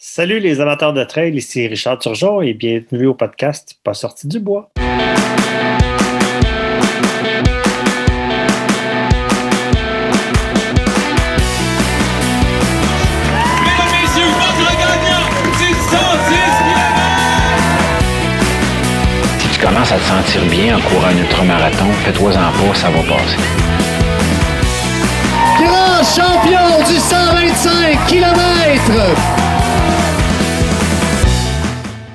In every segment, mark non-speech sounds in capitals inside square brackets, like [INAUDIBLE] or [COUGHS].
Salut les amateurs de trail, ici Richard Turgeon et bienvenue au podcast Pas sorti du bois. Mesdames, messieurs, votre gagnant, c'est 110 Si tu commences à te sentir bien en courant un ultramarathon, fais-toi-en pas, ça va passer. grand champion du 125 km.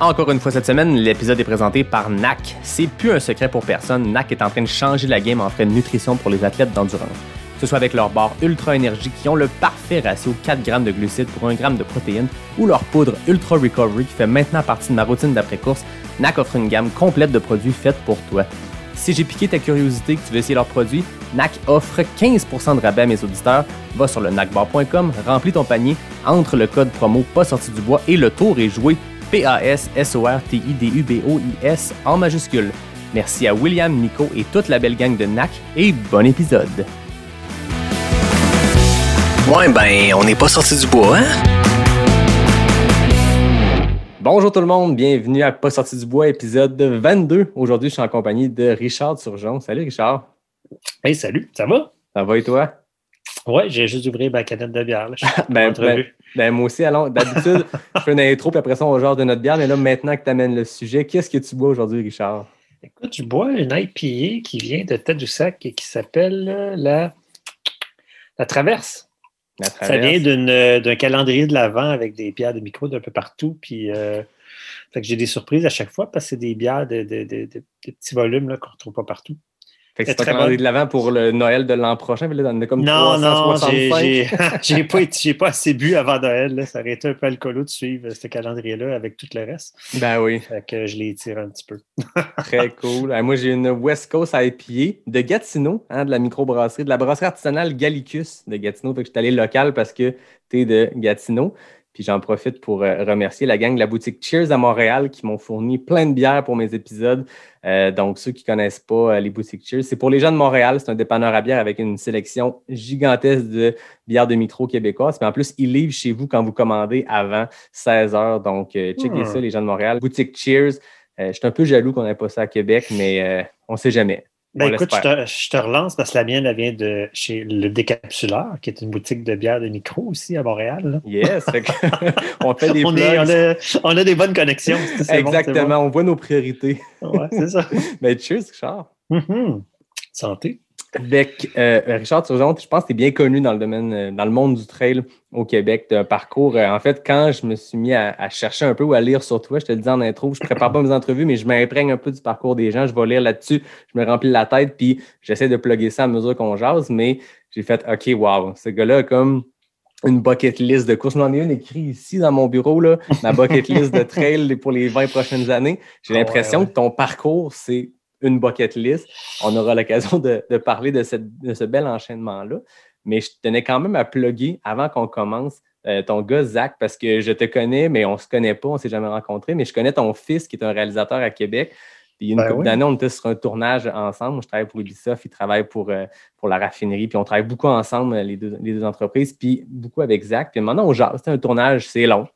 Encore une fois cette semaine, l'épisode est présenté par NAC. C'est plus un secret pour personne, NAC est en train de changer la game en frais de nutrition pour les athlètes d'endurance. Que ce soit avec leur barre Ultra Énergie qui ont le parfait ratio 4 grammes de glucides pour 1 gramme de protéines ou leur poudre Ultra Recovery qui fait maintenant partie de ma routine d'après-course, NAC offre une gamme complète de produits faits pour toi. Si j'ai piqué ta curiosité que tu veux essayer leurs produits, NAC offre 15% de rabais à mes auditeurs. Va sur le nacbar.com, remplis ton panier, entre le code promo pas sorti du bois et le tour est joué. P-A-S-S-O-R-T-I-D-U-B-O-I-S en majuscule. Merci à William, Nico et toute la belle gang de NAC et bon épisode. Ouais, ben, on n'est pas sorti du bois, hein? Bonjour tout le monde, bienvenue à Pas sorti du bois, épisode 22. Aujourd'hui, je suis en compagnie de Richard Turgeon. Salut Richard. Hey, salut, ça va? Ça va et toi? Ouais, j'ai juste ouvert ma canette de bière. Là. Je suis [LAUGHS] Ben, ben, ben, moi aussi, allons. D'habitude, [LAUGHS] je fais une intro, puis après ça, on genre de notre bière. Mais là, maintenant que tu amènes le sujet, qu'est-ce que tu bois aujourd'hui, Richard? Écoute, je bois une IPA qui vient de Tadoussac et qui s'appelle euh, la... la Traverse. La Ça vient d'une, euh, d'un calendrier de l'Avent avec des bières de micro d'un peu partout. Puis, euh, fait que j'ai des surprises à chaque fois parce que c'est des bières de, de- de- de- petits volumes là, qu'on ne retrouve pas partout. Fait que c'est pas bon. de l'avant pour le Noël de l'an prochain. mais là, on est comme Non, non, j'ai 365. j'ai- [LAUGHS] j'ai pas, été- pas assez bu avant Noël. là. Ça aurait été un peu alcoolo de suivre ce calendrier-là avec tout le reste. Ben oui, Fait que je l'ai étiré un petit peu. [LAUGHS] très cool. Moi, j'ai une West Coast IPA de Gatineau, hein, de la microbrasserie, de la brasserie artisanale Gallicus de Gatineau. Fait que je suis allé local parce que tu es de Gatineau. Puis j'en profite pour euh, remercier la gang de la boutique Cheers à Montréal qui m'ont fourni plein de bières pour mes épisodes. Euh, donc, ceux qui ne connaissent pas euh, les boutiques Cheers, c'est pour les gens de Montréal. C'est un dépanneur à bière avec une sélection gigantesque de bières de micro québécoises. Puis en plus, ils livrent chez vous quand vous commandez avant 16 heures. Donc, checkez Hmm. ça, les gens de Montréal. Boutique Cheers. Je suis un peu jaloux qu'on n'ait pas ça à Québec, mais on ne sait jamais. Ben, écoute, je te, je te relance parce que la mienne, elle vient de chez le Décapsuleur, qui est une boutique de bière de micro aussi à Montréal. là. Yes! [LAUGHS] on fait des [LAUGHS] On, est- on a, on a des bonnes connexions. bon, Exactement, on voit nos priorités. Ouais, c'est ça. Mais [LAUGHS] cheers, Richard. Mhm. Santé. Avec euh, Richard Turgeon, je pense que tu es bien connu dans le domaine, euh, dans le monde du trail au Québec. Un parcours. euh, en fait, quand je me suis mis à, à chercher un peu ou à lire sur toi, je te le dis en intro, je prépare pas mes entrevues, mais je m'imprègne un peu du parcours des gens. Je vais lire là-dessus, je me remplis la tête, puis j'essaie de plugger ça à mesure qu'on jase. Mais j'ai fait OK, wow, ce gars-là a comme une bucket list de courses. J'en ai une écrite ici dans mon bureau, là, ma bucket list de trail pour les 20 prochaines années. J'ai Ah ouais, l'impression ouais. que ton parcours, c'est une bucket list. On aura l'occasion de, de parler de, cette- de ce bel enchaînement-là. Mais je tenais quand même à plugger avant qu'on commence euh, ton gars, Zach, parce que je te connais, mais on ne se connaît pas, on ne s'est jamais rencontrés. Mais je connais ton fils qui est un réalisateur à Québec. Puis il y a une Ben couple oui. d'années, on était sur un tournage ensemble. Moi, je travaille pour Ubisoft, il travaille pour, euh, pour la raffinerie. Puis on travaille beaucoup ensemble, euh, les deux, les deux entreprises, puis beaucoup avec Zach. Puis maintenant, on jase. C'est un tournage, c'est long.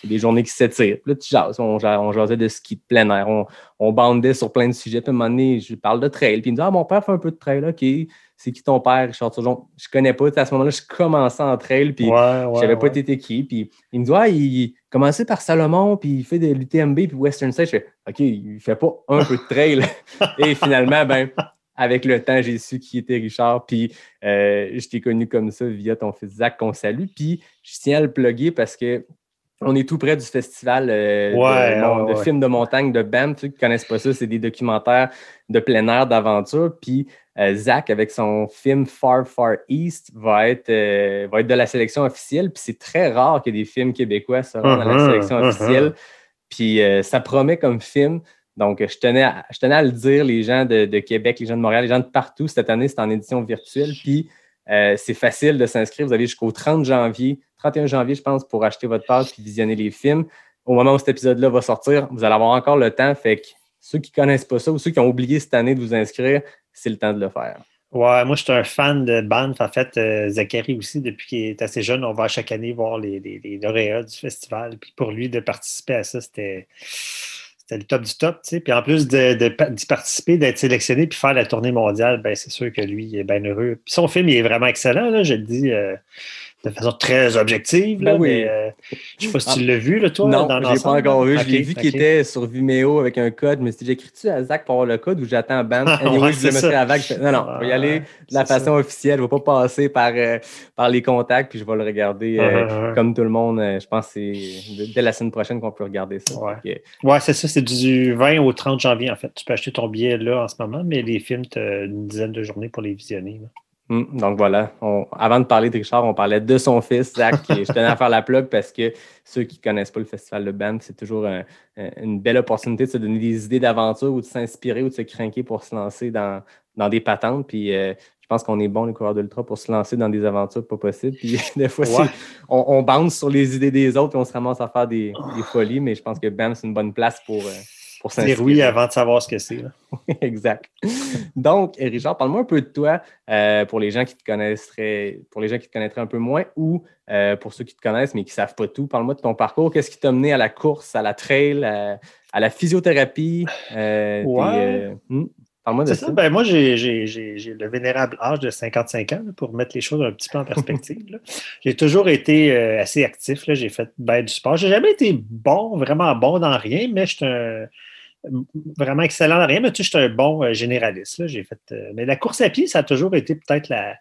C'est des journées qui s'étirent. Puis là, tu jases. On, on jasait de ski de plein air. On, on bandait sur plein de sujets. Puis à un moment donné, je parle de trail. Puis il me dit Ah, mon père fait un peu de trail. OK. C'est qui ton père, Richard Turgeon? Je connais pas. À ce moment-là, je commençais en trail. Puis ouais, ouais, je savais pas ouais. t'étais qui. Puis il me dit Ah, il commençait par Salomon, puis il fait de l'UTMB, puis Western State. Je fais OK, il fait pas un peu de trail. [LAUGHS] Et finalement, ben, avec le temps, j'ai su qui était Richard. Puis euh, je t'ai connu comme ça via ton fils Zach qu'on salue. Puis je tiens à le plugger parce que on est tout près du festival euh, Ouais, de, mon- ouais, de ouais. films de montagne de BAM. Ceux qui ne connaissent pas ça, c'est des documentaires de plein air, d'aventure. Puis euh, Zach, avec son film Far Far East, va être, euh, va être de la sélection officielle. Puis c'est très rare que des films québécois rendent à la Mhm, sélection mhm. officielle. Puis ça promet comme film. Donc, je tenais, à, je tenais à le dire, les gens de, de Québec, les gens de Montréal, les gens de partout. Cette année, c'est en édition virtuelle. Puis, euh, c'est facile de s'inscrire. Vous avez jusqu'au 30 janvier, 31 janvier, je pense, pour acheter votre passe puis visionner les films. Au moment où cet épisode-là va sortir, vous allez avoir encore le temps. Fait que ceux qui ne connaissent pas ça ou ceux qui ont oublié cette année de vous inscrire, c'est le temps de le faire. Ouais, moi, je suis un fan de Banff. En fait, euh, Zachary aussi, depuis qu'il est assez jeune, on va chaque année voir les, les, les lauréats du festival. Puis pour lui, de participer à ça, c'était. C'était le top du top, tu sais. Puis en plus de, de, d'y participer, d'être sélectionné puis faire la tournée mondiale, ben c'est sûr que lui, il est bien heureux. Puis son film, il est vraiment excellent, je le dis. euh, de façon très objective. Là, Ben oui. mais, euh, je ne sais pas si tu l'as vu, là, toi, non, dans je l'ai pas encore vu. je l'ai vu qu'il ok. était sur Vimeo avec un code. Mais si j'écris-tu à Zach pour avoir le code ou j'attends Ben? [LAUGHS] Anyway, je ça. à Vague. Je Non, non, je vais y aller de la façon officielle. Je ne vais pas passer par, euh, par les contacts, puis je vais le regarder euh, Uh-huh, uh-huh. comme tout le monde. euh, je pense que c'est dès la semaine prochaine qu'on peut regarder ça. Que, Ouais, c'est ça, c'est du 20 au 30 janvier, en fait. Tu peux acheter ton billet là en ce moment, mais les films, tu as une dizaine de journées pour les visionner. là. Hum, donc voilà. On- avant de parler de Richard, on parlait de son fils, Zach. et je tenais à faire la plug parce que ceux qui ne connaissent pas le festival de Banff, c'est toujours un- un- une belle opportunité de se donner des idées d'aventure ou de s'inspirer ou de se craquer pour se lancer dans, dans des patentes. Puis euh, je pense qu'on est bon, les coureurs d'ultra, pour se lancer dans des aventures pas possibles. Puis [LAUGHS] des fois, c'est- on, on bounce sur les idées des autres et on se ramasse à faire des, des folies. Mais je pense que Banff, c'est une bonne place pour, euh, pour Dire oui avant de savoir ce que c'est. [LAUGHS] exact. Donc, Richard, parle-moi un peu de toi euh, pour les gens qui te connaisseraient, pour les gens qui te connaîtraient un peu moins ou euh, pour ceux qui te connaissent mais qui ne savent pas tout. Parle-moi de ton parcours. Qu'est-ce qui t'a mené à la course, à la trail, à, à la physiothérapie? euh, Ouais. euh, hmm, Parle-moi de ça. ça. Ben, moi, j'ai le vénérable âge de 55 ans là, pour mettre les choses un petit peu en perspective. J'ai toujours été euh, assez actif. J'ai fait ben, du sport. J'ai jamais été bon, vraiment bon dans rien, mais je suis un vraiment excellent dans rien, mais tu sais, je suis un bon euh, généraliste. fait, euh, mais la course à pied, ça a toujours été peut-être la,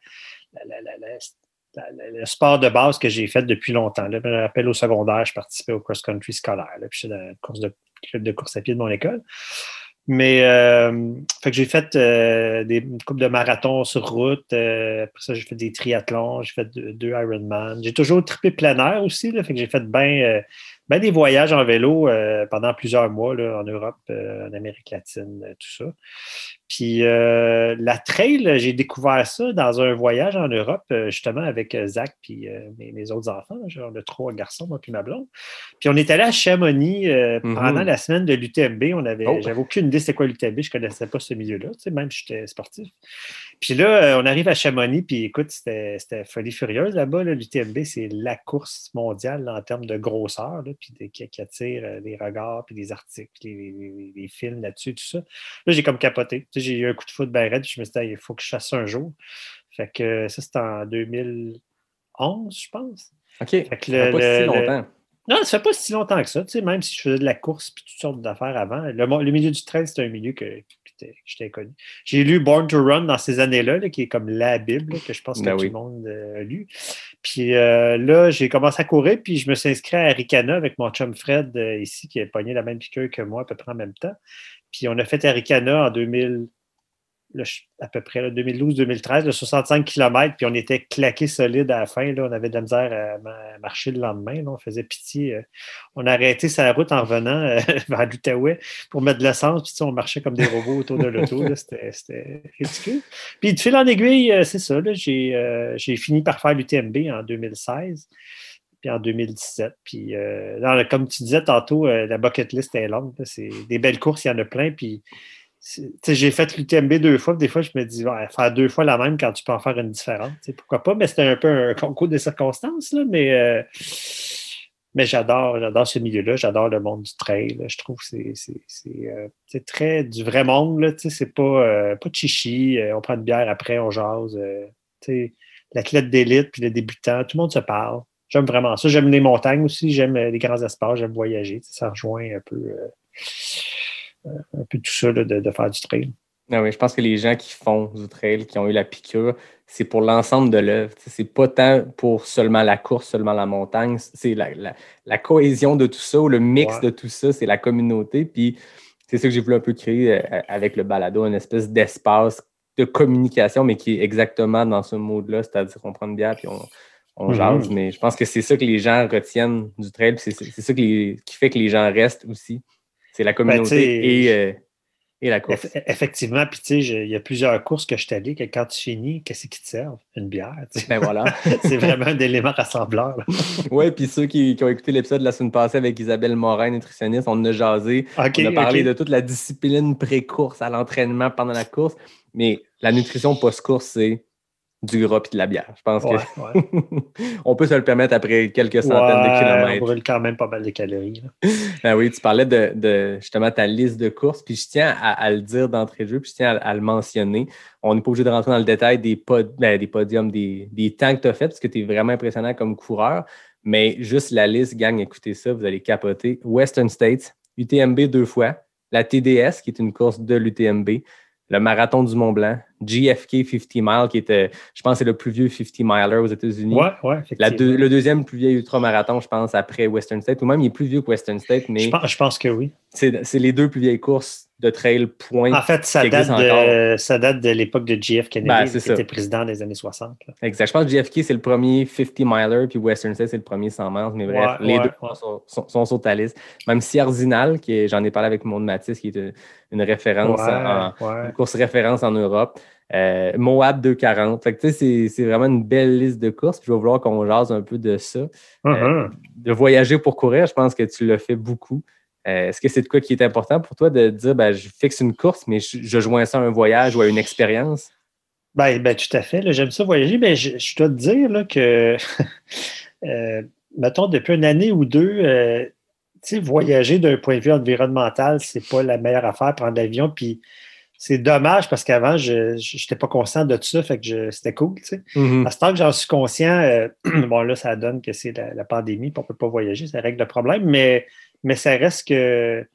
le sport de base que j'ai fait depuis longtemps. Là. Je me rappelle au secondaire, je participais au cross-country scolaire. Là, puis j'étais dans le course de, club de course à pied de mon école. Mais euh, j'ai fait des couple de marathons sur route. après ça, j'ai fait des triathlons, j'ai fait deux, deux Ironman. J'ai toujours trippé plein air aussi. Là, fait que j'ai fait bien ben des voyages en vélo euh, pendant plusieurs mois là, en Europe, euh, en Amérique latine, euh, tout ça. Puis euh, la trail, j'ai découvert ça dans un voyage en Europe, justement, avec Zach puis mes, mes autres enfants. Genre de trois garçons, moi puis ma blonde. Puis on est allé à Chamonix Mhm. pendant la semaine de l'UTMB. On avait, Oh. j'avais aucune idée c'était quoi l'UTMB, je connaissais pas ce milieu-là, tu sais, même si j'étais sportif. Puis là, euh, on arrive à Chamonix, puis écoute, c'était folie furieuse là-bas. là. L'UTMB, c'est la course mondiale là, en termes de grosseur, là, puis de- qui, qui attire euh, les regards, puis les articles, puis les, les- les films là-dessus, tout ça. Là, j'ai comme capoté. Tu sais, j'ai eu un coup de foot bien raide, puis je me suis dit, il faut que je fasse ça un jour. Fait que ça, c'était en 2011, je pense. OK. que Ça fait pas le- si le- longtemps. Non, ça fait pas si longtemps que ça, tu sais, même si je faisais de la course puis toutes sortes d'affaires avant. Le, milieu du trail, c'était un milieu que, que j'étais- connu. J'ai lu Born to Run dans ces années-là, là, qui est comme la Bible, là, que je pense que Ben tout oui. le monde euh, a lu. Puis euh, là, j'ai commencé à courir, puis je me suis inscrit à Aricana avec mon chum Fred euh, ici, qui a pogné la même piqûre que moi à peu près en même temps. Puis on a fait Aricana en 2000, là, je- à peu près là, 2012-2013, de 65 km, puis on était claqué solide à la fin. Là, on avait de la misère à, ma- à marcher le lendemain. on faisait pitié. euh, on a arrêté sa route en revenant euh, [LAUGHS] vers l'Outaouais pour mettre de l'essence, puis on marchait comme des robots autour de l'auto. C'était ridicule. Puis de fil en aiguille, euh, c'est ça. euh, j'ai fini par faire l'UTMB en 2016 puis en 2017. Puis, euh, le- comme tu disais tantôt, la bucket list est longue. C'est des belles courses, il y en a plein. Puis, j'ai fait l'UTMB deux fois. Des fois, je me dis, faire deux fois la même quand tu peux en faire une différente. Pourquoi pas? Mais c'était un peu un concours de circonstances. Là, mais euh, mais j'adore, j'adore ce milieu-là. J'adore le monde du trail. Je trouve que euh, c'est très du vrai monde. C'est pas, euh, pas chichi. on prend une bière après, on jase. l'athlète d'élite puis le débutant, tout le monde se parle. J'aime vraiment ça. J'aime les montagnes aussi, j'aime les grands espaces, j'aime voyager. Ça rejoint un peu, un peu tout ça là, de, de faire du trail. Ah oui, je pense que les gens qui font du trail, qui ont eu la piqûre, c'est pour l'ensemble de l'œuvre. C'est pas tant pour seulement la course, seulement la montagne. C'est la, la- la cohésion de tout ça, ou le mix Ouais. de tout ça, c'est la communauté. Puis c'est ça que j'ai voulu un peu créer euh, avec le balado, une espèce d'espace de communication, mais qui est exactement dans ce mode-là, c'est-à-dire qu'on prend une bière puis on, on Mhm. jase. Mais je pense que c'est ça que les gens retiennent du trail, c'est ça qui fait que les gens restent aussi. C'est la communauté Ben, sais, et, euh, et la course. Eff- Effectivement, puis tu sais, il y a plusieurs courses que je t'ai dit que quand tu finis, qu'est-ce qui te servent? Une bière. Ben voilà. [LAUGHS] C'est vraiment un élément rassembleur. [LAUGHS] Oui, puis ceux qui, qui ont écouté l'épisode de la semaine passée avec Isabelle Morin, nutritionniste, on a jasé. On a parlé de toute la discipline pré-course à l'entraînement pendant la course. Mais la nutrition post-course, c'est du gras et de la bière. Je pense Ouais, que ouais. [LAUGHS] on peut se le permettre après quelques centaines Ouais, de On kilomètres. brûle quand même pas mal de calories. là. Ben oui, tu parlais de, de, justement ta liste de courses, puis je tiens à, à le dire d'entrée de jeu, puis je tiens à, à le mentionner. On n'est pas obligé de rentrer dans le détail des, pod- ben, des podiums, des, des temps que tu as fait, parce que tu es vraiment impressionnant comme coureur. Mais juste la liste, gang, écoutez ça, vous allez capoter. Western States, UTMB deux fois, la TDS, qui est une course de l'UTMB, le marathon du Mont Blanc, GFK 50 Mile, qui était, je pense, c'est le plus vieux 50 miler aux États-Unis. Ouais, ouais, La effectivement. deux- le deuxième plus vieux ultramarathon, je pense, après Western State, ou même il est plus vieux que Western State, mais Je pense, je pense que oui. c'est les deux plus vieilles courses de trail point. En fait, ça date, de, ça date de l'époque de JF Kennedy, Ben, qui ça. était président des années 60. là. Exact. Je pense que JFK, c'est le premier 50 miler, puis Western State, c'est le premier 100 miles. Mais bref, Ouais, les deux sont, sont- sont sur ta liste. Même si Arzinal, qui j'en ai parlé avec Maud Matisse, qui est une, une référence, en, une course référence en Europe. Euh, Moab 240. Fait que, tu sais, c'est- c'est vraiment une belle liste de courses. Puis je vais vouloir qu'on jase un peu de ça. Mhm. de voyager pour courir, je pense que tu l'as fait beaucoup. Euh, Est-ce que c'est de quoi qui est important pour toi de dire ben, je fixe une course, mais je, je joins ça à un voyage ou à une expérience? Ben, ben, tout à fait. là, J'aime ça voyager. Mais je, je dois te dire là, que, [LAUGHS] euh, mettons, depuis une année ou deux, euh, voyager d'un point de vue environnemental, c'est pas la meilleure affaire, prendre l'avion. Puis c'est dommage parce qu'avant, je n'étais pas conscient de tout ça, fait que c'était cool. tu sais. Mhm. À ce temps que j'en suis conscient, euh, [CLEARS THROAT] bon, là, ça donne que c'est la, la pandémie, puis on ne peut pas voyager, ça règle le problème, mais, mais ça reste que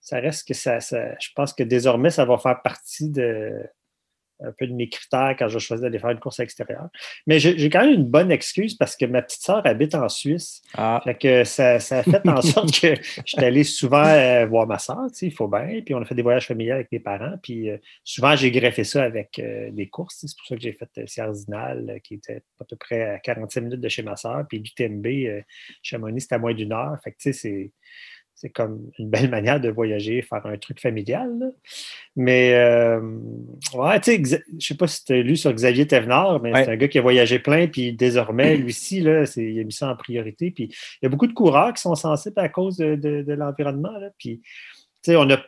ça reste que ça, ça- Je pense que désormais, ça va faire partie de un peu de mes critères quand je choisis d'aller faire une course à l'extérieur. Mais j'ai quand même une bonne excuse parce que ma petite sœur habite en Suisse. Ah, Fait que ça, ça a fait en [LAUGHS] sorte que j'étais allé souvent euh, voir ma sais, il faut bien. Puis on a fait des voyages familiaux avec mes parents. Puis euh, souvent, j'ai greffé ça avec euh, des courses. C'est pour ça que j'ai fait Sierzinal, euh, qui était à peu près à 45 minutes de chez ma soeur. Puis l'UTMB, Chamonix, c'était à moins d'une heure. Fait que tu sais, c'est. C'est comme une belle manière de voyager, faire un truc familial. là. Mais, euh, ouais, tu sais, je sais pas si tu as lu sur Xavier Thévenard, mais Ouais. c'est un gars qui a voyagé plein, puis désormais, lui-ci, là, c'est- il a mis ça en priorité. Puis il y a beaucoup de coureurs qui sont sensibles à cause de, de- de l'environnement. là. Puis, tu sais, on a,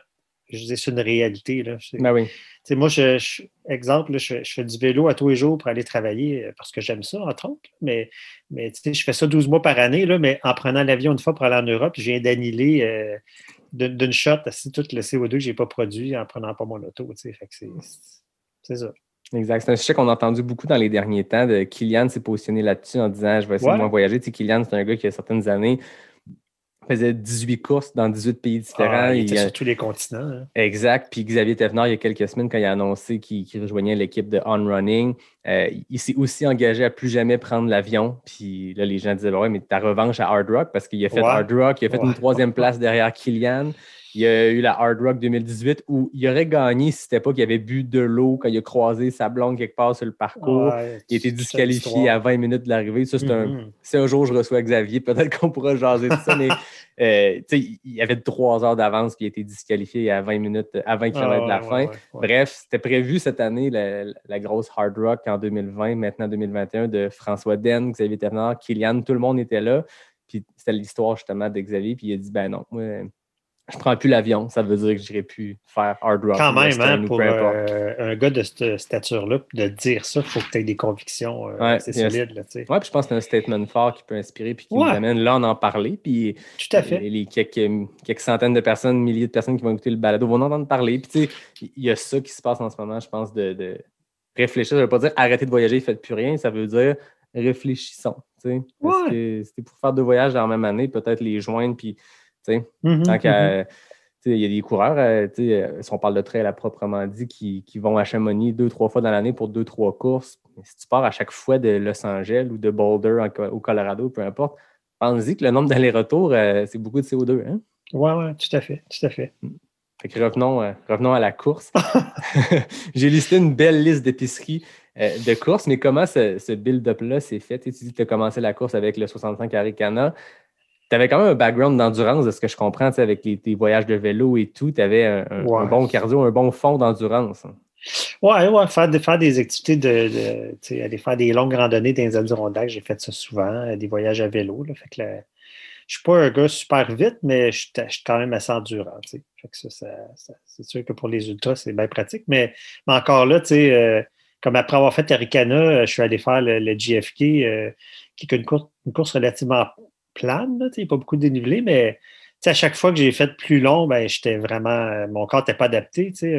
je dis, c'est une réalité. Là. Ben oui. moi, je, je- exemple, là, je, je fais du vélo à tous les jours pour aller travailler euh, parce que j'aime ça, entre autres. Mais, mais je fais ça 12 mois par année, là, mais en prenant l'avion une fois pour aller en Europe, je viens d'annihiler euh, d'une shot assez tout le CO2 que je n'ai pas produit en prenant pas mon auto. c'est c'est ça. Exact. C'est un sujet qu'on a entendu beaucoup dans les derniers temps. De Kylian s'est positionné là-dessus en disant Je vais essayer Ouais. de moins voyager. Tu sais, Kylian, c'est un gars qui a certaines années faisait 18 courses dans 18 pays différents. Ah, il était sur tous les continents. hein. Exact. Puis Xavier Thévenard, il y a quelques semaines, quand il a annoncé qu'il rejoignait l'équipe de On Running, euh, il s'est aussi engagé à plus jamais prendre l'avion. Puis là, les gens disaient, ouais, mais ta revanche à Hard Rock, parce qu'il a fait Ouais. Hard Rock, il a fait Ouais. une troisième [LAUGHS] place derrière Kylian. Il y a eu la Hard Rock 2018 où il aurait gagné si c'était pas qu'il avait bu de l'eau quand il a croisé sa blonde quelque part sur le parcours. Ouais, Il cette disqualifié à 20 minutes de l'arrivée. Ça, c'est un, Mhm. si un jour je reçois Xavier, peut-être qu'on pourra jaser de ça, mais [LAUGHS] euh, il y avait trois heures d'avance puis il a été disqualifié à 20 minutes, à 20 km de la Ah, ouais, fin. ouais. Bref, c'était prévu cette année, la, la grosse Hard Rock en 2020, maintenant 2021, de François Den, Xavier Ternard, Kylian, tout le monde était là. Puis c'était l'histoire justement de Xavier, puis il a dit ben non, moi, je prends plus l'avion, ça veut dire que je n'irai plus faire Hard Rock. Quand même, hein, ou pour euh, un gars de cette stature-là, de dire ça, il faut que tu aies des convictions euh, Ouais, assez solides. Là. Ouais, puis je pense que c'est un statement fort qui peut inspirer puis qui Ouais. nous amène là à en parler. Puis Tout à fait. Les, les quelques, quelques centaines de personnes, milliers de personnes qui vont écouter le balado vont en entendre parler. Puis, tu sais, il y a ça qui se passe en ce moment, je pense, de, de réfléchir. Ça ne veut pas dire arrêtez de voyager, faites plus rien. Ça veut dire réfléchissons. tu sais. Parce que c'était pour faire deux voyages dans la même année, peut-être les joindre. Puis, Mhm, tant mhm. sais, Il y a des coureurs, euh, euh, si on parle de trail à proprement dit, qui, qui vont à Chamonix deux, trois fois dans l'année pour deux, trois courses. Mais si tu pars à chaque fois de Los Angeles ou de Boulder en au Colorado, peu importe, pense-y que le nombre d'allers-retours, euh, c'est beaucoup de CO2. Hein? Ouais, ouais, tout à fait, tout à fait. Fait que revenons, euh, revenons à la course. [LAUGHS] J'ai listé une belle liste d'épiceries euh, de courses, mais comment ce, ce build-up-là s'est fait? Tu dis que tu as commencé la course avec le 65 Aricana. Tu avais quand même un background d'endurance, de ce que je comprends, avec les, tes voyages de vélo et tout. Tu avais un, un- Ouais. un bon cardio, un bon fond d'endurance. hein. Ouais, ouais, faire, de- faire des activités de, de tu sais, aller faire des longues randonnées dans les Adirondacks, j'ai fait ça souvent, euh, des voyages à vélo. Là, fait que je suis pas un gars super vite, mais je suis je suis quand même assez endurant. Fait que ça, ça- ça- c'est sûr que pour les ultras, c'est bien pratique. Mais, mais encore là, tu sais, euh, comme après avoir fait Aricana, euh, je suis allé faire le, le GFK, euh, qui est une course, une course relativement plane. là, Il n'y a pas beaucoup de dénivelé, mais à chaque fois que j'ai fait plus long, ben, j'étais vraiment. euh, Mon corps n'était pas adapté. C'est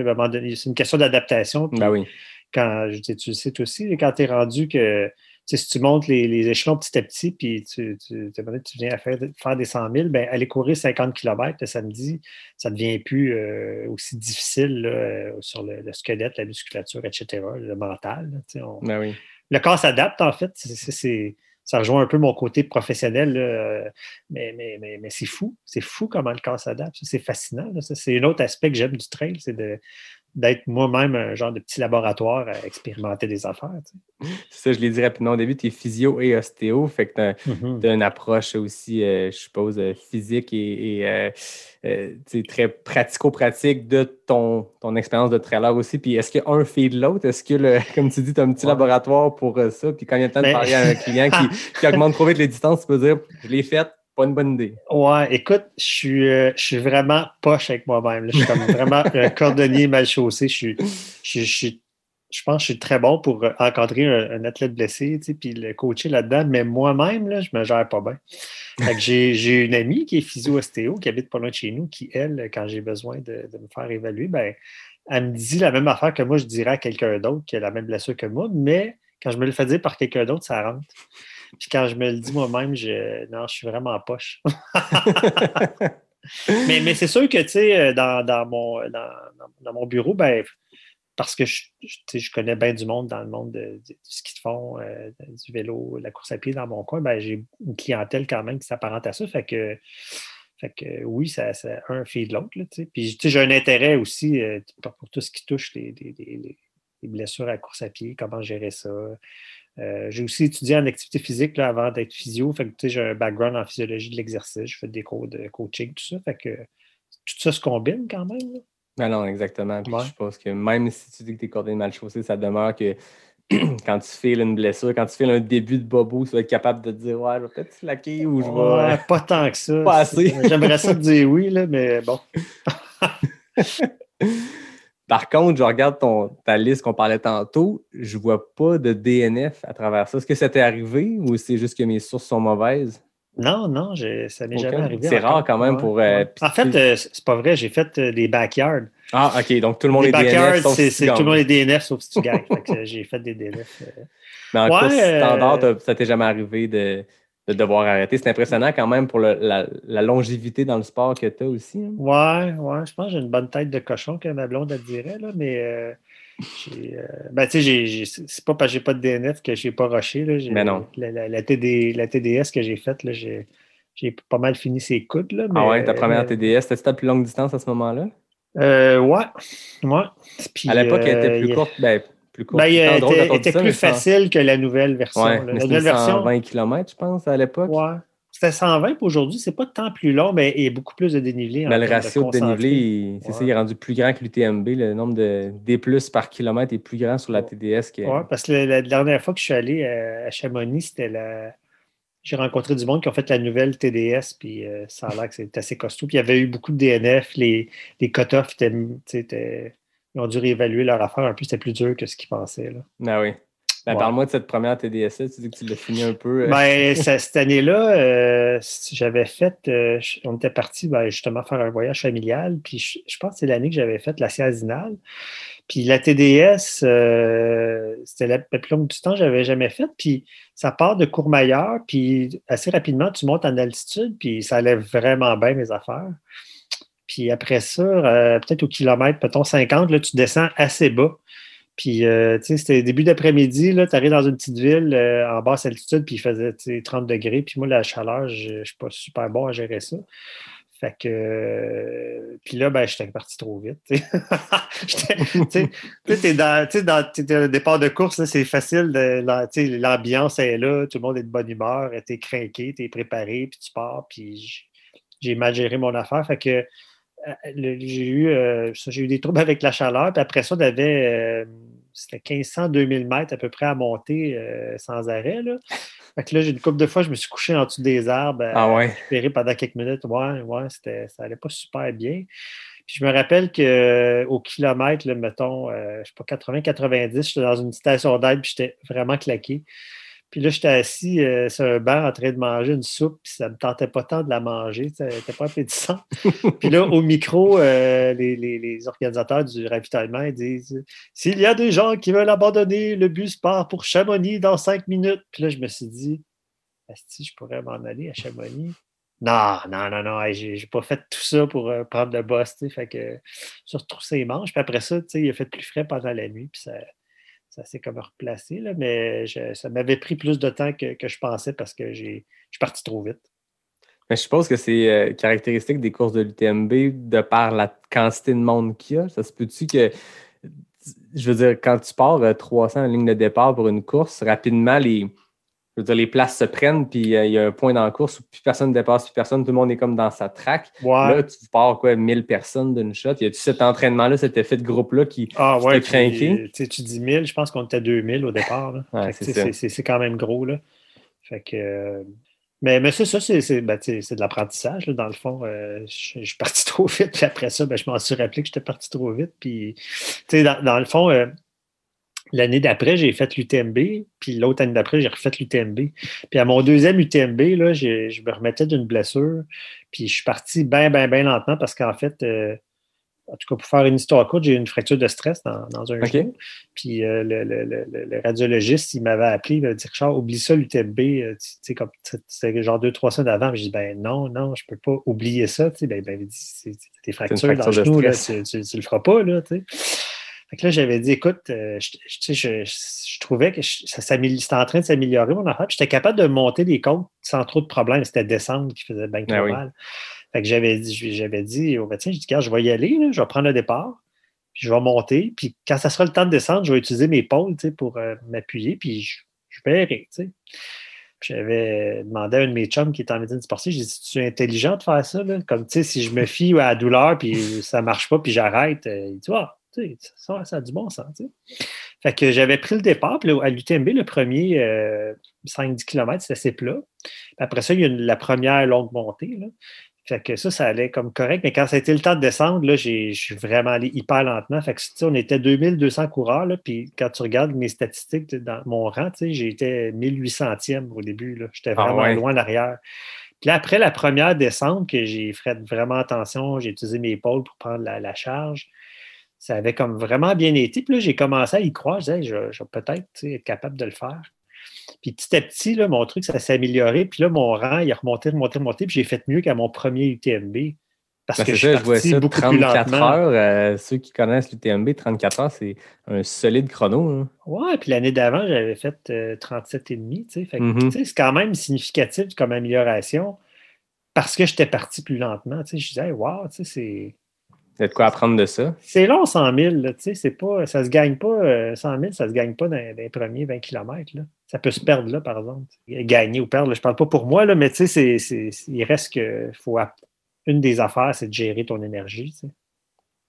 une question d'adaptation. Ben oui. quand je tu le sais aussi, quand tu es rendu que si tu montes les, les échelons petit à petit, puis tu, tu, tu, tu viens à faire, faire des 100 000, ben, aller courir 50 km le samedi, ça ne devient plus euh, aussi difficile là, euh, sur le, le squelette, la musculature, etc., le mental. là, on- Ben oui. le corps s'adapte, en fait. C'est- ça rejoint un peu mon côté professionnel, euh, mais, mais, mais, c'est fou. C'est fou comment le corps s'adapte. C'est fascinant. C'est un autre aspect que j'aime du trail, c'est de- d'être moi-même un genre de petit laboratoire à expérimenter des affaires. tu C'est ça, je l'ai dit rapidement au début, tu es physio et ostéo. Fait que tu as, sais. une approche aussi, euh, je suppose, euh, physique et, et, euh, très pratico-pratique de ton, ton expérience de trailer aussi. Puis est-ce qu'un fait de l'autre? Est-ce que, le, [LAUGHS] comme tu dis, tu as un petit Ouais. laboratoire pour ça? Puis quand il y a le temps de Mais- parler à un client qui, [LAUGHS] qui augmente trop vite les distances, tu peux dire, je l'ai faite, pas une bonne idée. Ouais, écoute, je suis, euh, je suis vraiment poche avec moi-même. Je suis comme vraiment un [LAUGHS] cordonnier mal chaussé. Je, suis, je, je, pense que je suis très bon pour euh, encadrer un, un athlète blessé, tu sais, puis le coacher là-dedans, mais moi-même, là, je me gère pas bien. J'ai, j'ai une amie qui est physio-ostéo, qui habite pas loin de chez nous, qui, elle, quand j'ai besoin de, de me faire évaluer, ben, elle me dit la même affaire que moi, je dirais à quelqu'un d'autre qui a la même blessure que moi, mais quand je me le fais dire par quelqu'un d'autre, ça rentre. Puis quand je me le dis moi-même, je, non, je suis vraiment en poche. [LAUGHS] mais mais c'est sûr que, tu sais, euh, dans, dans, mon, dans, dans- mon bureau, ben, parce que je, je, connais bien du monde dans le monde de- du ski de fond, euh, du vélo, de la course à pied dans mon coin, ben, j'ai une clientèle quand même qui s'apparente à ça. Fait que, fait que oui, ça, ça un fait de l'autre. Puis tu sais, j'ai un intérêt aussi euh, pour, tout ce qui touche les, les- les- les- les blessures à course à pied, comment gérer ça. Euh, j'ai aussi étudié en activité physique là, avant d'être physio. Fait que, j'ai un background en physiologie de l'exercice. Je fais des cours de coaching, tout ça. Fait que tout ça se combine quand même. là. Ben non, exactement. Puis Ouais. Je pense que même si tu dis que tu es coordonné mal chaussé, ça demeure que [CLEARS THROAT] quand tu files une blessure, quand tu files un début de bobo, tu vas être capable de te dire Ouais, je vais peut-être slacker ou je vais. Ouais, pas tant que ça. [LAUGHS] Pas assez. J'aimerais ça te dire oui, là, mais bon. [LAUGHS] [LAUGHS] Par contre, je regarde ton, ta liste qu'on parlait tantôt, je vois pas de DNF à travers ça. Est-ce que ça t'est arrivé ou c'est juste que mes sources sont mauvaises? Non, non, ça m'est jamais arrivé. C'est rare quand même Ouais, pour, euh. En fait, euh, c'est pas vrai, j'ai fait euh, des backyards. Ah, OK. Donc tout le monde Les est DNF. backyards, sauf c'est si c'est- tout le monde est DNF sauf si tu gagnes. [LAUGHS] Euh, j'ai fait des DNF. Mais en Ouais, euh, standard, ça t'est jamais arrivé de, de devoir arrêter. C'est impressionnant quand même pour le- la, la longévité dans le sport que tu as aussi. hein. Ouais, ouais, je pense que j'ai une bonne tête de cochon, que ma blonde elle dirait, là, mais euh, euh, ben, tu sais, c'est pas parce que j'ai pas de DNF que j'ai pas rushé. Là, Mais non. La, la- la TD, la TDS que j'ai faite, j'ai, pas mal fini ses coudes. Là, mais, Ah ouais, ta première mais- TDS, c'était ta plus longue distance à ce moment-là? Euh, ouais, ouais. Puis, à l'époque, elle était euh, plus courte. Ben, plus. Ben, il c'est était, drôle ça, plus facile que la nouvelle version. Ouais, La c'était nouvelle version, 120 km, je pense, à l'époque. ouais. C'était 120 puis aujourd'hui, c'est pas tant plus long, mais il y a beaucoup plus de dénivelé. Mais le ratio de, dénivelé, c'est ça, il est rendu plus grand que l'UTMB. Le nombre de D par kilomètre est plus grand sur la. TDS que. Oui, parce que la, la dernière fois que je suis allé à, à Chamonix, c'était la. J'ai rencontré du monde qui ont fait la nouvelle TDS, puis euh, ça a l'air que c'est assez costaud. Puis il y avait eu beaucoup de DNF, les, les cut-offs étaient- Ils ont dû réévaluer leur affaire un peu, c'était plus dur que ce qu'ils pensaient. Là. Ah oui. Ben, Ouais. Parle-moi de cette première TDS. -là. Tu dis que tu l'as fini un peu. euh, Ben, [LAUGHS] ça- cette année-là, euh, j'avais fait, euh, on était parti ben, justement faire un voyage familial, puis je, je pense que c'est l'année que j'avais fait la Ciazinale. Puis la TDS, euh, c'était la la plus longue du temps que j'avais jamais faite. Puis ça part de Courmayeur, puis assez rapidement, tu montes en altitude, puis ça allait vraiment bien mes affaires. Puis après ça, euh, peut-être au kilomètre, peut-être 50, là, tu descends assez bas. Puis, euh, tu sais, c'était début d'après-midi, là, tu arrives dans une petite ville euh, en basse altitude, puis il faisait tu sais, 30 degrés. Puis moi, la chaleur, je ne suis pas super bon à gérer ça. Fait que. puis là, ben, j'étais parti trop vite. tu sais. [LAUGHS] Dans, tu sais, dans le départ de course, c'est facile. L'ambiance est là, tout le monde est de bonne humeur, t'es craqué, t'es préparé, puis tu pars. Puis j'ai mal géré mon affaire. Fait que j'ai eu, euh, j'ai eu des troubles avec la chaleur. Puis après ça, on avait. euh, c'était 1500, 2000 mètres à peu près à monter euh, sans arrêt. Là. Fait que là, j'ai une couple de fois, je me suis couché en dessous des arbres. à- Ah ouais. récupérer pendant quelques minutes. Ouais, ouais, c'était, ça allait pas super bien. Puis je me rappelle qu'au kilomètre, là, mettons, euh, je sais pas, 80-90, j'étais dans une station d'aide, puis j'étais vraiment claqué. Puis là, j'étais assis euh, sur un banc en train de manger une soupe, puis ça me tentait pas tant de la manger, ça n'était pas appétissant. [LAUGHS] puis là, au micro, euh, les, les- les organisateurs du ravitaillement ils disent S'il y a des gens qui veulent abandonner, le bus part pour Chamonix dans cinq minutes. Puis là, je me suis dit Asti, je pourrais m'en aller à Chamonix. Non, non, non, non, j'ai pas fait tout ça pour euh, prendre le boss, tu sais, fait que sur retrousser les manches. Puis après ça, tu sais, il a fait plus frais pendant la nuit, puis ça, ça s'est comme replacé, là, mais ça m'avait pris plus de temps que, je pensais parce que je suis parti trop vite. Mais je suppose que c'est euh, caractéristique des courses de l'UTMB de par la quantité de monde qu'il y a. Ça se peut-tu que, je veux dire, quand tu pars euh, 300 en ligne de départ pour une course, rapidement, les, je veux dire, les places se prennent, puis euh, il y a un point dans la course où plus personne ne dépasse, plus personne, tout le monde est comme dans sa traque. Là, tu pars quoi, 1000 personnes d'une shot. Y a-tu cet entraînement-là, cet effet de groupe-là qui. Ah ouais, t'es craqué? tu dis 1000, je pense qu'on était 2000 au départ. Ouais, c'est quand même gros. Là. Fait que, euh, mais, mais ça, ça c'est ben, de l'apprentissage. Dans le fond, Euh, je je suis parti [LAUGHS] trop vite. Puis après ça, ben, je m'en suis rappelé que j'étais parti trop vite. Puis, dans, dans le fond, euh, l'année d'après, j'ai fait l'UTMB. Puis l'autre année d'après, j'ai refait l'UTMB. Puis à mon deuxième UTMB, là, je me remettais d'une blessure. Puis je suis parti bien, bien, bien lentement parce qu'en fait, euh, en tout cas, pour faire une histoire courte, j'ai eu une fracture de stress dans, dans un OK. genou. Puis euh, le, le- le- radiologiste, il m'avait appelé, il m'a dit Richard, oublie ça, l'UTMB. euh, tu sais, comme c'était genre deux, trois semaines avant. J'ai dit ben non, non, je peux pas oublier ça. Tu sais, ben, ben, il dit, des fractures dans le fracture genou, là, tu, tu le feras pas, là, tu sais. Fait que là, j'avais dit, écoute, euh, je, je- je, je- trouvais que ça c'était en train de s'améliorer, mon affaire. J'étais capable de monter des côtes sans trop de problèmes. C'était descendre qui faisait bien trop Ah oui. mal. Fait que j'avais dit, j'avais dit au médecin, je dis, je vais y aller, là, je vais prendre le départ, puis je vais monter. Puis quand ça sera le temps de descendre, je vais utiliser mes pôles pour euh, m'appuyer, puis je, verrai. J'avais demandé à un de mes chums qui est en médecine sportive, j'ai dit, tu es intelligent de faire ça? Là? Comme, tu sais, si je me fie à la douleur, puis ça marche pas, puis j'arrête, euh, il dit, ah, ça, ça a du bon sens. Fait que j'avais pris le départ, puis là, à l'UTMB, le premier euh, 5-10 km, c'était assez plat. Après ça, il y a une- la première longue montée. Là. Fait que ça, ça allait comme correct. Mais quand ça a été le temps de descendre, là, j'ai, je suis vraiment allé hyper lentement. Fait que, on était 2200 coureurs. Là, puis quand tu regardes mes statistiques dans mon rang, j'étais 1800e au début. Là. J'étais Ah vraiment ouais. loin en arrière. Puis là, après la première descente, que j'ai fait vraiment attention, j'ai utilisé mes épaules pour prendre la, la charge. Ça avait comme vraiment bien été. Puis là, j'ai commencé à y croire. Je disais, je, je vais peut-être être capable de le faire. Puis petit à petit, là, mon truc, ça s'est amélioré. Puis là, mon rang, il a remonté, remonté, remonté. Puis j'ai fait mieux qu'à mon premier UTMB. Parce Ben, que je ça, je vois ça, beaucoup plus 34 lentement. heures. euh, ceux qui connaissent l'UTMB, 34 heures, c'est un solide chrono. hein. Ouais, puis l'année d'avant, j'avais fait euh, 37,5. tu sais. Fait que, Mhm. tu sais, C'est quand même significatif comme amélioration parce que j'étais parti plus lentement. tu sais. Je disais, hey, wow, tu sais, c'est. Il y a de quoi apprendre de ça? C'est long, 100 000. Là, pas, ça se gagne pas. euh, 100 000, ça se gagne pas dans, dans les premiers 20 km. Là. Ça peut se perdre, là, par exemple. Gagner ou perdre, là, je parle pas pour moi, là, mais il reste que. Faut, une des affaires, c'est de gérer ton énergie.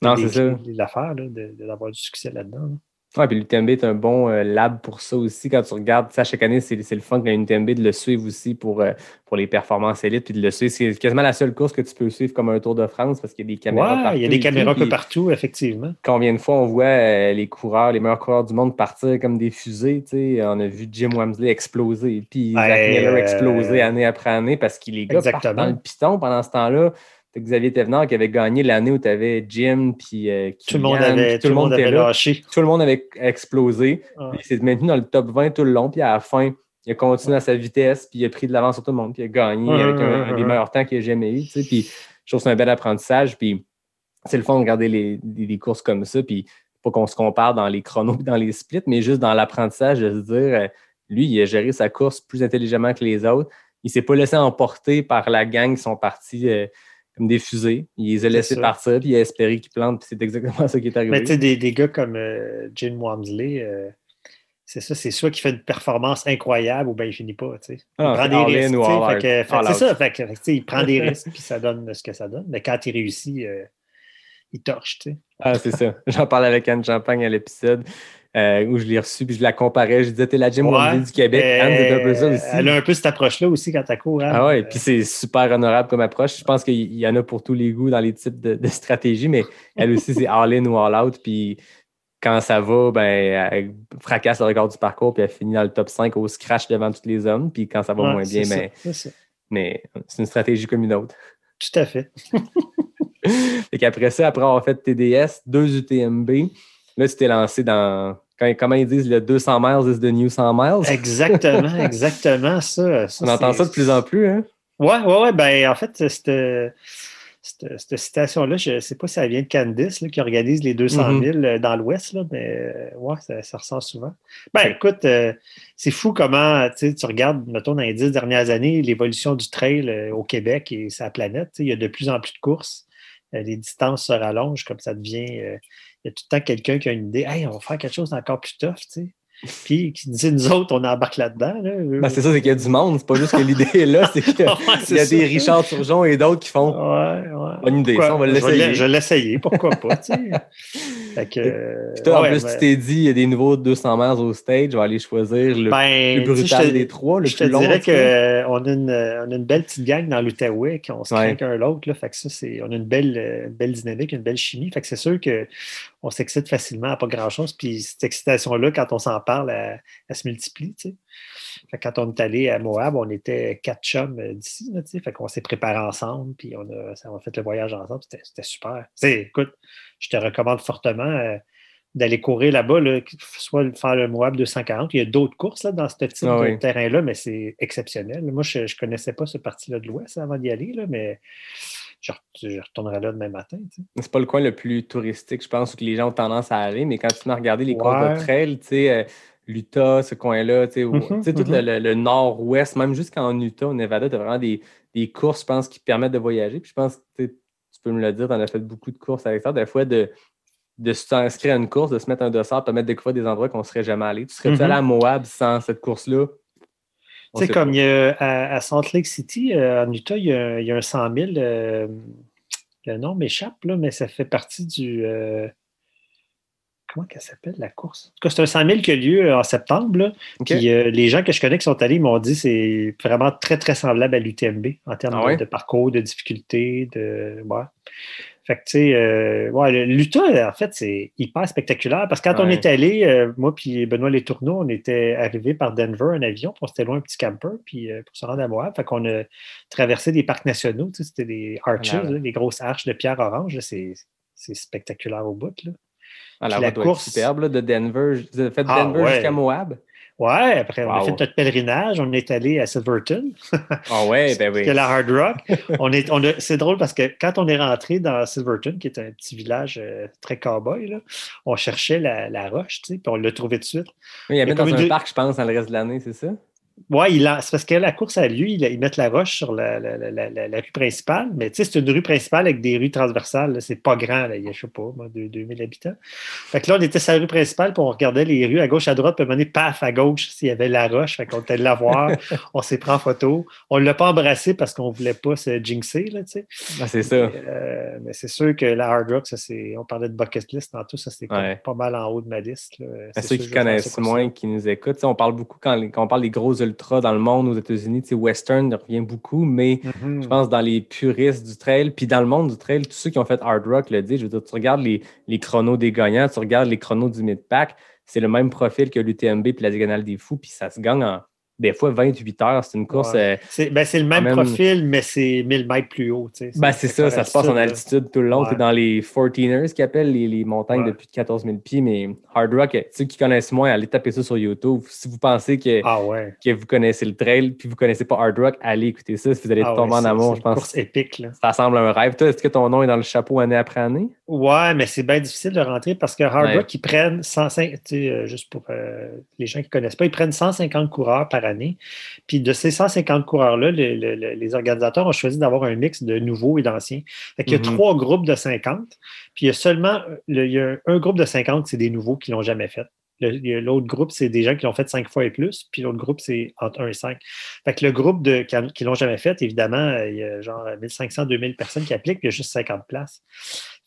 Non, c'est ça. L'affaire, d'avoir du succès là-dedans. là. Ouais, puis l'UTMB est un bon euh, lab pour ça aussi. Quand tu regardes, à chaque année, c'est le fun de l'UTMB de le suivre aussi pour, euh, pour les performances élites, puis de le suivre. C'est quasiment la seule course que tu peux suivre comme un Tour de France parce qu'il y a des caméras Ouais, partout. il y a des caméras un peu partout, effectivement. Combien de fois on voit euh, les coureurs, les meilleurs coureurs du monde partir comme des fusées, tu sais. On a vu Jim Wamsley exploser, puis Zach Miller exploser année après année parce que les gars dans le piston pendant ce temps-là. Xavier Thévenard qui avait gagné l'année où tu avais Jim, puis euh, Tout le monde avait, tout le monde avait lâché. Tout le monde avait explosé. Puis Il s'est maintenu dans le top 20 tout le long. Puis à la fin, il a continué à sa vitesse. Puis il a pris de l'avance sur tout le monde. Puis il a gagné Ouais, avec un, des meilleurs temps qu'il a jamais eu. tu sais. Puis je trouve que c'est un bel apprentissage. Puis c'est le fun de regarder les, courses comme ça. Puis pas qu'on se compare dans les chronos dans les splits, mais juste dans l'apprentissage de se dire, euh, lui, il a géré sa course plus intelligemment que les autres. Il s'est pas laissé emporter par la gang qui sont partis. euh, comme des fusées. Il les a laissés partir, puis il a espéré qu'ils plantent, puis c'est exactement [LAUGHS] ça qui est arrivé. Mais tu sais, des, des gars comme euh, Jim Wamsley, euh, c'est ça, c'est soit qu'il fait une performance incroyable ou bien il finit pas. tu sais. Il Ah, prend des risques. C'est ça, fait que, il prend des [LAUGHS] risques puis ça donne ce que ça donne. Mais quand il réussit, euh, il torche. tu sais. Ah, c'est ça. J'en parlais avec Anne Champagne à l'épisode euh, où je l'ai reçu, puis je la comparais. Je disais, t'es la Jim Ouais. Du Québec. Anne, c'est un peu ça aussi. Elle a un peu cette approche-là aussi quand elle court. Anne. Ah ouais, puis c'est super honorable comme approche. Je pense qu'il y en a pour tous les goûts dans les types de, de stratégies, mais elle aussi, c'est all-in ou all-out. Puis quand ça va, ben, elle fracasse le record du parcours, puis elle finit dans le top 5 au scratch devant tous les hommes. Puis quand ça va ouais, moins bien, c'est ça, mais, c'est ça. mais c'est une stratégie comme une autre. Tout à fait. [LAUGHS] Fait qu'après ça, après avoir fait TDS, deux UTMB, là, tu t'es lancé dans, quand, comment ils disent, le 200 miles is the new 100 miles. Exactement, [LAUGHS] exactement ça. ça, On entend ça de plus en plus, hein? Ouais, ouais, ouais. Ben, en fait, cette, cette, cette citation-là, je ne sais pas si elle vient de Candice, là, qui organise les 200 000 euh, dans l'Ouest, mais euh, ouais, ça, ça ressort souvent. Ben, écoute, euh, c'est fou comment tu regardes, mettons, dans les dix dernières années, l'évolution du trail au Québec et sa planète. Il y a de plus en plus de courses. Les distances se rallongent, comme ça devient. euh, il y a tout le temps quelqu'un qui a une idée. Hey, on va faire quelque chose d'encore plus tough, tu sais. Puis qui dit, nous autres, on embarque là-dedans. Là. Ben, c'est ça, c'est qu'il y a du monde. C'est pas juste que l'idée est là, c'est qu'il [LAUGHS] y a, Ouais, y des Richard Turgeon et d'autres qui font. Ouais, ouais. Bonne idée, Pourquoi? ça, on va l'essayer. l'e- Je vais l'essayer, pourquoi pas, tu sais. [LAUGHS] Fait que, euh, toi, en ouais, plus, ben- tu t'es dit, il y a des nouveaux 200 miles au stage, je vais aller choisir le ben, plus brutal je te- des trois, le je te plus long. dirais tu sais. qu'on a, une, on a une belle petite gang dans l'Outaouais, qu'on se Ouais. craint un l'autre. Fait que ça, c'est, on a une belle, euh, une belle dynamique, une belle chimie. Fait que c'est sûr qu'on s'excite facilement à pas grand-chose. Puis cette excitation-là, quand on s'en parle, elle, elle se multiplie. Fait que quand on est allé à Moab, on était quatre chums euh, d'ici. là. Fait qu'on s'est préparés ensemble, puis on a, on a fait le voyage ensemble. C'était, c'était super. Écoute, je te recommande fortement euh, d'aller courir là-bas, là, soit faire le Moab 240. Il y a d'autres courses là, dans ce type Ah de terrain-là, mais c'est exceptionnel. Moi, je ne connaissais pas ce parti-là de l'Ouest avant d'y aller, là, mais je, re- je retournerai là demain matin. tu sais. C'est pas le coin le plus touristique, je pense, où que les gens ont tendance à aller, mais quand tu m'as regardé les courses de trail, tu sais, euh, l'Utah, ce coin-là, tu sais, Mhm, sais, tout mhm. le, le- le nord-ouest, même jusqu'en Utah, au Nevada, tu as vraiment des, des courses, je pense, qui te permettent de voyager. Puis je pense que tu peux me le dire, tu en as fait beaucoup de courses avec ça, des fois de, de s'inscrire à une course, de se mettre un dossard, de mettre découvrir des endroits qu'on ne serait jamais allé. Tu serais-tu Mhm. allé à Moab sans cette course-là? On Tu sais, sait comme il y a, à, à Salt Lake City, euh, en Utah, il y a, il y a un 100 000. euh, le nom m'échappe, mais ça fait partie du. euh, comment qu'elle s'appelle, la course? En tout cas, c'est un 100 000 qui a lieu euh, en septembre. là. Puis euh, les gens que je connais qui sont allés ils m'ont dit que c'est vraiment très, très semblable à l'UTMB en termes Ah de- ouais? de, parcours, de difficulté, de. Ouais. Fait que, tu sais, euh, ouais, l'Utah, en fait, c'est hyper spectaculaire parce que quand on est allé, euh, moi puis Benoît Les Tourneaux, on était arrivés par Denver en avion, puis on s'était loin un petit camper, puis euh, pour se rendre à Moab. Fait qu'on a traversé des parcs nationaux, tu sais, c'était des arches, Ah, là, des grosses arches de pierre orange, là, c'est c'est spectaculaire au bout, là. Ah, la course- superbe, là, de Denver. Avez fait Ah, Denver ouais. jusqu'à Moab? Ouais, après, on a fait notre pèlerinage, on est allé à Silverton. Ah ouais, [LAUGHS] ben oui. que la Hard Rock. on est, on c'est drôle parce que quand on est rentré dans Silverton, qui est un petit village euh, très cow-boy, là, on cherchait la, la roche, tu sais, puis on l'a trouvé de suite. Oui, il y avait dans un parc, je pense, dans le reste de l'année, c'est ça? Il en- c'est parce que la course a lieu, ils, mettent la roche sur la, la- la- la- la- la rue principale, mais tu sais, c'est une rue principale avec des rues transversales. C'est pas grand, là. il y a, je sais pas, moi, deux- 2000 habitants. Fait que là, on était sur la rue principale, puis on regardait les rues à gauche, à droite, puis à un moment donné, paf, à gauche, s'il y avait la roche. Fait qu'on était là voir, [LAUGHS] on s'est pris en photo. On l'a pas embrassé parce qu'on voulait pas se jinxer, là, tu sais. Ah, c'est ça. Euh, mais c'est sûr que la Hard Rock, ça, c'est, on parlait de bucket list tantôt, ça, c'est Ouais. pas mal en haut de ma liste. là. À C'est ceux qui connaissent moins, qui nous écoutent, on parle beaucoup quand, quand on parle des gros ultras dans le monde, aux États-Unis, tu sais, Western revient beaucoup, mais Mhm. je pense dans les puristes du trail, puis dans le monde du trail, tous ceux qui ont fait hard rock le disent. Je veux dire, tu regardes les, les chronos des gagnants, tu regardes les chronos du mid-pack, c'est le même profil que l'UTMB puis la Diagonale des Fous, puis ça se gagne en des fois 28 heures. C'est une course. Ouais. euh, C'est, ben, c'est le même, même- profil, mais c'est 1000 mètres plus haut. tu sais. ben, c'est ça, ça se passe en altitude tout le long. Ouais. Tu es dans les 14ers qui appellent les, les montagnes Ouais. de plus de 14 000 pieds, mais hard rock, ceux qui connaissent moins, allez taper ça sur YouTube. Si vous pensez que, Ah que vous connaissez le trail puis vous connaissez pas hard rock, allez écouter ça. Si vous allez Ah tomber en amour, c'est je une pense course épique. Là. Ça semble un rêve. Toi, est-ce que ton nom est dans le chapeau année après année? Ouais, mais c'est bien difficile de rentrer parce que Hard. Rock, ils prennent 105, tu sais, euh, juste pour euh, les gens qui ne connaissent pas, ils prennent 150 coureurs par année. Puis de ces 150 coureurs-là, le- le- le- les organisateurs ont choisi d'avoir un mix de nouveaux et d'anciens. Qu'il y a Mhm. trois groupes de 50, puis il y a seulement le- il y a un groupe de 50, c'est des nouveaux qui l'ont jamais fait. Il L'autre groupe, c'est des gens qui l'ont fait cinq fois et plus, puis l'autre groupe, c'est entre 1 et 5. Fait que le groupe de, qui, l'ont jamais fait, évidemment, il y a genre 1500, 2000 personnes qui appliquent, puis il y a juste 50 places.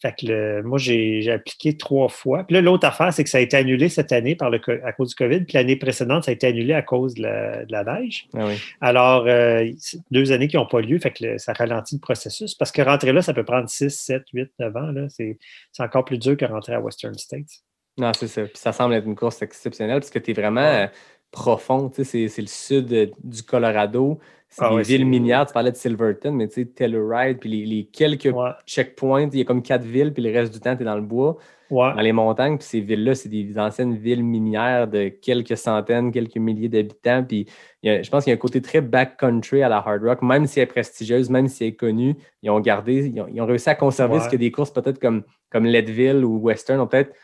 Fait que le- moi, j'ai appliqué trois fois. Puis là, l'autre affaire, c'est que ça a été annulé cette année par le, à cause du COVID, puis l'année précédente, ça a été annulé à cause de la, de la neige. Ah oui. Alors, euh, deux années qui n'ont pas lieu, fait que le- ça ralentit le processus. Parce que rentrer là, ça peut prendre 6, 7, 8, 9 ans. C'est encore plus dur que rentrer à Western States. Non, c'est ça. Puis ça semble être une course exceptionnelle parce que tu es vraiment Ouais. euh, profond. C'est le sud euh, du Colorado. C'est Ah des ouais, villes minières. Tu parlais de Silverton, mais tu sais, Telluride, puis les, les quelques Ouais, checkpoints, il y a comme quatre villes, puis le reste du temps, tu es dans le bois, ouais. dans les montagnes. Puis ces villes-là, c'est des anciennes villes minières de quelques centaines, quelques milliers d'habitants. Puis a- je pense qu'il y a un côté très backcountry à la Hard Rock, même si elle est prestigieuse, même si elle est connue, ils ont gardé, ils ont, ils ont réussi à conserver ce que des courses peut-être comme, comme Leadville ou Western ont peut-être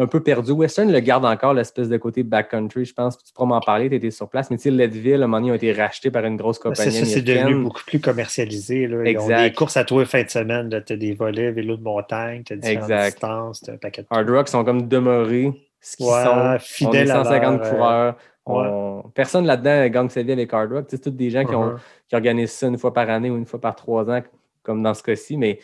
un peu perdu. Western le garde encore l'espèce de côté backcountry, je pense. Tu pourras m'en parler, tu étais sur place. Mais tu sais, Leadville, à un moment donné, ont été rachetés par une grosse compagnie C'est ça, c'est devenu beaucoup plus commercialisé. Là. Ils ont Exact. des courses à toi fin de semaine. Tu as des volets, vélos de montagne, tu as différentes Exact. distances, tu as un paquet de Hard Rock sont comme demeurés ce qu'ils Ouais, sont. On est fidèles à 150 leur, euh, coureurs. On- Personne là-dedans gagne sa vie avec Hard Rock. C'est tous des gens qui, ont, Uh-huh. qui organisent ça une fois par année ou une fois par trois ans, comme dans ce cas-ci. Mais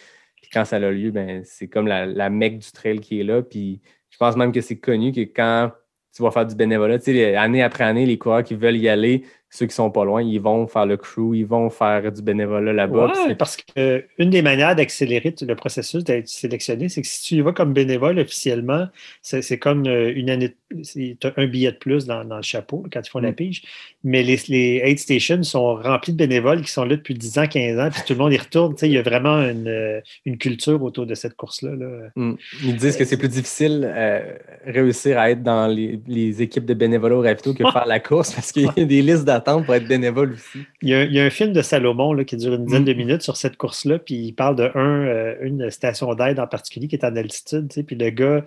quand ça a lieu, ben, c'est comme la, la mecque du trail qui est là. Puis je pense même que c'est connu que quand tu vas faire du bénévolat, tu sais, année après année, les coureurs qui veulent y aller, ceux qui sont pas loin, ils vont faire le crew, ils vont faire du bénévolat là-bas. Ouais, parce qu'une des manières d'accélérer le processus d'être sélectionné, c'est que si tu y vas comme bénévole officiellement, c'est comme euh, une année, tu as un billet de plus dans, dans le chapeau quand ils font la Mm. pige. Mais les, les aid stations sont remplis de bénévoles qui sont là depuis 10 ans, 15 ans, puis tout le monde y retourne. Il y a vraiment une, euh, une culture autour de cette course-là. là. Mm. Ils disent que c'est plus difficile euh, réussir à être dans les, les équipes de bénévolat au ravito que [LAUGHS] faire la course parce qu'il y a des listes d'attente pour être bénévole aussi. Il y, a, il y a un film de Salomon là, qui dure une dizaine Mm. de minutes sur cette course-là, puis il parle de un, euh, une station d'aide en particulier qui est en altitude, tu sais, puis le gars,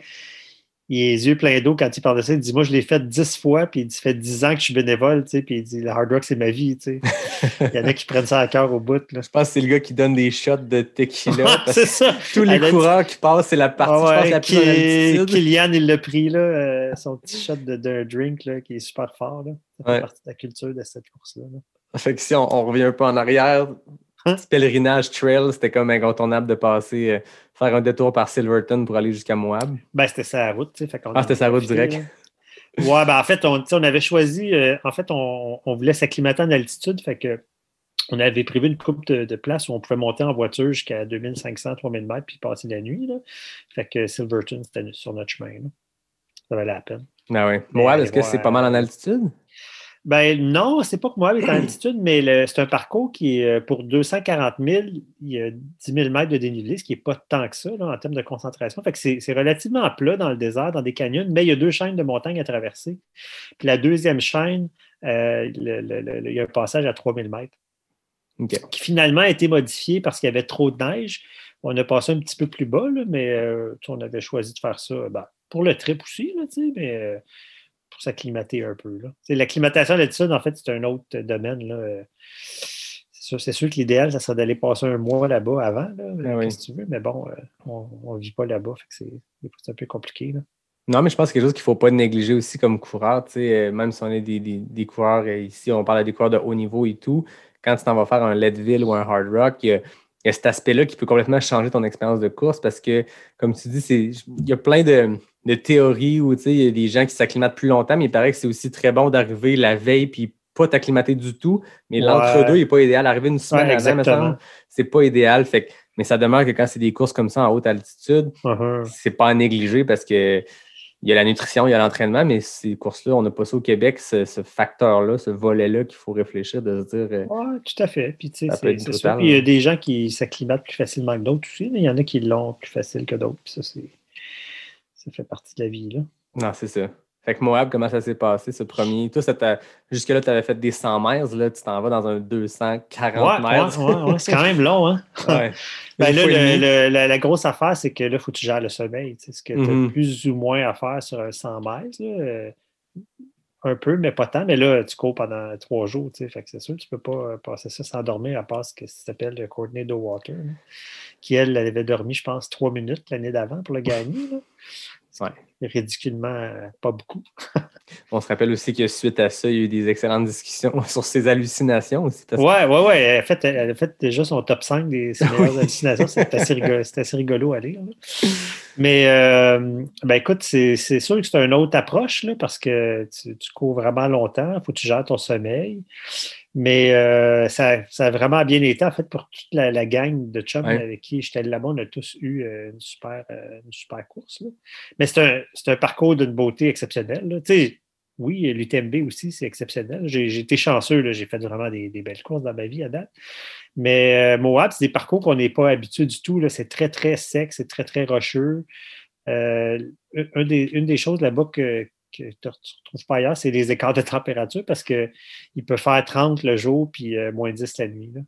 il a les yeux pleins d'eau quand il parle de ça. Il dit Moi, je l'ai fait dix fois, puis il dit Ça fait dix ans que je suis bénévole, tu sais, puis il dit Le hard rock, c'est ma vie, tu sais. [LAUGHS] Il y en a qui prennent ça à cœur au bout. Là. Je pense que c'est le gars qui donne des shots de tequila. parce c'est ça. tous les Elle a dit- coureurs qui passent, c'est la partie, Ah je pense, ouais, la plus en qui- altitude. Kylian, il l'a pris, là, euh, son petit shot de- d'un drink là, qui est super fort. Là. Ça fait Ouais. partie de la culture de cette course-là. là. Fait que si on, on revient un peu en arrière, Hein? petit pèlerinage trail, c'était comme incontournable de passer, euh, faire un détour par Silverton pour aller jusqu'à Moab. Ben, c'était sa route, tu sais. fait Ah, c'était sa route là. Ouais, ben en fait, on, avait choisi, euh, en fait, on, on voulait s'acclimater en altitude, fait que on avait prévu une coupe de, de places où on pouvait monter en voiture jusqu'à 2500, 3000 mètres puis passer la nuit. Là. Fait que Silverton, c'était sur notre chemin. là. Ça valait la peine. Ah Moab, est-ce que c'est pas mal en altitude? Ben non, c'est pas que moi, est en altitude, mais c'est un parcours qui est euh, pour 240 000, il y a 10 000 mètres de dénivelé, ce qui n'est pas tant que ça là, en termes de concentration. Fait que c'est relativement plat dans le désert, dans des canyons, mais il y a deux chaînes de montagnes à traverser. Puis la deuxième chaîne, euh, le- le- le- il y a un passage à 3000 mètres, OK. qui finalement a été modifié parce qu'il y avait trop de neige. On a passé un petit peu plus bas, là, mais euh, on avait choisi de faire ça ben, pour le trip aussi, là, mais euh, pour s'acclimater un peu. L'acclimatation à l'altitude, en fait, c'est un autre domaine. Là. euh, C'est sûr, que l'idéal, ça serait d'aller passer un mois là-bas avant, là, Ah oui. qu'est-ce que tu veux, mais bon, euh, on ne vit pas là-bas, fait que c'est un peu compliqué. Là. Non, mais je pense que c'est quelque chose qu'il ne faut pas négliger aussi comme coureur. tu sais, euh, Même si on est des, des- des coureurs euh, ici, on parle des coureurs de haut niveau et tout. Quand tu t'en vas faire un Leadville ou un Hard Rock, il y a, il y a cet aspect-là qui peut complètement changer ton expérience de course parce que, comme tu dis, il y a plein de, de théories où il y a des gens qui s'acclimatent plus longtemps, mais il paraît que c'est aussi très bon d'arriver la veille puis pas t'acclimater du tout. Mais Ouais. l'entre-deux n'est pas idéal. Arriver une semaine Ouais, avant, c'est pas idéal. Fait que- mais ça demeure que quand c'est des courses comme ça en haute altitude, Uh-huh. c'est pas à négliger parce que il y a la nutrition, il y a l'entraînement, mais ces courses-là, on n'a pas ça au Québec, ce, ce facteur-là, ce volet-là qu'il faut réfléchir, de se dire euh, Oui, tout à fait. Puis, tu sais, c'est sûr. Puis, il y a hein. des gens qui s'acclimatent plus facilement que d'autres aussi. mais Il y en a qui l'ont plus facile que d'autres. Puis ça, c'est. Ça fait partie de la vie. Là. non, c'est ça. Fait que Moab, comment ça s'est passé, ce premier? Toi, jusque-là, tu avais fait des 100 mètres, là, tu t'en vas dans un 240 Ouais, mètres. ouais, ouais, ouais, c'est quand même long. Hein? [LAUGHS] Ouais. Ben là, le- la, la grosse affaire, c'est que là, il faut que tu gères le sommeil. Tu sais, ce que tu as Mhm. plus ou moins à faire sur un 100 mètres. là, euh, un peu, mais pas tant. Mais là, tu cours pendant trois jours, tu sais. Fait que c'est sûr, tu peux pas euh, passer ça sans dormir, à part ce que ça s'appelle Courtney Water, qui, elle, elle avait dormi, je pense, trois minutes l'année d'avant pour le gagner. Là. Ouais. Ridiculement, euh, pas beaucoup. [LAUGHS] On se rappelle aussi que suite à ça, il y a eu des excellentes discussions [LAUGHS] sur ses hallucinations aussi. Ouais, ouais, ouais. Elle a, fait, elle a fait déjà son top 5 des [LAUGHS] meilleures hallucinations. C'était assez, rigolo, assez rigolo à lire. là. Mais, euh, ben écoute, c'est c'est sûr que c'est une autre approche là, parce que tu, tu cours vraiment longtemps. Il faut que tu gères ton sommeil. Mais euh, ça, ça a vraiment bien été, en fait, pour toute la, la gang de chums Ouais. avec qui j'étais là-bas. On a tous eu euh, une super, euh, une super course. là. Mais c'est un, un parcours d'une beauté exceptionnelle. oui, l'UTMB aussi, c'est exceptionnel. J'ai été chanceux, j'ai fait vraiment des, des belles courses dans ma vie à date. Mais Moab, c'est des parcours qu'on n'est pas habitué du tout. C'est très, très sec, c'est très, très rocheux. Euh, un- un des- une des choses là-bas que, que tu ne retrouves pas ailleurs, c'est les écarts de température parce qu'il peut faire 30 le jour puis euh, moins 10 la nuit. là.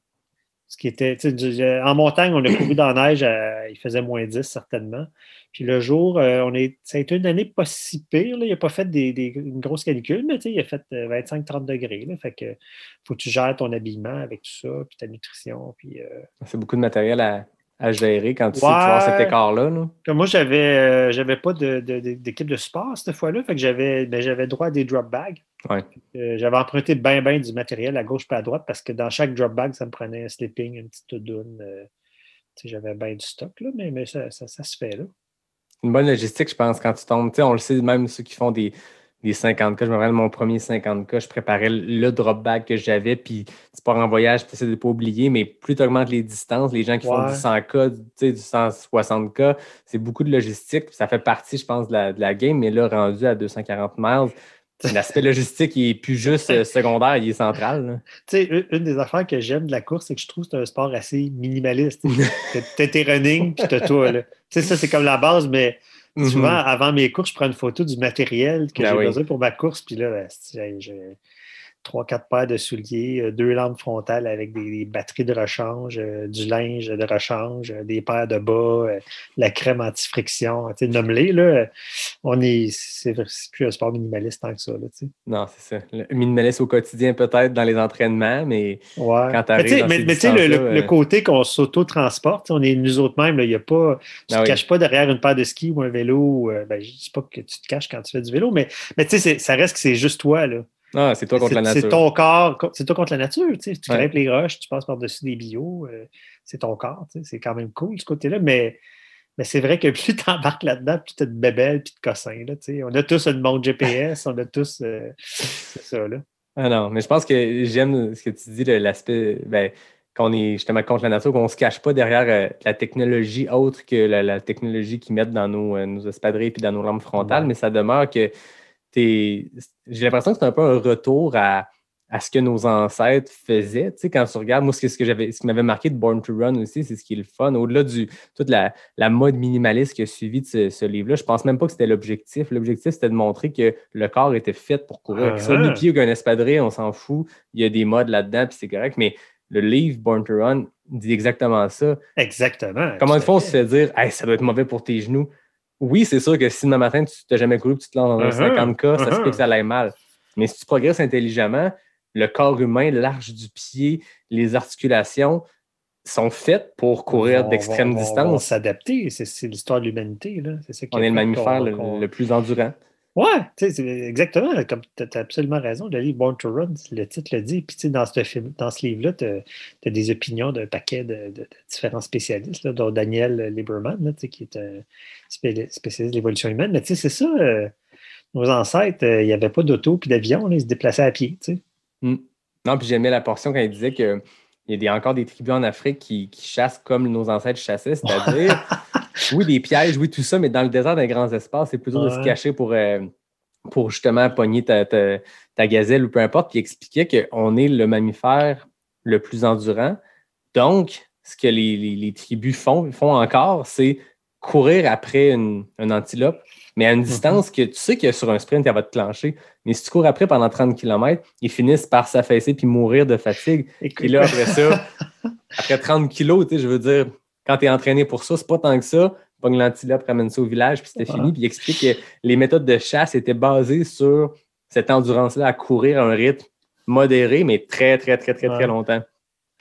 Ce qui était, euh, en montagne, on a couru dans la neige, à- il faisait moins 10 certainement. Puis le jour, euh, on est, ça a été une année pas si pire. Là. Il n'a pas fait des, des- une grosse canicule, mais il a fait euh, 25-30 degrés. Là. Fait que faut que tu gères ton habillement avec tout ça, puis ta nutrition. Puis, euh, C'est beaucoup de matériel à, à gérer quand tu sais que tu avoir cet écart-là. là. Moi, j'avais euh, pas de- de- de- d'équipe de sport cette fois-là. Fait que j'avais ben, j'avais droit à des drop bags. Ouais. Euh, j'avais emprunté bien, bien du matériel à gauche et à droite parce que dans chaque drop bag, ça me prenait un sleeping, une petite doudoune. euh, j'avais bien du stock, là, mais, mais ça, ça- ça se fait là. Une bonne logistique, je pense, quand tu tombes. On le sait, même ceux qui font des, des 50K. Je me rappelle mon premier 50K, je préparais le drop bag que j'avais, puis tu pars en voyage, tu essaies de ne pas oublier, mais plus tu augmentes les distances, les gens qui font du 100K, tu sais, du 160K, c'est beaucoup de logistique. puis Ça fait partie, je pense, de la, de la game, mais là, rendu à 240 miles, l'aspect logistique, n'est plus juste euh, [LAUGHS] secondaire, il est central. Tu sais, une, des affaires que j'aime de la course, c'est que je trouve que c'est un sport assez minimaliste. T'as- [LAUGHS] tes running, puis t'as toi. Tu sais, ça, c'est comme la base, mais souvent, Mhm. avant mes courses, je prends une photo du matériel que Ben j'ai oui. besoin pour ma course, puis là, ben, j'ai j'ai trois, quatre paires de souliers, euh, deux lampes frontales avec des, des batteries de rechange, euh, du linge de rechange, euh, des paires de bas, euh, la crème anti-friction. Nomme-les, là. On est, c'est plus un sport minimaliste tant que ça, là. Non, c'est ça. Le minimaliste au quotidien, peut-être, dans les entraînements, mais Ouais. Quand tu dans mais, tu sais, le, le- côté qu'on s'auto-transporte, on est nous autres mêmes, là, il y a pas, tu Ah te oui. caches pas derrière une paire de skis ou un vélo. euh, ben, je dis pas que tu te caches quand tu fais du vélo, mais, mais tu sais, ça reste que c'est juste toi. Là. Ah, c'est toi contre la nature. C'est ton corps, co- c'est toi contre la nature. Tu, sais. tu Ouais. grimpes les roches, tu passes par-dessus des bio, euh, c'est ton corps. tu sais. C'est quand même cool ce côté-là, mais, mais c'est vrai que [LAUGHS] plus tu embarques là-dedans, plus tu as de bébelles puis de cossins. Là, tu sais. on a tous une montre GPS, on a tous. euh, [LAUGHS] c'est ça. Là. Ah non, mais je pense que j'aime ce que tu dis, l'aspect ben, qu'on est justement contre la nature, qu'on ne se cache pas derrière euh, la technologie autre que la, la technologie qu'ils mettent dans nos, nos espadrilles et dans nos lampes frontales, Ouais. mais ça demeure que j'ai l'impression que c'est un peu un retour à, à ce que nos ancêtres faisaient. Tu sais, quand tu regardes, moi, ce que, j'avais, ce qui m'avait marqué de Born to Run aussi, c'est ce qui est le fun. Au-delà du toute la, la mode minimaliste qui a suivi de ce, ce livre-là, je pense même pas que c'était l'objectif. L'objectif, c'était de montrer que le corps était fait pour courir. Que ce soit Ah. pied ou qu'un espadrille, on s'en fout. Il y a des modes là-dedans, puis c'est correct. Mais le livre Born to Run dit exactement ça. Exactement. Comment une fois on se fait dire hey, ça doit être mauvais pour tes genoux? Oui, c'est sûr que si demain matin tu n'as jamais couru et tu te lances dans un Uh-huh, 50K, ça se uh-huh. peut que ça aille mal. Mais si tu progresses intelligemment, le corps humain, l'arche du pied, les articulations sont faites pour courir d'extrême distance. s'adapter. C'est l'histoire de l'humanité. là. C'est ça qui On est le mammifère le plus endurant. Ouais, exactement. Comme tu as absolument raison. Le livre Born to Run, le titre le dit. Puis, dans ce, dans ce livre-là, tu as, des opinions d'un paquet de, de- différents spécialistes, là, dont Daniel Lieberman, là, qui est un spé- spécialiste de l'évolution humaine. Mais c'est ça. euh, nos ancêtres, euh, il n'y avait pas d'auto puis d'avion. Ils se déplaçaient à pied. Sais. Non, puis j'aimais la portion quand il disait qu'il y a des, encore des tribus en Afrique qui, qui chassent comme nos ancêtres chassaient, c'est-à-dire, [LAUGHS] oui, des pièges, oui, tout ça, mais dans le désert des grands espaces, c'est plutôt de se cacher pour, euh, pour justement pogner ta, ta- ta gazelle ou peu importe. Puis il expliquait qu'on est le mammifère le plus endurant. Donc, ce que les, les- les tribus font, font encore, c'est courir après une, une antilope, mais à une distance que tu sais que sur un sprint, elle va te clencher. Mais si tu cours après pendant 30 km, ils finissent par s'affaisser puis mourir de fatigue. Écoute, Et là, après ça, après 30 kilos, tu sais, je veux dire, quand tu es entraîné pour ça, c'est pas tant que ça. Pogne l'antilope, ramène ça au village, puis c'était fini. Puis il explique que les méthodes de chasse étaient basées sur cette endurance-là à courir à un rythme modéré, mais très, très, très, très, très longtemps.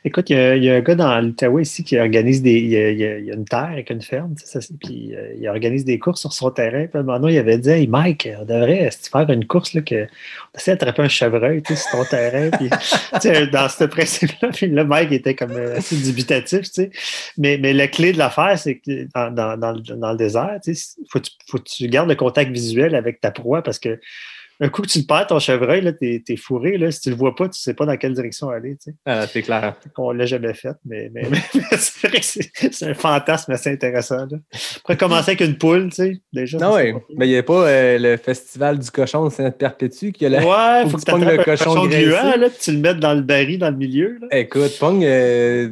Écoute, il y, a, il y a un gars dans l'Outaouais ici qui organise des. Il y a, il y a- une terre avec une ferme, ça, puis euh, il organise des courses sur son terrain. Puis donné, il avait dit Hey Mike, on devrait euh, faire une course, là, que, on essaie d'attraper un chevreuil tu sais, sur ton terrain. Puis, [LAUGHS] tu sais, dans ce principe-là, puis là, Mike était comme euh, assez dubitatif. Tu sais. mais, mais la clé de l'affaire, c'est que dans, dans, dans, le- dans le désert, il faut, faut que tu gardes le contact visuel avec ta proie parce que. Un coup que tu le perds, ton chevreuil, là, t'es, t'es fourré. Là. Si tu le vois pas, tu sais pas dans quelle direction aller. tu sais. Ah, c'est clair. On l'a jamais fait, mais, mais, [LAUGHS] mais c'est vrai que c'est un fantasme assez intéressant. Là. On pourrait commencer avec une poule, tu sais, déjà. Non, oui. Mais il n'y a pas euh, le festival du cochon de Sainte-Perpétue qui a la. Ouais, faut faut que que tu le cochon cochon gluant, là, puis tu le mettes dans le baril, dans le milieu. Là. Écoute, pogne, euh,